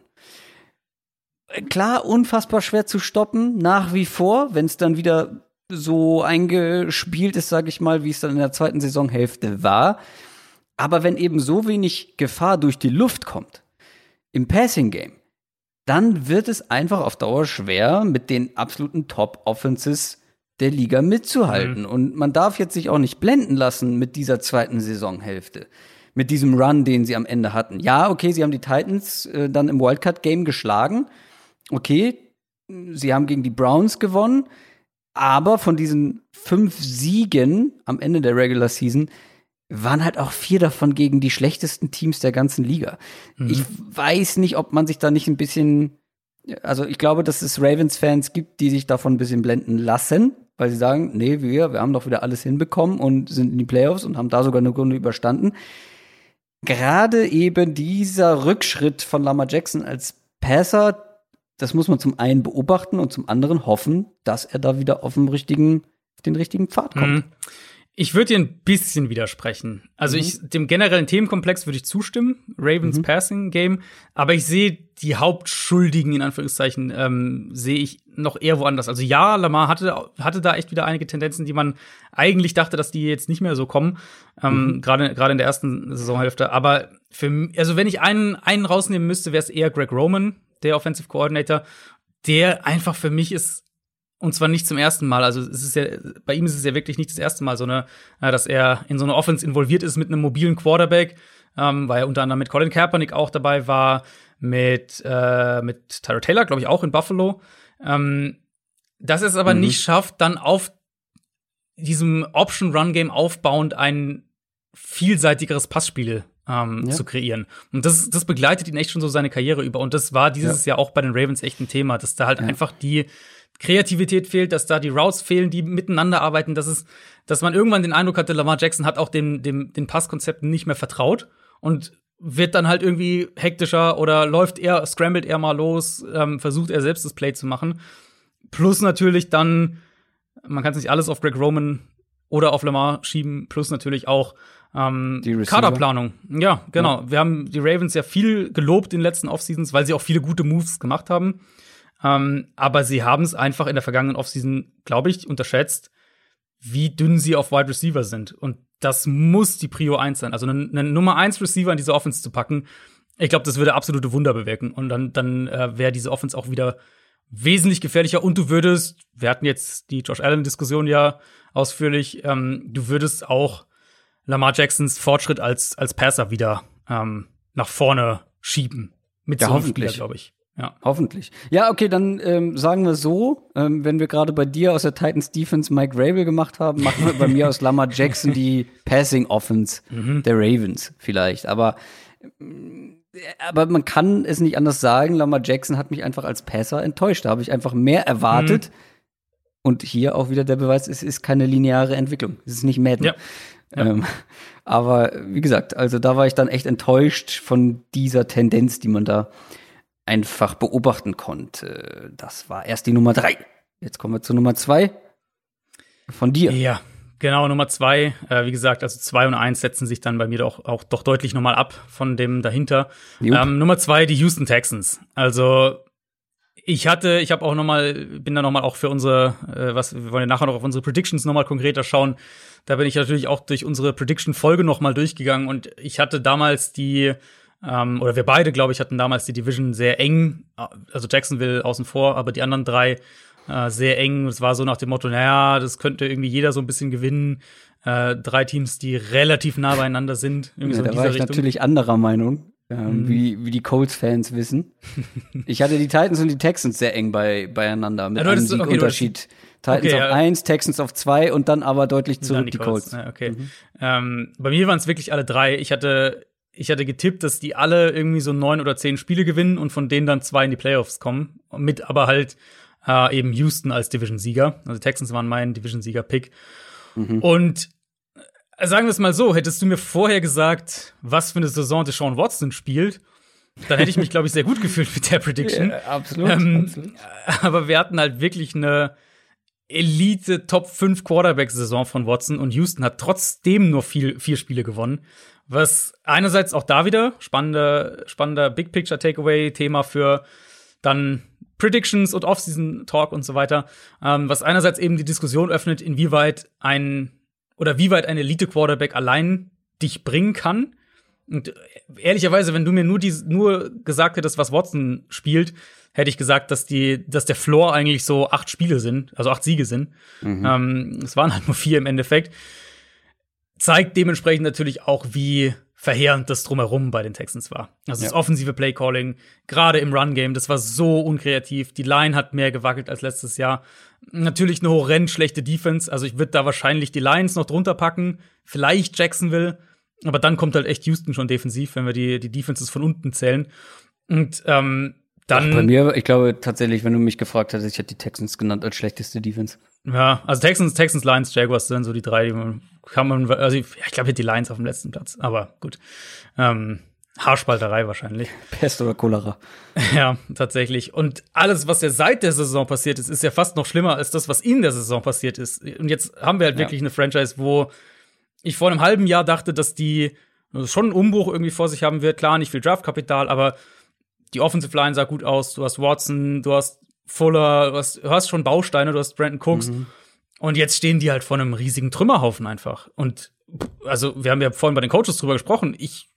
Klar, unfassbar schwer zu stoppen, nach wie vor, wenn es dann wieder so eingespielt ist, sage ich mal, wie es dann in der zweiten Saisonhälfte war. Aber wenn eben so wenig Gefahr durch die Luft kommt, im Passing Game, dann wird es einfach auf Dauer schwer, mit den absoluten Top-Offenses der Liga mitzuhalten. Mhm. Und man darf jetzt sich auch nicht blenden lassen mit dieser zweiten Saisonhälfte. Mit diesem Run, den sie am Ende hatten. Ja, okay, sie haben die Titans äh, dann im Wildcard-Game geschlagen. Okay, sie haben gegen die Browns gewonnen. Aber von diesen fünf Siegen am Ende der Regular Season waren halt auch vier davon gegen die schlechtesten Teams der ganzen Liga. Mhm. Ich weiß nicht, ob man sich da nicht ein bisschen, also ich glaube, dass es Ravens-Fans gibt, die sich davon ein bisschen blenden lassen, weil sie sagen, nee, wir, wir haben doch wieder alles hinbekommen und sind in die Playoffs und haben da sogar eine Runde überstanden. Gerade eben dieser Rückschritt von Lama Jackson als Passer, das muss man zum einen beobachten und zum anderen hoffen, dass er da wieder auf dem richtigen, auf den richtigen Pfad kommt. Mhm. Ich würde dir ein bisschen widersprechen. Also mhm. ich, dem generellen Themenkomplex würde ich zustimmen, Ravens mhm. Passing Game, aber ich sehe die Hauptschuldigen in Anführungszeichen ähm, sehe ich noch eher woanders. Also ja, Lamar hatte hatte da echt wieder einige Tendenzen, die man eigentlich dachte, dass die jetzt nicht mehr so kommen, ähm, mhm. gerade gerade in der ersten Saisonhälfte. Aber für also wenn ich einen einen rausnehmen müsste, wäre es eher Greg Roman, der Offensive Coordinator, der einfach für mich ist und zwar nicht zum ersten Mal. Also es ist ja, bei ihm ist es ja wirklich nicht das erste Mal, so eine, äh, dass er in so eine Offense involviert ist mit einem mobilen Quarterback, ähm, weil er unter anderem mit Colin Kaepernick auch dabei war, mit, äh, mit Tyra Taylor, glaube ich, auch in Buffalo. Ähm, dass er es aber mhm. nicht schafft, dann auf diesem Option-Run-Game aufbauend ein vielseitigeres Passspiel ähm, ja. zu kreieren. Und das, das begleitet ihn echt schon so seine Karriere über. Und das war dieses ja. Jahr auch bei den Ravens echt ein Thema, dass da halt ja. einfach die Kreativität fehlt, dass da die Routes fehlen, die miteinander arbeiten, dass es, dass man irgendwann den Eindruck hatte, Lamar Jackson hat auch dem, dem, den Passkonzepten nicht mehr vertraut und wird dann halt irgendwie hektischer oder läuft er, scrambled er mal los, ähm, versucht er selbst das Play zu machen. Plus natürlich dann, man kann es nicht alles auf Greg Roman oder auf Lamar schieben, plus natürlich auch ähm, die Kaderplanung. Ja, genau. Ja. Wir haben die Ravens ja viel gelobt in den letzten Offseasons, weil sie auch viele gute Moves gemacht haben. Ähm, aber sie haben es einfach in der vergangenen Offseason, glaube ich, unterschätzt, wie dünn sie auf Wide Receiver sind. Und das muss die Prio 1 sein. Also eine, eine Nummer 1 Receiver in diese Offense zu packen, ich glaube, das würde absolute Wunder bewirken. Und dann, dann äh, wäre diese Offense auch wieder wesentlich gefährlicher. Und du würdest, wir hatten jetzt die Josh Allen-Diskussion ja ausführlich, ähm, du würdest auch Lamar Jacksons Fortschritt als, als Passer wieder ähm, nach vorne schieben. Mit ja, so einem Spieler, glaube ich. Ja. Hoffentlich. Ja, okay, dann ähm, sagen wir so, ähm, wenn wir gerade bei dir aus der Titans Defense Mike Rabel gemacht haben, machen wir bei mir aus Lamar Jackson die (laughs) Passing Offense mhm. der Ravens vielleicht. Aber, äh, aber man kann es nicht anders sagen, Lamar Jackson hat mich einfach als Passer enttäuscht. Da habe ich einfach mehr erwartet. Mhm. Und hier auch wieder der Beweis, es ist keine lineare Entwicklung. Es ist nicht Madden. Ja. Ja. Ähm, aber wie gesagt, also da war ich dann echt enttäuscht von dieser Tendenz, die man da einfach beobachten konnte. Das war erst die Nummer drei. Jetzt kommen wir zu Nummer zwei von dir. Ja, genau, Nummer zwei. Äh, wie gesagt, also zwei und eins setzen sich dann bei mir doch auch doch deutlich nochmal ab von dem dahinter. Ähm, Nummer zwei, die Houston Texans. Also ich hatte, ich habe auch noch mal, bin da noch mal auch für unsere, äh, was wir wollen ja nachher noch auf unsere Predictions noch mal konkreter schauen. Da bin ich natürlich auch durch unsere Prediction-Folge noch mal durchgegangen und ich hatte damals die ähm, oder wir beide, glaube ich, hatten damals die Division sehr eng, also Jacksonville außen vor, aber die anderen drei äh, sehr eng. Es war so nach dem Motto, naja, das könnte irgendwie jeder so ein bisschen gewinnen. Äh, drei Teams, die relativ nah beieinander sind. Irgendwie ja, so in da war ich Richtung. natürlich anderer Meinung. ähm, mhm. wie, wie die Colts-Fans wissen. (laughs) ich hatte die Titans und die Texans sehr eng bei, beieinander mit ja, einem Siegunterschied. Okay, Titans okay, auf ja. 1, Texans auf 2 und dann aber deutlich zurück die, die Colts. Colts. Ja, okay. Mhm. Ähm, bei mir waren es wirklich alle drei. Ich hatte, ich hatte getippt, dass die alle irgendwie so neun oder zehn Spiele gewinnen und von denen dann zwei in die Playoffs kommen. Mit aber halt äh, eben Houston als Division-Sieger. Also Texans waren mein Division-Sieger-Pick. Mhm. Und äh, sagen wir es mal so, hättest du mir vorher gesagt, was für eine Saison Deshaun Watson spielt, dann hätte ich mich, glaube ich, sehr gut gefühlt mit der Prediction. Ja, absolut, ähm, absolut. Aber wir hatten halt wirklich eine Elite Top 5 Quarterback-Saison von Watson und Houston hat trotzdem nur viel, vier Spiele gewonnen. Was einerseits auch da wieder spannender, spannender Big Picture Takeaway Thema für dann Predictions und Offseason Talk und so weiter. Ähm, was einerseits eben die Diskussion öffnet, inwieweit ein oder wie weit ein Elite Quarterback allein dich bringen kann. Und ehrlicherweise, wenn du mir nur, die, nur gesagt hättest, was Watson spielt, hätte ich gesagt, dass die, dass der Floor eigentlich so acht Spiele sind, also acht Siege sind. Mhm. Ähm, es waren halt nur vier im Endeffekt. Zeigt dementsprechend natürlich auch, wie verheerend das drumherum bei den Texans war. Also ja. das offensive Playcalling, gerade im Run-Game, das war so unkreativ. Die Line hat mehr gewackelt als letztes Jahr. Natürlich eine horrend schlechte Defense. Also ich würde da wahrscheinlich die Lions noch drunter packen, vielleicht Jacksonville, aber dann kommt halt echt Houston schon defensiv, wenn wir die, die Defenses von unten zählen. Und ähm, dann. Ach, bei mir, ich glaube tatsächlich, wenn du mich gefragt hättest, ich hätte die Texans genannt als schlechteste Defense. Ja, also Texans, Texans, Lions, Jaguars sind so die drei, die man kann man, also ich, ich glaube, die Lions auf dem letzten Platz, aber gut. Ähm, Haarspalterei wahrscheinlich. (laughs) Pest oder Cholera. (laughs) Ja, tatsächlich. Und alles, was ja seit der Saison passiert ist, ist ja fast noch schlimmer als das, was in der Saison passiert ist. Und jetzt haben wir halt ja. wirklich eine Franchise, wo ich vor einem halben Jahr dachte, dass die schon einen Umbruch irgendwie vor sich haben wird. Klar, nicht viel Draftkapital, aber die Offensive Line sah gut aus. Du hast Watson, du hast Fuller, du hast, du hast schon Bausteine, du hast Brandon Cooks. Mhm. Und jetzt stehen die halt vor einem riesigen Trümmerhaufen einfach. Und also, wir haben ja vorhin bei den Coaches drüber gesprochen. Ich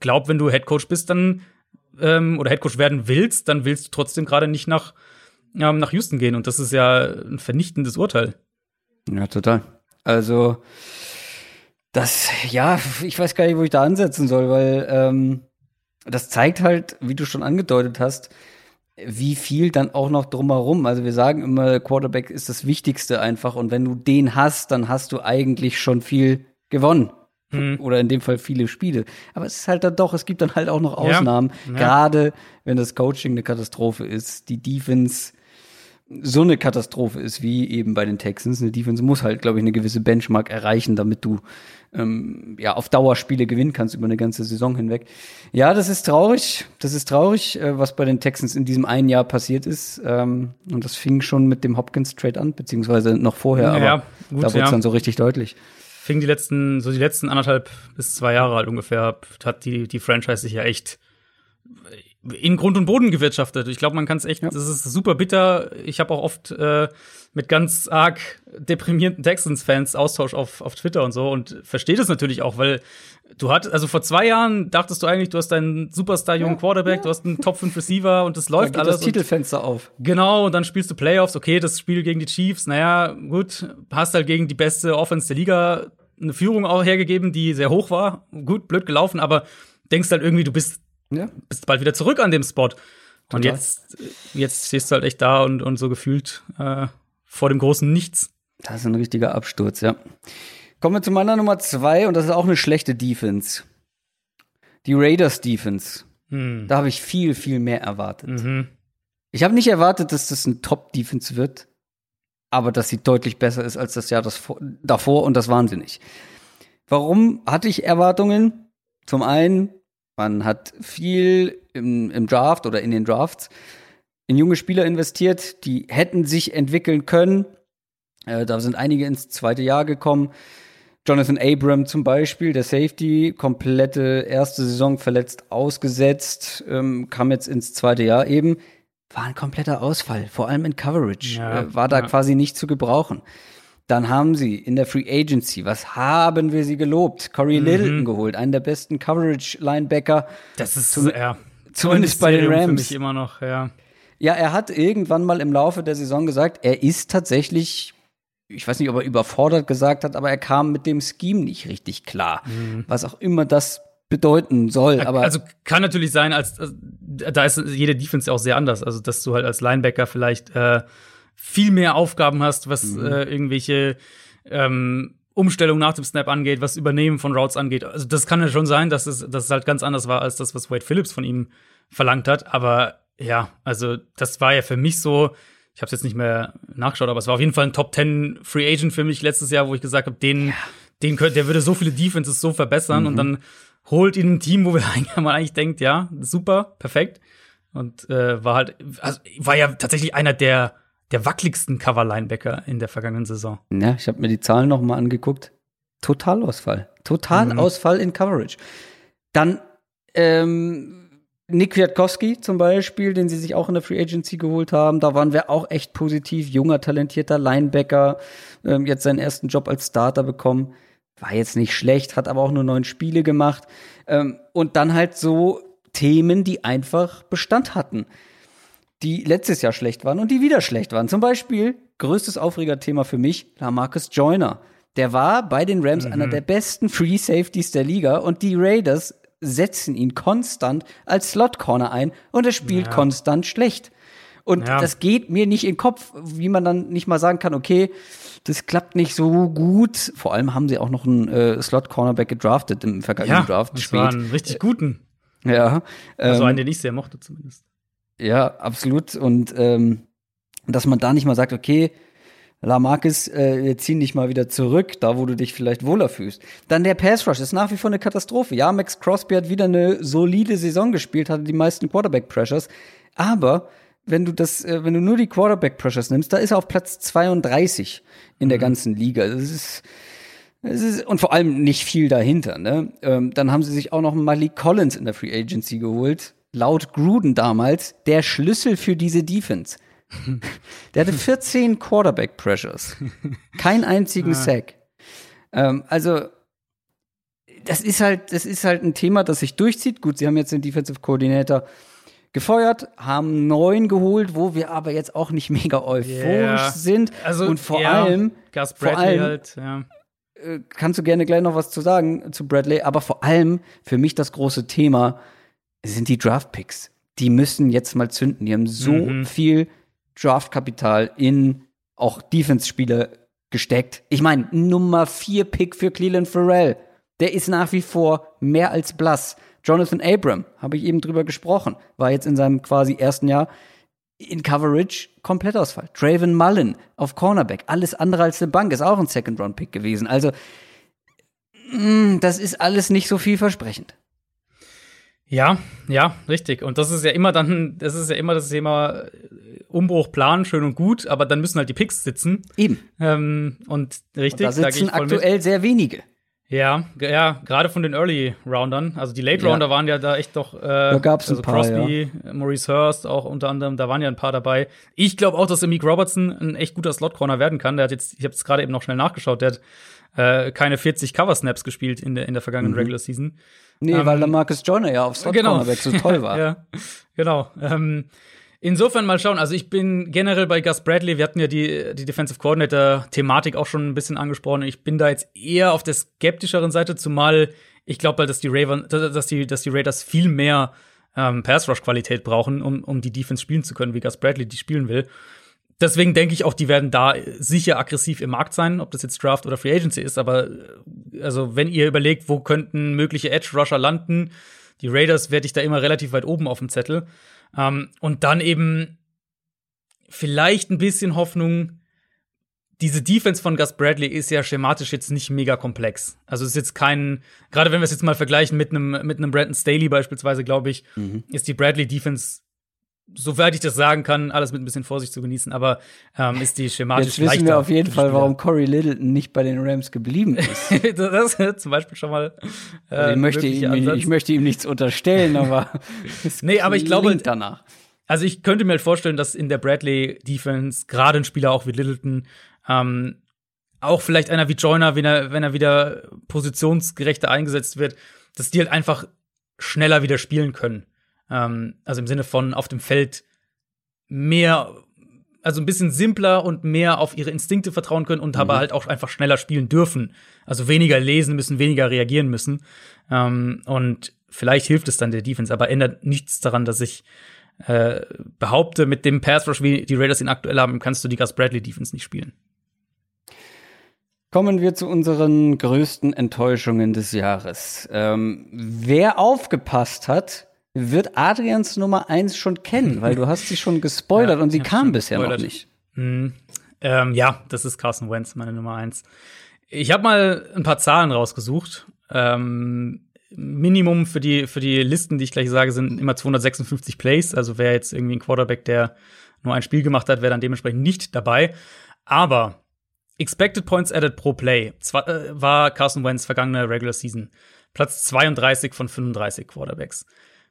glaube, wenn du Head Coach bist, dann ähm, oder Head Coach werden willst, dann willst du trotzdem gerade nicht nach, ähm, nach Houston gehen. Und das ist ja ein vernichtendes Urteil. Ja, total. Also, das, ja, ich weiß gar nicht, wo ich da ansetzen soll, weil ähm, das zeigt halt, wie du schon angedeutet hast, wie viel dann auch noch drumherum. Also wir sagen immer, Quarterback ist das Wichtigste einfach. Und wenn du den hast, dann hast du eigentlich schon viel gewonnen. Mhm. Oder in dem Fall viele Spiele. Aber es ist halt dann doch, es gibt dann halt auch noch Ausnahmen. Ja. Ja. Gerade wenn das Coaching eine Katastrophe ist, die Defense so eine Katastrophe ist wie eben bei den Texans. Eine Defense muss halt, glaube ich, eine gewisse Benchmark erreichen, damit du ähm, ja auf Dauerspiele gewinnen kannst über eine ganze Saison hinweg. Ja, das ist traurig. Das ist traurig, äh, was bei den Texans in diesem einen Jahr passiert ist. Ähm, und das fing schon mit dem Hopkins Trade an, beziehungsweise noch vorher, aber ja, gut, da wurde es ja. dann so richtig deutlich. Fing die letzten, so die letzten anderthalb bis zwei Jahre halt ungefähr, hat die, die Franchise sich ja echt in Grund und Boden gewirtschaftet. Ich glaube, man kann es echt, ja. das ist super bitter. Ich habe auch oft äh, mit ganz arg deprimierten Texans-Fans Austausch auf, auf Twitter und so und verstehe das natürlich auch, weil du hattest, also vor zwei Jahren dachtest du eigentlich, du hast deinen Superstar-jungen ja, Quarterback, ja. du hast einen Top 5 Receiver und das läuft dann alles. das Titelfenster auf. Genau, und dann spielst du Playoffs, okay, das Spiel gegen die Chiefs, naja, gut, hast halt gegen die beste Offense der Liga eine Führung auch hergegeben, die sehr hoch war. Gut, blöd gelaufen, aber denkst halt irgendwie, du bist ja. bist bald wieder zurück an dem Spot. Total. Und jetzt, jetzt stehst du halt echt da und, und so gefühlt äh, vor dem großen Nichts. Das ist ein richtiger Absturz, ja. Kommen wir zu meiner Nummer zwei und das ist auch eine schlechte Defense. Die Raiders Defense. Hm. Da habe ich viel, viel mehr erwartet. Mhm. Ich habe nicht erwartet, dass das ein Top-Defense wird, aber dass sie deutlich besser ist als das Jahr das davor und das nicht. Warum hatte ich Erwartungen? Zum einen, man hat viel im, im Draft oder in den Drafts in junge Spieler investiert, die hätten sich entwickeln können. Äh, da sind einige ins zweite Jahr gekommen. Jonathan Abram zum Beispiel, der Safety, komplette erste Saison verletzt ausgesetzt, ähm, kam jetzt ins zweite Jahr eben. War ein kompletter Ausfall, vor allem in Coverage. Ja, äh, war da ja. quasi nicht zu gebrauchen. Dann haben sie in der Free Agency, was haben wir sie gelobt? Corey mhm. Littleton geholt, einen der besten Coverage-Linebacker. Das ist zum, ja, zumindest bei den Rams. Für mich immer noch, ja. Ja, er hat irgendwann mal im Laufe der Saison gesagt, er ist tatsächlich, ich weiß nicht, ob er überfordert gesagt hat, aber er kam mit dem Scheme nicht richtig klar. Mhm. Was auch immer das bedeuten soll. Aber also kann natürlich sein, als, als da ist jede Defense auch sehr anders. Also dass du halt als Linebacker vielleicht äh, viel mehr Aufgaben hast, was mhm. äh, irgendwelche ähm, Umstellung nach dem Snap angeht, was Übernehmen von Routes angeht. Also das kann ja schon sein, dass es, dass es halt ganz anders war als das, was Wade Phillips von ihm verlangt hat. Aber ja, also das war ja für mich so, ich habe es jetzt nicht mehr nachgeschaut, aber es war auf jeden Fall ein Top 10 Free Agent für mich letztes Jahr, wo ich gesagt habe, den, ja. den könnte, der würde so viele Defenses so verbessern mhm. und dann holt ihn ein Team, (laughs) wo man eigentlich denkt, ja, super, perfekt. Und äh, war halt, also war ja tatsächlich einer der der wackeligsten Cover-Linebacker in der vergangenen Saison. Ja, ich habe mir die Zahlen noch mal angeguckt. Totalausfall. Totalausfall mhm. in Coverage. Dann ähm, Nick Kwiatkowski zum Beispiel, den sie sich auch in der Free Agency geholt haben. Da waren wir auch echt positiv. Junger, talentierter Linebacker. Ähm, jetzt seinen ersten Job als Starter bekommen. War jetzt nicht schlecht, hat aber auch nur neun Spiele gemacht. Ähm, und dann halt so Themen, die einfach Bestand hatten die letztes Jahr schlecht waren und die wieder schlecht waren. Zum Beispiel, größtes Aufregerthema für mich, Lamarcus Joyner. Der war bei den Rams mhm. einer der besten Free Safeties der Liga und die Raiders setzen ihn konstant als Slot Corner ein und er spielt ja. konstant schlecht. Und ja. das geht mir nicht in den Kopf, wie man dann nicht mal sagen kann, okay, das klappt nicht so gut. Vor allem haben sie auch noch einen äh, Slot Cornerback gedraftet im vergangenen ja, Draft. Das war einen richtig guten. Ja. Also einen, ähm, den ich sehr mochte zumindest. Ja, absolut. Und ähm, dass man da nicht mal sagt, okay, Lamarcus, äh, wir ziehen dich mal wieder zurück, da wo du dich vielleicht wohler fühlst. Dann der Pass Rush ist nach wie vor eine Katastrophe. Ja, Max Crosby hat wieder eine solide Saison gespielt, hatte die meisten Quarterback Pressures, aber wenn du das, äh, wenn du nur die Quarterback Pressures nimmst, da ist er auf Platz 32 in der mhm. ganzen Liga. Das ist, das ist und vor allem nicht viel dahinter. Ne? Ähm, dann haben sie sich auch noch Malik Collins in der Free Agency geholt laut Gruden damals der Schlüssel für diese Defense. (laughs) Der hatte 14 Quarterback Pressures. Keinen einzigen Sack. Ähm, also, das ist halt, das ist halt ein Thema, das sich durchzieht. Gut, sie haben jetzt den Defensive Coordinator gefeuert, haben neun geholt, wo wir aber jetzt auch nicht (laughs) mega euphorisch yeah. sind. Also, und vor ja, allem, Gus Bradley vor allem, halt, ja. Äh, kannst du gerne gleich noch was zu sagen zu Bradley, aber vor allem für mich das große Thema, sind die Draftpicks. Die müssen jetzt mal zünden. Die haben so mhm. viel Draftkapital in auch Defense-Spieler gesteckt. Ich meine, Nummer 4 Pick für Cleveland Farrell. Der ist nach wie vor mehr als blass. Jonathan Abram, habe ich eben drüber gesprochen, war jetzt in seinem quasi ersten Jahr in Coverage Komplettausfall. Draven Mullen auf Cornerback, alles andere als eine Bank, ist auch ein Second-Round-Pick gewesen. Also, mm, das ist alles nicht so vielversprechend. Ja, ja, richtig. Und das ist ja immer dann, das ist ja immer das Thema äh, Umbruch, Plan, schön und gut, aber dann müssen halt die Picks sitzen. Eben. Ähm, und richtig, und da sitzen da aktuell mit. sehr wenige. Ja, ja, gerade von den Early Roundern. Also die Late Rounder ja. waren ja da echt doch. Äh, da gab's also ein paar, Crosby, ja. Maurice Hurst auch unter anderem. Da waren ja ein paar dabei. Ich glaube auch, dass Meek Robertson ein echt guter Slot Corner werden kann. Der hat jetzt, ich habe es gerade eben noch schnell nachgeschaut. Der hat äh, keine 40 Cover Snaps gespielt in der in der vergangenen mhm. Regular Season. Nee, ähm, weil der Marcus Joyner ja auf Slot genau. So toll war. (laughs) ja, genau. Ähm, insofern mal schauen. Also ich bin generell bei Gus Bradley. Wir hatten ja die, die Defensive Coordinator-Thematik auch schon ein bisschen angesprochen. Ich bin da jetzt eher auf der skeptischeren Seite, zumal ich glaube halt, dass die dass die, dass die Raiders viel mehr ähm, Pass-Rush-Qualität brauchen, um, um die Defense spielen zu können, wie Gus Bradley die spielen will deswegen denke ich auch, die werden da sicher aggressiv im Markt sein, ob das jetzt Draft oder Free Agency ist. Aber äh, also, wenn ihr überlegt, wo könnten mögliche Edge Rusher landen, die Raiders werde ich da immer relativ weit oben auf dem Zettel. Ähm, und dann eben vielleicht ein bisschen Hoffnung. Diese Defense von Gus Bradley ist ja schematisch jetzt nicht mega komplex. Also es ist jetzt kein, gerade wenn wir es jetzt mal vergleichen mit einem mit einem Brandon Staley beispielsweise, glaube ich, mhm. ist die Bradley Defense soweit ich das sagen kann, alles mit ein bisschen Vorsicht zu genießen, aber ähm, ist die schematisch Jetzt wissen wir auf jeden Fall, warum Corey Littleton nicht bei den Rams geblieben ist. (laughs) das ist zum Beispiel schon mal. Äh, also ich, möchte ihm, ich möchte ihm nichts unterstellen, aber (laughs) nee, aber ich glaube danach. Also ich könnte mir halt vorstellen, dass in der Bradley Defense gerade ein Spieler auch wie Littleton ähm, auch vielleicht einer wie Joyner, wenn er, wenn er wieder positionsgerechter eingesetzt wird, dass die halt einfach schneller wieder spielen können. Ähm, also im Sinne von auf dem Feld mehr also ein bisschen simpler und mehr auf ihre Instinkte vertrauen können und mhm. aber halt auch einfach schneller spielen dürfen. Also weniger lesen müssen, weniger reagieren müssen. Ähm, und vielleicht hilft es dann der Defense, aber ändert nichts daran, dass ich äh, behaupte, mit dem Pass Rush, wie die Raiders ihn aktuell haben, kannst du die Gus Bradley Defense nicht spielen. Kommen wir zu unseren größten Enttäuschungen des Jahres. Ähm, wer aufgepasst hat, wird Adrians Nummer 1 schon kennen, weil du hast sie schon gespoilert (laughs) ja, und sie kam bisher noch nicht. Mhm. Ähm, ja, das ist Carson Wentz, meine Nummer 1. Ich habe mal ein paar Zahlen rausgesucht. Ähm, Minimum für die, für die Listen, die ich gleich sage, sind immer 256 Plays. Also wer jetzt irgendwie ein Quarterback, der nur ein Spiel gemacht hat, wäre dann dementsprechend nicht dabei. Aber Expected Points Added pro Play äh, war Carson Wentz vergangene Regular Season Platz 32 von 35 Quarterbacks.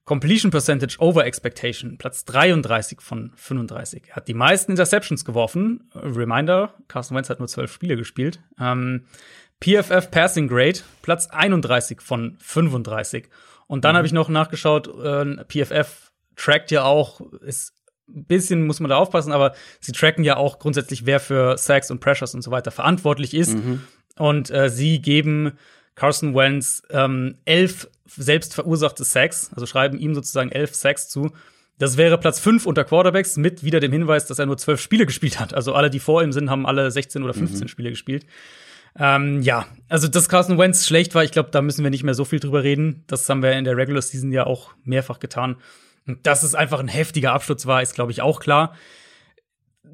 Completion Percentage over Expectation, Platz 33 von 35. Er hat die meisten Interceptions geworfen. Reminder, Carson Wentz hat nur 12 Spiele gespielt. Ähm, PFF Passing Grade, Platz 31 von 35. Und dann mhm. habe ich noch nachgeschaut, äh, PFF trackt ja auch, ist ein bisschen muss man da aufpassen, aber sie tracken ja auch grundsätzlich, wer für Sacks und Pressures und so weiter verantwortlich ist. Mhm. Und äh, sie geben Carson Wentz ähm, elf selbst verursachte Sacks, also schreiben ihm sozusagen elf Sacks zu. Das wäre Platz fünf unter Quarterbacks mit wieder dem Hinweis, dass er nur zwölf Spiele (laughs) gespielt hat. Also alle, die vor ihm sind, haben alle 16 oder 15 mhm. Spiele gespielt. Ähm, ja, also dass Carson Wentz schlecht war, ich glaube, da müssen wir nicht mehr so viel drüber reden. Das haben wir in der Regular Season ja auch mehrfach getan. Und dass es einfach ein heftiger Absturz war, ist, glaube ich, auch klar.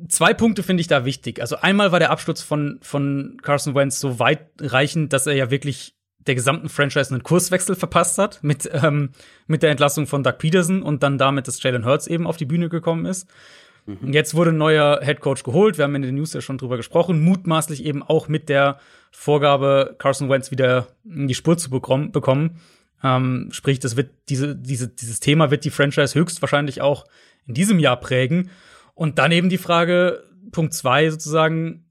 Zwei Punkte finde ich da wichtig. Also einmal war der Absturz von, von Carson Wentz so weitreichend, dass er ja wirklich der gesamten Franchise einen Kurswechsel verpasst hat mit, ähm, mit der Entlassung von Doug Peterson und dann damit, dass Jalen Hurts eben auf die Bühne gekommen ist. Mhm. Jetzt wurde ein neuer Head Coach geholt. Wir haben in den News ja schon drüber gesprochen. Mutmaßlich eben auch mit der Vorgabe, Carson Wentz wieder in die Spur zu bekommen. Ähm, sprich, das wird diese, diese, dieses Thema wird die Franchise höchstwahrscheinlich auch in diesem Jahr prägen. Und dann eben die Frage, Punkt zwei sozusagen,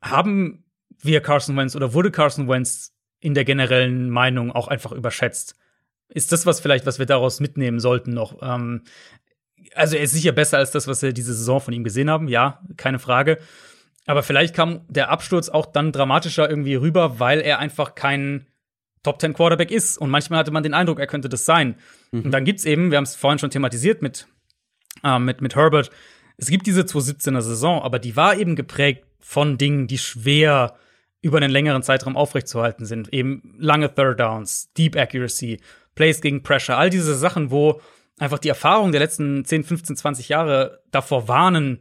haben wir Carson Wentz oder wurde Carson Wentz in der generellen Meinung auch einfach überschätzt? Ist das was vielleicht, was wir daraus mitnehmen sollten noch? Ähm, also er ist sicher besser als das, was wir diese Saison von ihm gesehen haben, ja, keine Frage. Aber vielleicht kam der Absturz auch dann dramatischer irgendwie rüber, weil er einfach kein Top 10 Quarterback ist. Und manchmal hatte man den Eindruck, er könnte das sein. Mhm. Und dann gibt's eben, wir haben es vorhin schon thematisiert mit, äh, mit, mit Herbert, es gibt diese 2017er Saison, aber die war eben geprägt von Dingen, die schwer über einen längeren Zeitraum aufrechtzuerhalten sind. Eben lange Third Downs, Deep Accuracy, Plays gegen Pressure, all diese Sachen, wo einfach die Erfahrung der letzten 10, 15, 20 Jahre davor warnen,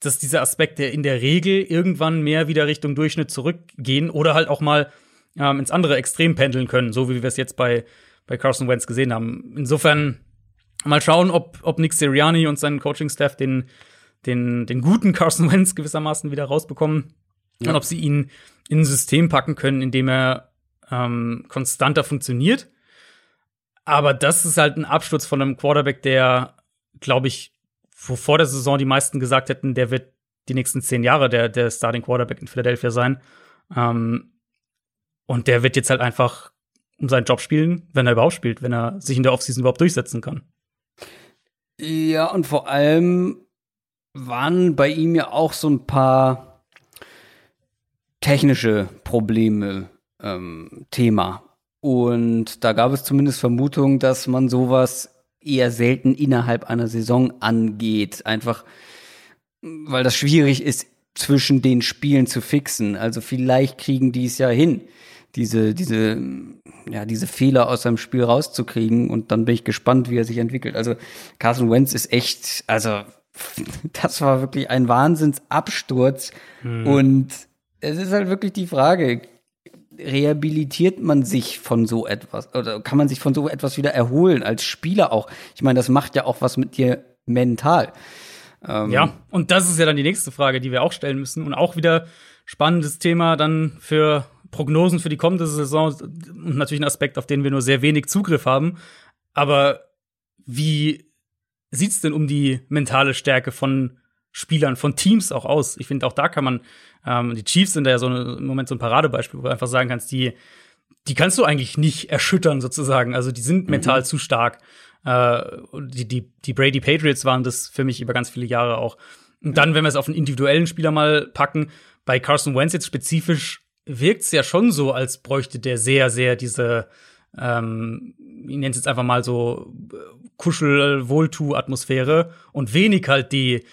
dass diese Aspekte in der Regel irgendwann mehr wieder Richtung Durchschnitt zurückgehen oder halt auch mal ähm, ins andere Extrem pendeln können, so wie wir es jetzt bei, bei Carson Wentz gesehen haben. Insofern mal schauen, ob, ob Nick Sirianni und sein Coaching-Staff den, den, den guten Carson Wentz gewissermaßen wieder rausbekommen ja. und ob sie ihn in ein System packen können, in dem er ähm, konstanter funktioniert. Aber das ist halt ein Absturz von einem Quarterback, der, glaube ich, wo vor der Saison die meisten gesagt hätten, der wird die nächsten zehn Jahre der, der Starting Quarterback in Philadelphia sein. Ähm, und der wird jetzt halt einfach um seinen Job spielen, wenn er überhaupt spielt, wenn er sich in der Offseason überhaupt durchsetzen kann. Ja, und vor allem waren bei ihm ja auch so ein paar technische Probleme ähm, Thema. Und da gab es zumindest Vermutungen, dass man sowas eher selten innerhalb einer Saison angeht. Einfach, weil das schwierig ist, zwischen den Spielen zu fixen. Also vielleicht kriegen die es ja hin diese, diese, ja, diese Fehler aus seinem Spiel rauszukriegen. Und dann bin ich gespannt, wie er sich entwickelt. Also Carson Wentz ist echt, also (laughs) das war wirklich ein Wahnsinnsabsturz. Hm. Und es ist halt wirklich die Frage, rehabilitiert man sich von so etwas oder kann man sich von so etwas wieder erholen als Spieler auch? Ich meine, das macht ja auch was mit dir mental. Ähm ja, und das ist ja dann die nächste Frage, die wir auch stellen müssen und auch wieder spannendes Thema dann für Prognosen für die kommende Saison und natürlich ein Aspekt, auf den wir nur sehr wenig Zugriff haben. Aber wie sieht's denn um die mentale Stärke von Spielern, von Teams auch aus? Ich finde, auch da kann man, ähm, die Chiefs sind da ja so eine, im Moment so ein Paradebeispiel, wo du einfach sagen kannst, die, die kannst du eigentlich nicht erschüttern sozusagen. Also die sind mhm. mental zu stark. Äh, die, die, die Brady Patriots waren das für mich über ganz viele Jahre auch. Und dann, wenn wir es auf einen individuellen Spieler mal packen, bei Carson Wentz jetzt spezifisch wirkt es ja schon so, als bräuchte der sehr, sehr diese, ähm, ich nenne es jetzt einfach mal so Kuschel-Wohltu-Atmosphäre und wenig halt die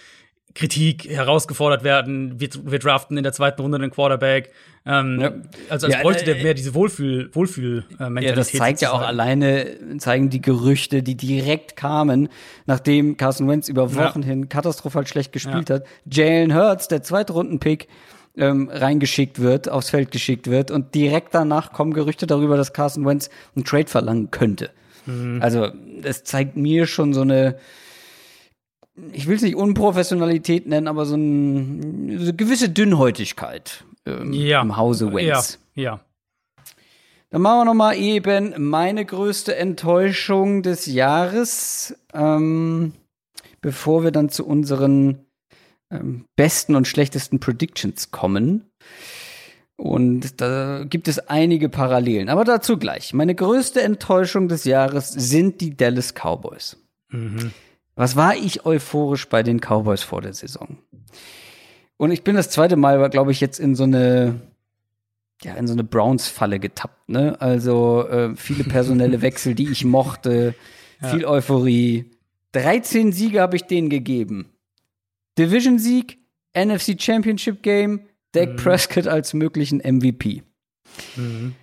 Kritik herausgefordert werden. Wir, wir draften in der zweiten Runde den Quarterback. Ähm, ja. Also als ja, bräuchte der äh, mehr diese Wohlfühl, Wohlfühl äh, Mentalität. Ja, das zeigt ja auch alleine, zeigen die Gerüchte, die direkt kamen, nachdem Carson Wentz über Wochen ja. hin katastrophal schlecht gespielt hat. Jalen Hurts, der zweite Rundenpick, ähm, reingeschickt wird, aufs Feld geschickt wird und direkt danach kommen Gerüchte darüber, dass Carson Wentz einen Trade verlangen könnte. Mhm. Also, das zeigt mir schon so eine ich will es nicht Unprofessionalität nennen, aber so, ein, so eine gewisse Dünnhäutigkeit ähm, ja. im Hause Wentz. Ja, ja. Dann machen wir noch mal eben meine größte Enttäuschung des Jahres, ähm, bevor wir dann zu unseren ähm, besten und schlechtesten Predictions kommen. Und da gibt es einige Parallelen, aber dazu gleich. Meine größte Enttäuschung des Jahres sind die Dallas Cowboys. Mhm. Was war ich euphorisch bei den Cowboys vor der Saison? Und ich bin das zweite Mal, glaube ich, jetzt in so eine, ja, in so eine Browns-Falle getappt, ne? Also äh, viele personelle (laughs) Wechsel, die ich mochte, ja. viel Euphorie. 13 Siege habe ich denen gegeben. Division-Sieg, NFC Championship Game, Dak mhm. Prescott als möglichen MVP. Mhm.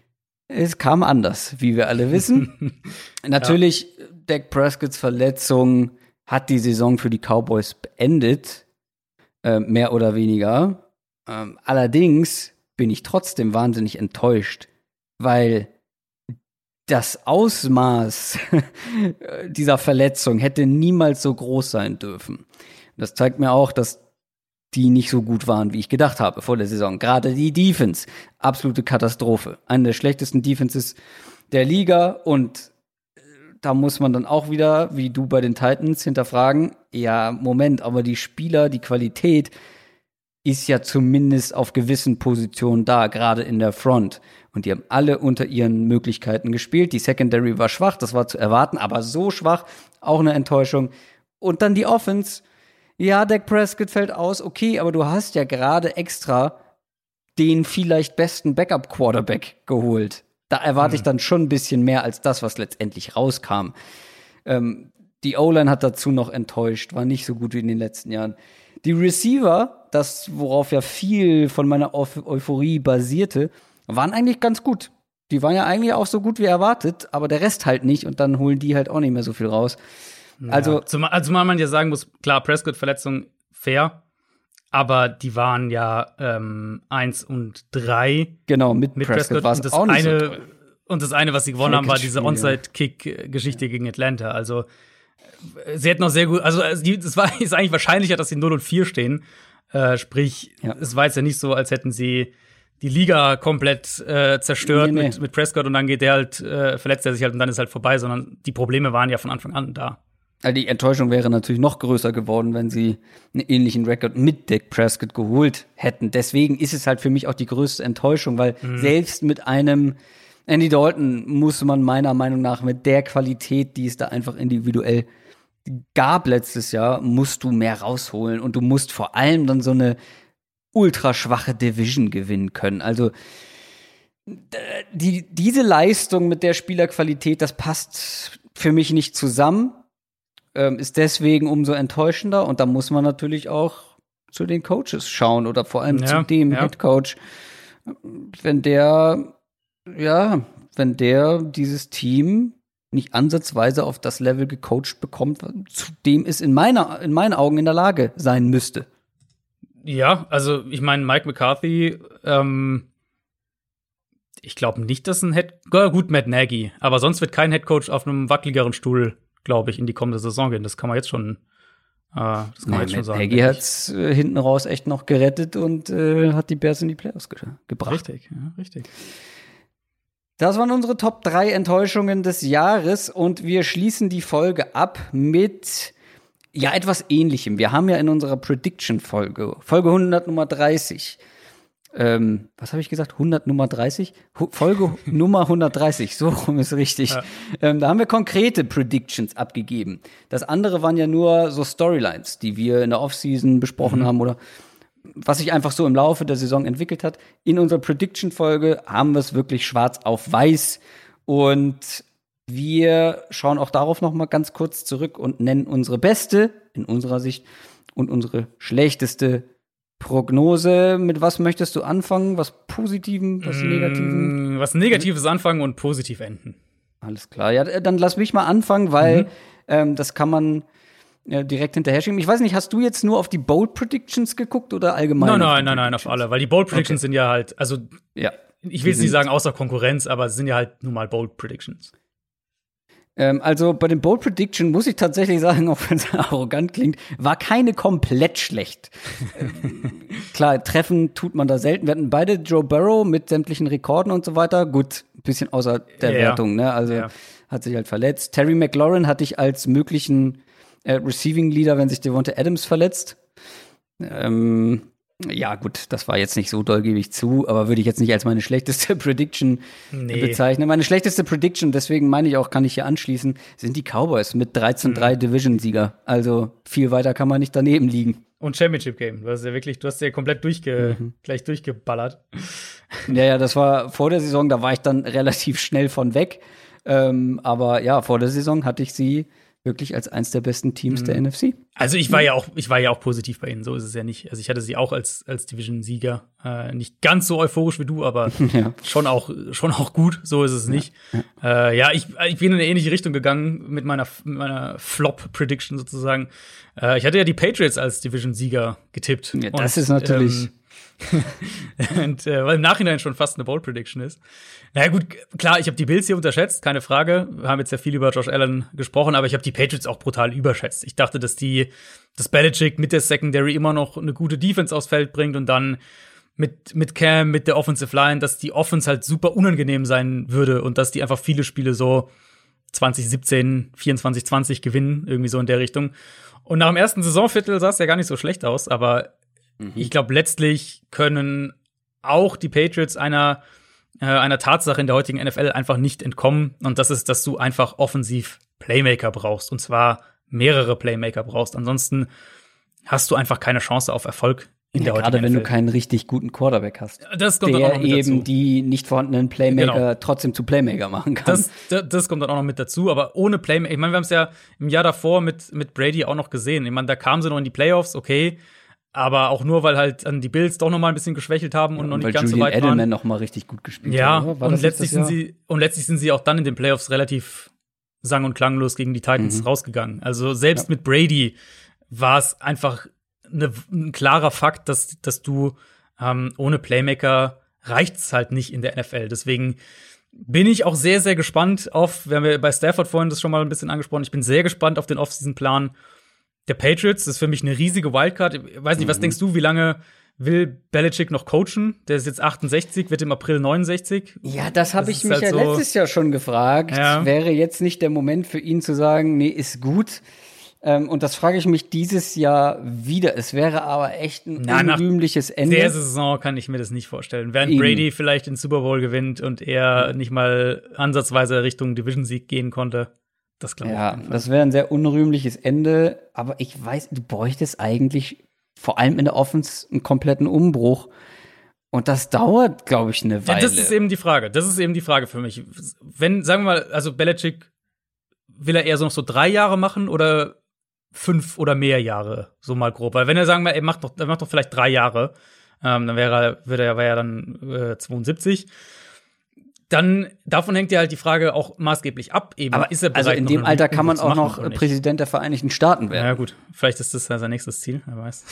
Es kam anders, wie wir alle wissen. (laughs) Natürlich, ja. Dak Prescotts Verletzung hat die Saison für die Cowboys beendet, äh, mehr oder weniger. Ähm, allerdings bin ich trotzdem wahnsinnig enttäuscht, weil das Ausmaß (laughs) dieser Verletzung hätte niemals so groß sein dürfen. Das zeigt mir auch, dass die nicht so gut waren, wie ich gedacht habe vor der Saison. Gerade die Defense, absolute Katastrophe. Eine der schlechtesten Defenses der Liga und da muss man dann auch wieder, wie du bei den Titans, hinterfragen, ja, Moment, aber die Spieler, die Qualität ist ja zumindest auf gewissen Positionen da, gerade in der Front. Und die haben alle unter ihren Möglichkeiten gespielt. Die Secondary war schwach, das war zu erwarten, aber so schwach, auch eine Enttäuschung. Und dann die Offense. Ja, Dak Prescott fällt aus, okay, aber du hast ja gerade extra den vielleicht besten Backup-Quarterback geholt. Da erwarte ich hm. dann schon ein bisschen mehr als das, was letztendlich rauskam. Ähm, die O-Line hat dazu noch enttäuscht, war nicht so gut wie in den letzten Jahren. Die Receiver, das, worauf ja viel von meiner Euphorie basierte, waren eigentlich ganz gut. Die waren ja eigentlich auch so gut wie erwartet, aber der Rest halt nicht und dann holen die halt auch nicht mehr so viel raus. Ja. Also, zumal, also, man ja sagen muss, klar, Prescott-Verletzung fair, aber die waren ja ähm, eins und drei. Genau, mit, mit Prescott, Prescott. Und das auch nicht eine, so Und das eine, was sie gewonnen haben, war diese Onside-Kick-Geschichte gegen Atlanta. Also sie hätten noch sehr gut, also es war (laughs) ist eigentlich wahrscheinlicher, dass sie 0 und 4 stehen. Äh, sprich, ja. es war jetzt ja nicht so, als hätten sie die Liga komplett äh, zerstört nee, nee. Mit, mit Prescott und dann geht der halt, äh, verletzt er sich halt und dann ist halt vorbei, sondern die Probleme waren ja von Anfang an da. Also die Enttäuschung wäre natürlich noch größer geworden, wenn sie einen ähnlichen Rekord mit Dick Prescott geholt hätten. Deswegen ist es halt für mich auch die größte Enttäuschung, weil mhm. selbst mit einem Andy Dalton muss man meiner Meinung nach mit der Qualität, die es da einfach individuell gab letztes Jahr, musst du mehr rausholen und du musst vor allem dann so eine ultra schwache Division gewinnen können. Also die, diese Leistung mit der Spielerqualität, das passt für mich nicht zusammen ähm, ist deswegen umso enttäuschender und da muss man natürlich auch zu den Coaches schauen oder vor allem ja, zu dem ja. Head Coach. Wenn der, ja, wenn der dieses Team nicht ansatzweise auf das Level gecoacht bekommt, zu dem es in meiner, in meinen Augen in der Lage sein müsste. Ja, also ich meine, Mike McCarthy, ähm, ich glaube nicht, dass ein Head, gut, Matt Nagy, aber sonst wird kein Head Coach auf einem wackeligeren Stuhl glaube ich, in die kommende Saison gehen. Das kann man jetzt schon, äh, das kann man jetzt schon sagen. Peggy hat's äh, hinten raus echt noch gerettet und äh, hat die Bears in die Playoffs ge gebracht. Richtig, ja, richtig. Das waren unsere Top 3 Enttäuschungen des Jahres und wir schließen die Folge ab mit ja etwas ähnlichem. Wir haben ja in unserer Prediction Folge, Folge 100 Nummer 30, ähm, was habe ich gesagt? 100 Nummer 30? Hu- Folge (laughs) Nummer 130, so rum ist richtig. Ja. Ähm, da haben wir konkrete Predictions abgegeben. Das andere waren ja nur so Storylines, die wir in der Offseason besprochen haben oder was sich einfach so im Laufe der Saison entwickelt hat. In unserer Prediction-Folge haben wir es wirklich schwarz auf weiß und wir schauen auch darauf noch mal ganz kurz zurück und nennen unsere beste, in unserer Sicht, und unsere schlechteste Prognose. Mit was möchtest du anfangen? Was Positivem, was? Mm, Was Negatives anfangen und positiv enden. Alles klar. Ja, dann lass mich mal anfangen, Mhm. weil ähm, das kann man äh, direkt hinterher schieben. Ich weiß nicht, hast du jetzt nur auf die Bold Predictions geguckt oder allgemein? Nein, nein, nein, nein, auf alle. Weil die Bold Predictions sind ja halt, also Ja. ich will jetzt nicht sagen außer Konkurrenz, aber es sind ja halt nun mal Bold Predictions. Ähm, also bei den Bold Prediction muss ich tatsächlich sagen, (laughs) auch wenn es arrogant klingt, war keine komplett schlecht. ähm, klar, treffen tut man da selten. Wir hatten beide Joe Burrow mit sämtlichen Rekorden und so weiter. Gut, ein bisschen außer der Ja. Wertung, ne? Also Ja. hat sich halt verletzt. Terry McLaurin hatte ich als möglichen äh, Receiving Leader, wenn sich Devonta Adams verletzt. Ähm, ja, gut, das war jetzt nicht so doll, gebe ich zu, aber würde ich jetzt nicht als meine schlechteste (laughs) Prediction Nee. bezeichnen. Meine schlechteste Prediction, deswegen meine ich auch, kann ich hier anschließen, sind die Cowboys mit 13-3 Division-Sieger. Also viel weiter kann man nicht daneben liegen. Und Championship Game. Du hast ja wirklich, du hast ja komplett durchge, gleich durchgeballert. Ja, ja, das war vor der Saison, da war ich dann relativ schnell von weg. Ähm, aber ja, vor der Saison hatte ich sie wirklich als eins der besten Teams der NFC. Also ich war ja auch, ich war ja auch positiv bei ihnen, so ist es ja nicht. Also ich hatte sie auch als, als Division-Sieger. Äh, nicht ganz so euphorisch wie du, aber (laughs) Ja. schon auch, schon auch gut, so ist es nicht. Ja, äh, ja ich, ich bin in eine ähnliche Richtung gegangen mit meiner, mit meiner Flop-Prediction sozusagen. Äh, ich hatte ja die Patriots als Division-Sieger getippt. Ja, das ist natürlich- Ähm, (laughs) und, äh, weil im Nachhinein schon fast eine Bold Prediction ist. Naja, gut, klar, ich habe die Bills hier unterschätzt, keine Frage. Wir haben jetzt ja viel über Josh Allen gesprochen, aber ich habe die Patriots auch brutal überschätzt. Ich dachte, dass die, dass Belichick mit der Secondary immer noch eine gute Defense aufs Feld bringt und dann mit, mit Cam, mit der Offensive Line, dass die Offense halt super unangenehm sein würde und dass die einfach viele Spiele so 2017, 24, 20 gewinnen, irgendwie so in der Richtung. Und nach dem ersten Saisonviertel sah es ja gar nicht so schlecht aus, aber ich glaube, letztlich können auch die Patriots einer, äh, einer Tatsache in der heutigen NFL einfach nicht entkommen. Und das ist, dass du einfach offensiv Playmaker brauchst. Und zwar mehrere Playmaker brauchst. Ansonsten hast du einfach keine Chance auf Erfolg in der Ja, heutigen gerade wenn du NFL. keinen richtig guten Quarterback hast. das kommt dann auch Der noch mit eben dazu. die nicht vorhandenen Playmaker Genau. trotzdem zu Playmaker machen kann. Das, das, das kommt dann auch noch mit dazu, aber ohne Playmaker. Ich meine, wir haben es ja im Jahr davor mit, mit Brady auch noch gesehen. Ich meine, da kamen sie noch in die Playoffs, okay. Aber auch nur, weil halt dann die Bills doch noch mal ein bisschen geschwächelt haben und noch nicht ganz Julian so weit Edelman waren. noch mal richtig gut gespielt Ja, und letztlich sind sie und letztlich sind sie auch dann in den Playoffs relativ sang und klanglos gegen die Titans Mhm. rausgegangen. Also selbst mit Brady war es einfach ne, ein klarer Fakt, dass, dass du ähm, ohne Playmaker reicht's halt nicht in der NFL. Deswegen bin ich auch sehr, sehr gespannt auf, wir haben ja bei Stafford vorhin das schon mal ein bisschen angesprochen, ich bin sehr gespannt auf den Offseason-Plan der Patriots. Das ist für mich eine riesige Wildcard. Ich weiß nicht, Mhm. was denkst du, wie lange will Belichick noch coachen? Der ist jetzt 68, wird im April 69. Ja, das habe ich mich halt ja so- letztes Jahr schon gefragt. Ja. Wäre jetzt nicht der Moment für ihn zu sagen, nee, ist gut. Ähm, und das frage ich mich dieses Jahr wieder. Es wäre aber echt ein Na, unrühmliches Der Ende. Saison kann ich mir das nicht vorstellen. Während Eben. Brady vielleicht den Super Bowl gewinnt und er nicht mal ansatzweise Richtung Division-Sieg gehen konnte. Das glaube ich. Ja, das wäre ein sehr unrühmliches Ende. Aber ich weiß, du bräuchtest eigentlich vor allem in der Offense einen kompletten Umbruch. Und das dauert, glaube ich, eine Ja, Weile. das ist eben die Frage. Das ist eben die Frage für mich. Wenn, sagen wir mal, also Belichick, will er eher so noch so drei Jahre machen oder fünf oder mehr Jahre, so mal grob? Weil wenn er sagen wir, er macht doch, er macht doch vielleicht drei Jahre, ähm, dann wäre er, er, wäre er dann äh, 72. Dann davon hängt ja halt die Frage auch maßgeblich ab. Eben aber ist er bereit, also in dem Alter kann man auch noch? Präsident der Vereinigten Staaten Ja, werden. gut. Vielleicht ist das ja sein nächstes Ziel, wer weiß.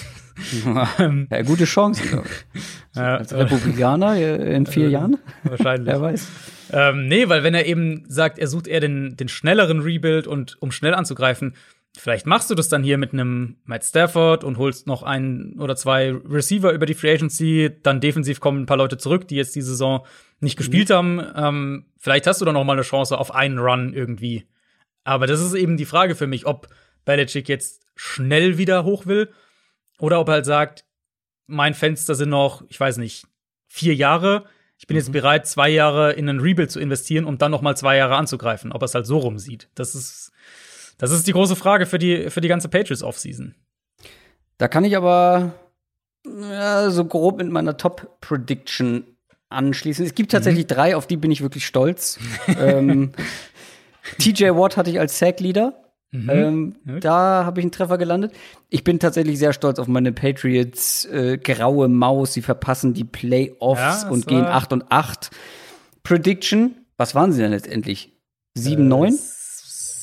(laughs) Ja, gute Chance. ich. (laughs) Ja, Als Republikaner äh, in vier Jahren? wahrscheinlich. (laughs) Wer weiß. Ähm, nee, weil wenn er eben sagt, er sucht eher den, den schnelleren Rebuild und um schnell anzugreifen, vielleicht machst du das dann hier mit einem Matt Stafford und holst noch ein oder zwei Receiver über die Free Agency, dann defensiv kommen ein paar Leute zurück, die jetzt die Saison nicht gespielt haben. Ähm, vielleicht hast du dann noch mal eine Chance auf einen Run irgendwie. Aber das ist eben die Frage für mich, ob Belichick jetzt schnell wieder hoch will oder ob er halt sagt, mein Fenster sind noch, ich weiß nicht, vier Jahre. Ich bin mhm. jetzt bereit, zwei Jahre in einen Rebuild zu investieren, um dann noch mal zwei Jahre anzugreifen. Ob er es halt so rum sieht. Das ist, das ist die große Frage für die, für die ganze Patriots Offseason. Da kann ich aber ja, so grob mit meiner Top Prediction anschließen. Es gibt tatsächlich mhm. drei, auf die bin ich wirklich stolz. ähm, (laughs) TJ Watt hatte ich als Sack-Leader. Mhm. Ähm, da habe ich einen Treffer gelandet. Ich bin tatsächlich sehr stolz auf meine Patriots äh, graue Maus. Sie verpassen die Playoffs ja, und gehen 8 und 8. Prediction, was waren sie denn letztendlich? 7, 9?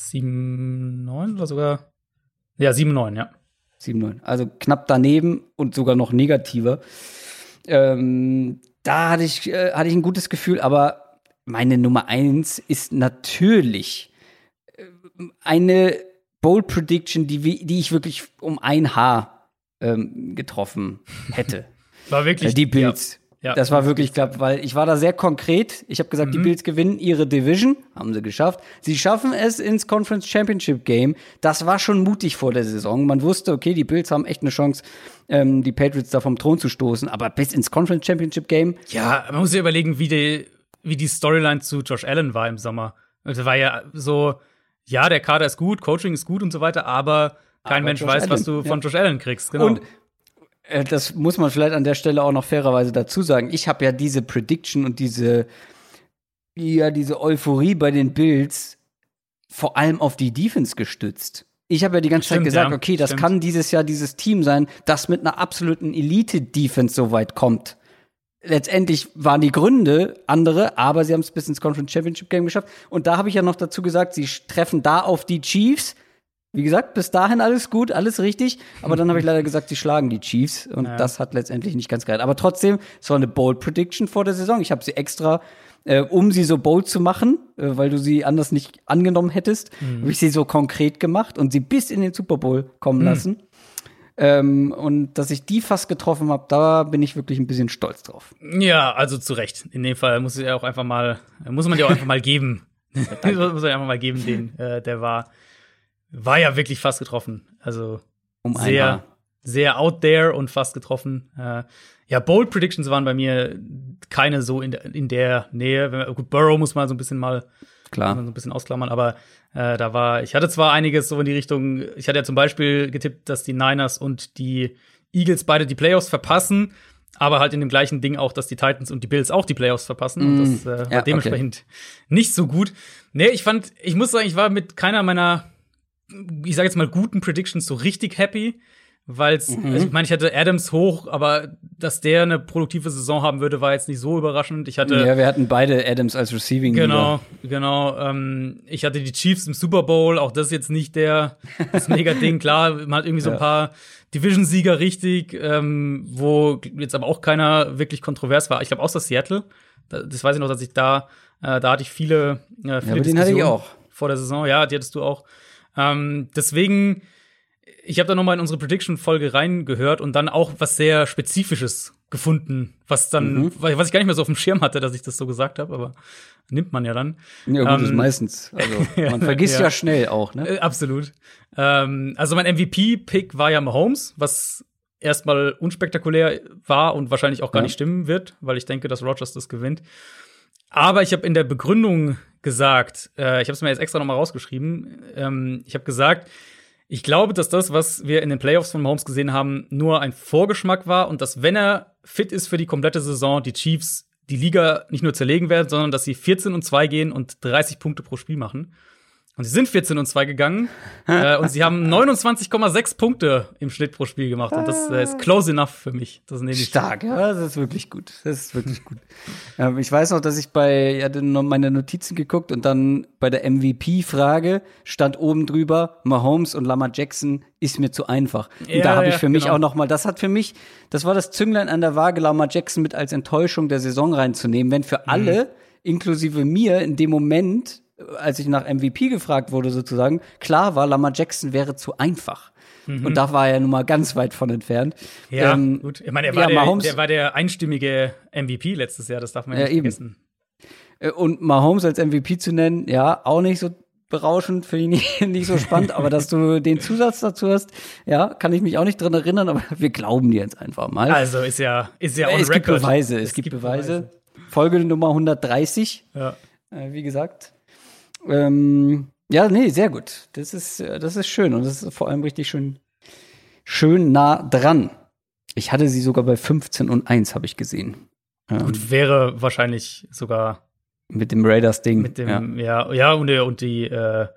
7, 9 oder sogar? Ja, 7, 9, ja. 7, 9. Also knapp daneben und sogar noch negativer. Ähm, da hatte ich, äh, hatte ich ein gutes Gefühl, aber meine Nummer 1 ist natürlich eine Bold Prediction, die, die ich wirklich um ein Haar ähm, getroffen hätte. (laughs) War wirklich äh, die Bills. Ja. Das war wirklich knapp, weil ich war da sehr konkret. Ich habe gesagt, mhm. die Bills gewinnen ihre Division, haben sie geschafft. Sie schaffen es ins Conference Championship Game. Das war schon mutig vor der Saison. Man wusste, okay, die Bills haben echt eine Chance, ähm, die Patriots da vom Thron zu stoßen. Aber bis ins Conference Championship Game. Ja, man muss sich überlegen, wie die, wie die Storyline zu Josh Allen war im Sommer. Das war ja so, ja, der Kader ist gut, Coaching ist gut und so weiter, aber kein aber Mensch Josh weiß, Allen, was du von Josh Allen kriegst. Genau. Und das muss man vielleicht an der Stelle auch noch fairerweise dazu sagen. Ich habe ja diese Prediction und diese, ja, diese Euphorie bei den Bills vor allem auf die Defense gestützt. Ich habe ja die ganze Stimmt, Zeit gesagt, ja. okay, das Stimmt. kann dieses Jahr dieses Team sein, das mit einer absoluten Elite-Defense so weit kommt letztendlich waren die Gründe andere, aber sie haben es bis ins Conference Championship Game geschafft. Und da habe ich ja noch dazu gesagt, sie treffen da auf die Chiefs. Wie gesagt, bis dahin alles gut, alles richtig. Aber dann habe ich (laughs) leider gesagt, sie schlagen die Chiefs. Und ja. das hat letztendlich nicht ganz gereicht. Aber trotzdem, es war eine bold Prediction vor der Saison. Ich habe sie extra, äh, um sie so bold zu machen, äh, weil du sie anders nicht angenommen hättest, mhm. habe ich sie so konkret gemacht und sie bis in den Super Bowl kommen mhm. lassen. Ähm, und dass ich die fast getroffen habe, da bin ich wirklich ein bisschen stolz drauf. Ja, also zu Recht. In dem Fall muss ich auch einfach mal, muss man dir auch einfach mal geben. (laughs) (laughs) muss man einfach mal geben, den, äh, der war, war ja wirklich fast getroffen. Also um sehr, sehr out there und fast getroffen. Äh, ja, Bold Predictions waren bei mir keine so in, in der Nähe. Gut, Burrow muss man so ein bisschen mal Klar. so ein bisschen ausklammern, aber äh, da war, ich hatte zwar einiges so in die Richtung, ich hatte ja zum Beispiel getippt, dass die Niners und die Eagles beide die Playoffs verpassen, aber halt in dem gleichen Ding auch, dass die Titans und die Bills auch die Playoffs verpassen. Mm, und das äh, war ja, dementsprechend okay. nicht so gut. Nee, ich fand, ich muss sagen, ich war mit keiner meiner, ich sage jetzt mal, guten Predictions so richtig happy weil mhm. also ich meine, ich hatte Adams hoch, aber dass der eine produktive Saison haben würde, war jetzt nicht so überraschend. Ich hatte ja, wir hatten beide Adams als Receiving. Genau, Leader. genau. Ähm, ich hatte die Chiefs im Super Bowl, auch das ist jetzt nicht der das (laughs) mega Ding. Klar, man hat irgendwie so ein paar Division-Sieger richtig, ähm, wo jetzt aber auch keiner wirklich kontrovers war. Ich glaube, außer Seattle. Das weiß ich noch, dass ich da, äh, da hatte ich viele, äh, viele ja, den hatte ich auch vor der Saison. Ja, die hattest du auch. Ähm, deswegen ich habe da nochmal in unsere Prediction-Folge reingehört und dann auch was sehr Spezifisches gefunden, was dann, mhm. was ich gar nicht mehr so auf dem Schirm hatte, dass ich das so gesagt habe, aber nimmt man ja dann. Ja, gut, ähm, ist meistens. Also, (laughs) man vergisst ja. ja. schnell auch, ne? Äh, absolut. Ähm, also mein MVP-Pick war ja Mahomes, was erstmal unspektakulär war und wahrscheinlich auch gar ja. nicht stimmen wird, weil ich denke, dass Rogers das gewinnt. Aber ich habe in der Begründung gesagt, äh, ich habe es mir jetzt extra nochmal rausgeschrieben, ähm, ich habe gesagt, ich glaube, dass das, was wir in den Playoffs von Mahomes gesehen haben, nur ein Vorgeschmack war und dass, wenn er fit ist für die komplette Saison, die Chiefs die Liga nicht nur zerlegen werden, sondern dass sie 14 und 2 gehen und 30 Punkte pro Spiel machen. Und sie sind 14 und 2 gegangen (laughs) äh, und sie haben 29,6 Punkte im Schnitt pro Spiel gemacht. Und das äh, ist close enough für mich. Das nehme ich. Stark, ja, das ist wirklich gut. Das ist wirklich gut. (laughs) Ähm, ich weiß noch, dass ich bei, ich hatte noch meine Notizen geguckt und dann bei der MVP-Frage stand oben drüber, Mahomes und Lamar Jackson ist mir zu einfach. Und ja, da habe ich für ja, mich genau. auch noch mal, das hat für mich, das war das Zünglein an der Waage, Lamar Jackson mit als Enttäuschung der Saison reinzunehmen. Wenn für mhm. alle, inklusive mir, in dem Moment als ich nach MVP gefragt wurde, sozusagen, klar war, Lamar Jackson wäre zu einfach. Mhm. Und da war er nun mal ganz weit von entfernt. Ja, ähm, gut. Ich meine, er war, ja, der, der, war der einstimmige MVP letztes Jahr, das darf man ja, nicht vergessen. Äh, und Mahomes als MVP zu nennen, ja, auch nicht so berauschend, finde ich nicht, (laughs) nicht so spannend, aber dass du den Zusatz dazu hast, ja, kann ich mich auch nicht dran erinnern, aber wir glauben dir jetzt einfach mal. Also ist ja, ist ja on es record. gibt Beweise, es, es gibt, gibt Beweise. Beweise. Folge Nummer 130, ja. Äh, wie gesagt. Ähm, ja, nee, sehr gut. Das ist, das ist schön und das ist vor allem richtig schön, schön nah dran. Ich hatte sie sogar bei 15 und 1, habe ich gesehen. Ähm, und wäre wahrscheinlich sogar mit dem Raiders-Ding. Mit dem, ja, ja, ja und, und die, äh,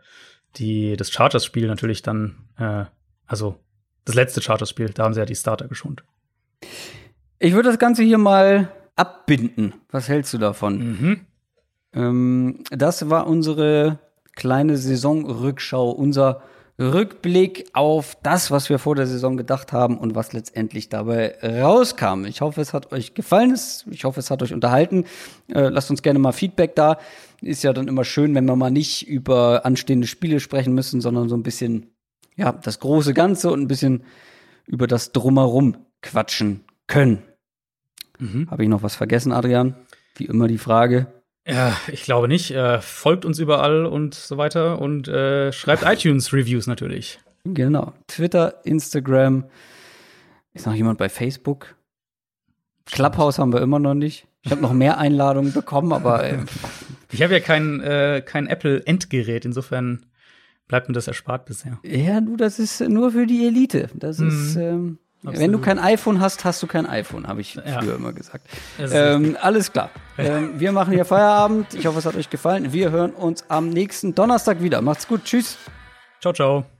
die, das Chargers-Spiel natürlich dann, äh, also das letzte Chargers-Spiel, da haben sie ja die Starter geschont. Ich würde das Ganze hier mal abbinden. Was hältst du davon? Mhm. Ähm, das war unsere kleine Saisonrückschau, unser Rückblick auf das, was wir vor der Saison gedacht haben und was letztendlich dabei rauskam. Ich hoffe, es hat euch gefallen. Ich hoffe, es hat euch unterhalten. Äh, lasst uns gerne mal Feedback da. Ist ja dann immer schön, wenn wir mal nicht über anstehende Spiele sprechen müssen, sondern so ein bisschen, ja, das große Ganze und ein bisschen über das Drumherum quatschen können. Mhm. Habe ich noch was vergessen, Adrian? Wie immer die Frage. Ja, ich glaube nicht. Äh, folgt uns überall und so weiter und äh, schreibt (laughs) iTunes-Reviews natürlich. Genau. Twitter, Instagram. Ist noch jemand bei Facebook? Clubhouse haben wir immer noch nicht. Ich habe noch mehr Einladungen bekommen, aber äh, (laughs) ich habe ja kein, äh, kein Apple-Endgerät, insofern bleibt mir das erspart bisher. Ja, du, das ist nur für die Elite. Das mhm. ist ähm, Absolut. Wenn du kein iPhone hast, hast du kein iPhone, habe ich ja. früher immer gesagt. Ähm, alles klar. ähm, wir machen hier Feierabend. Ich hoffe, es hat euch gefallen. Wir hören uns am nächsten Donnerstag wieder. Macht's gut. Tschüss. Ciao, ciao.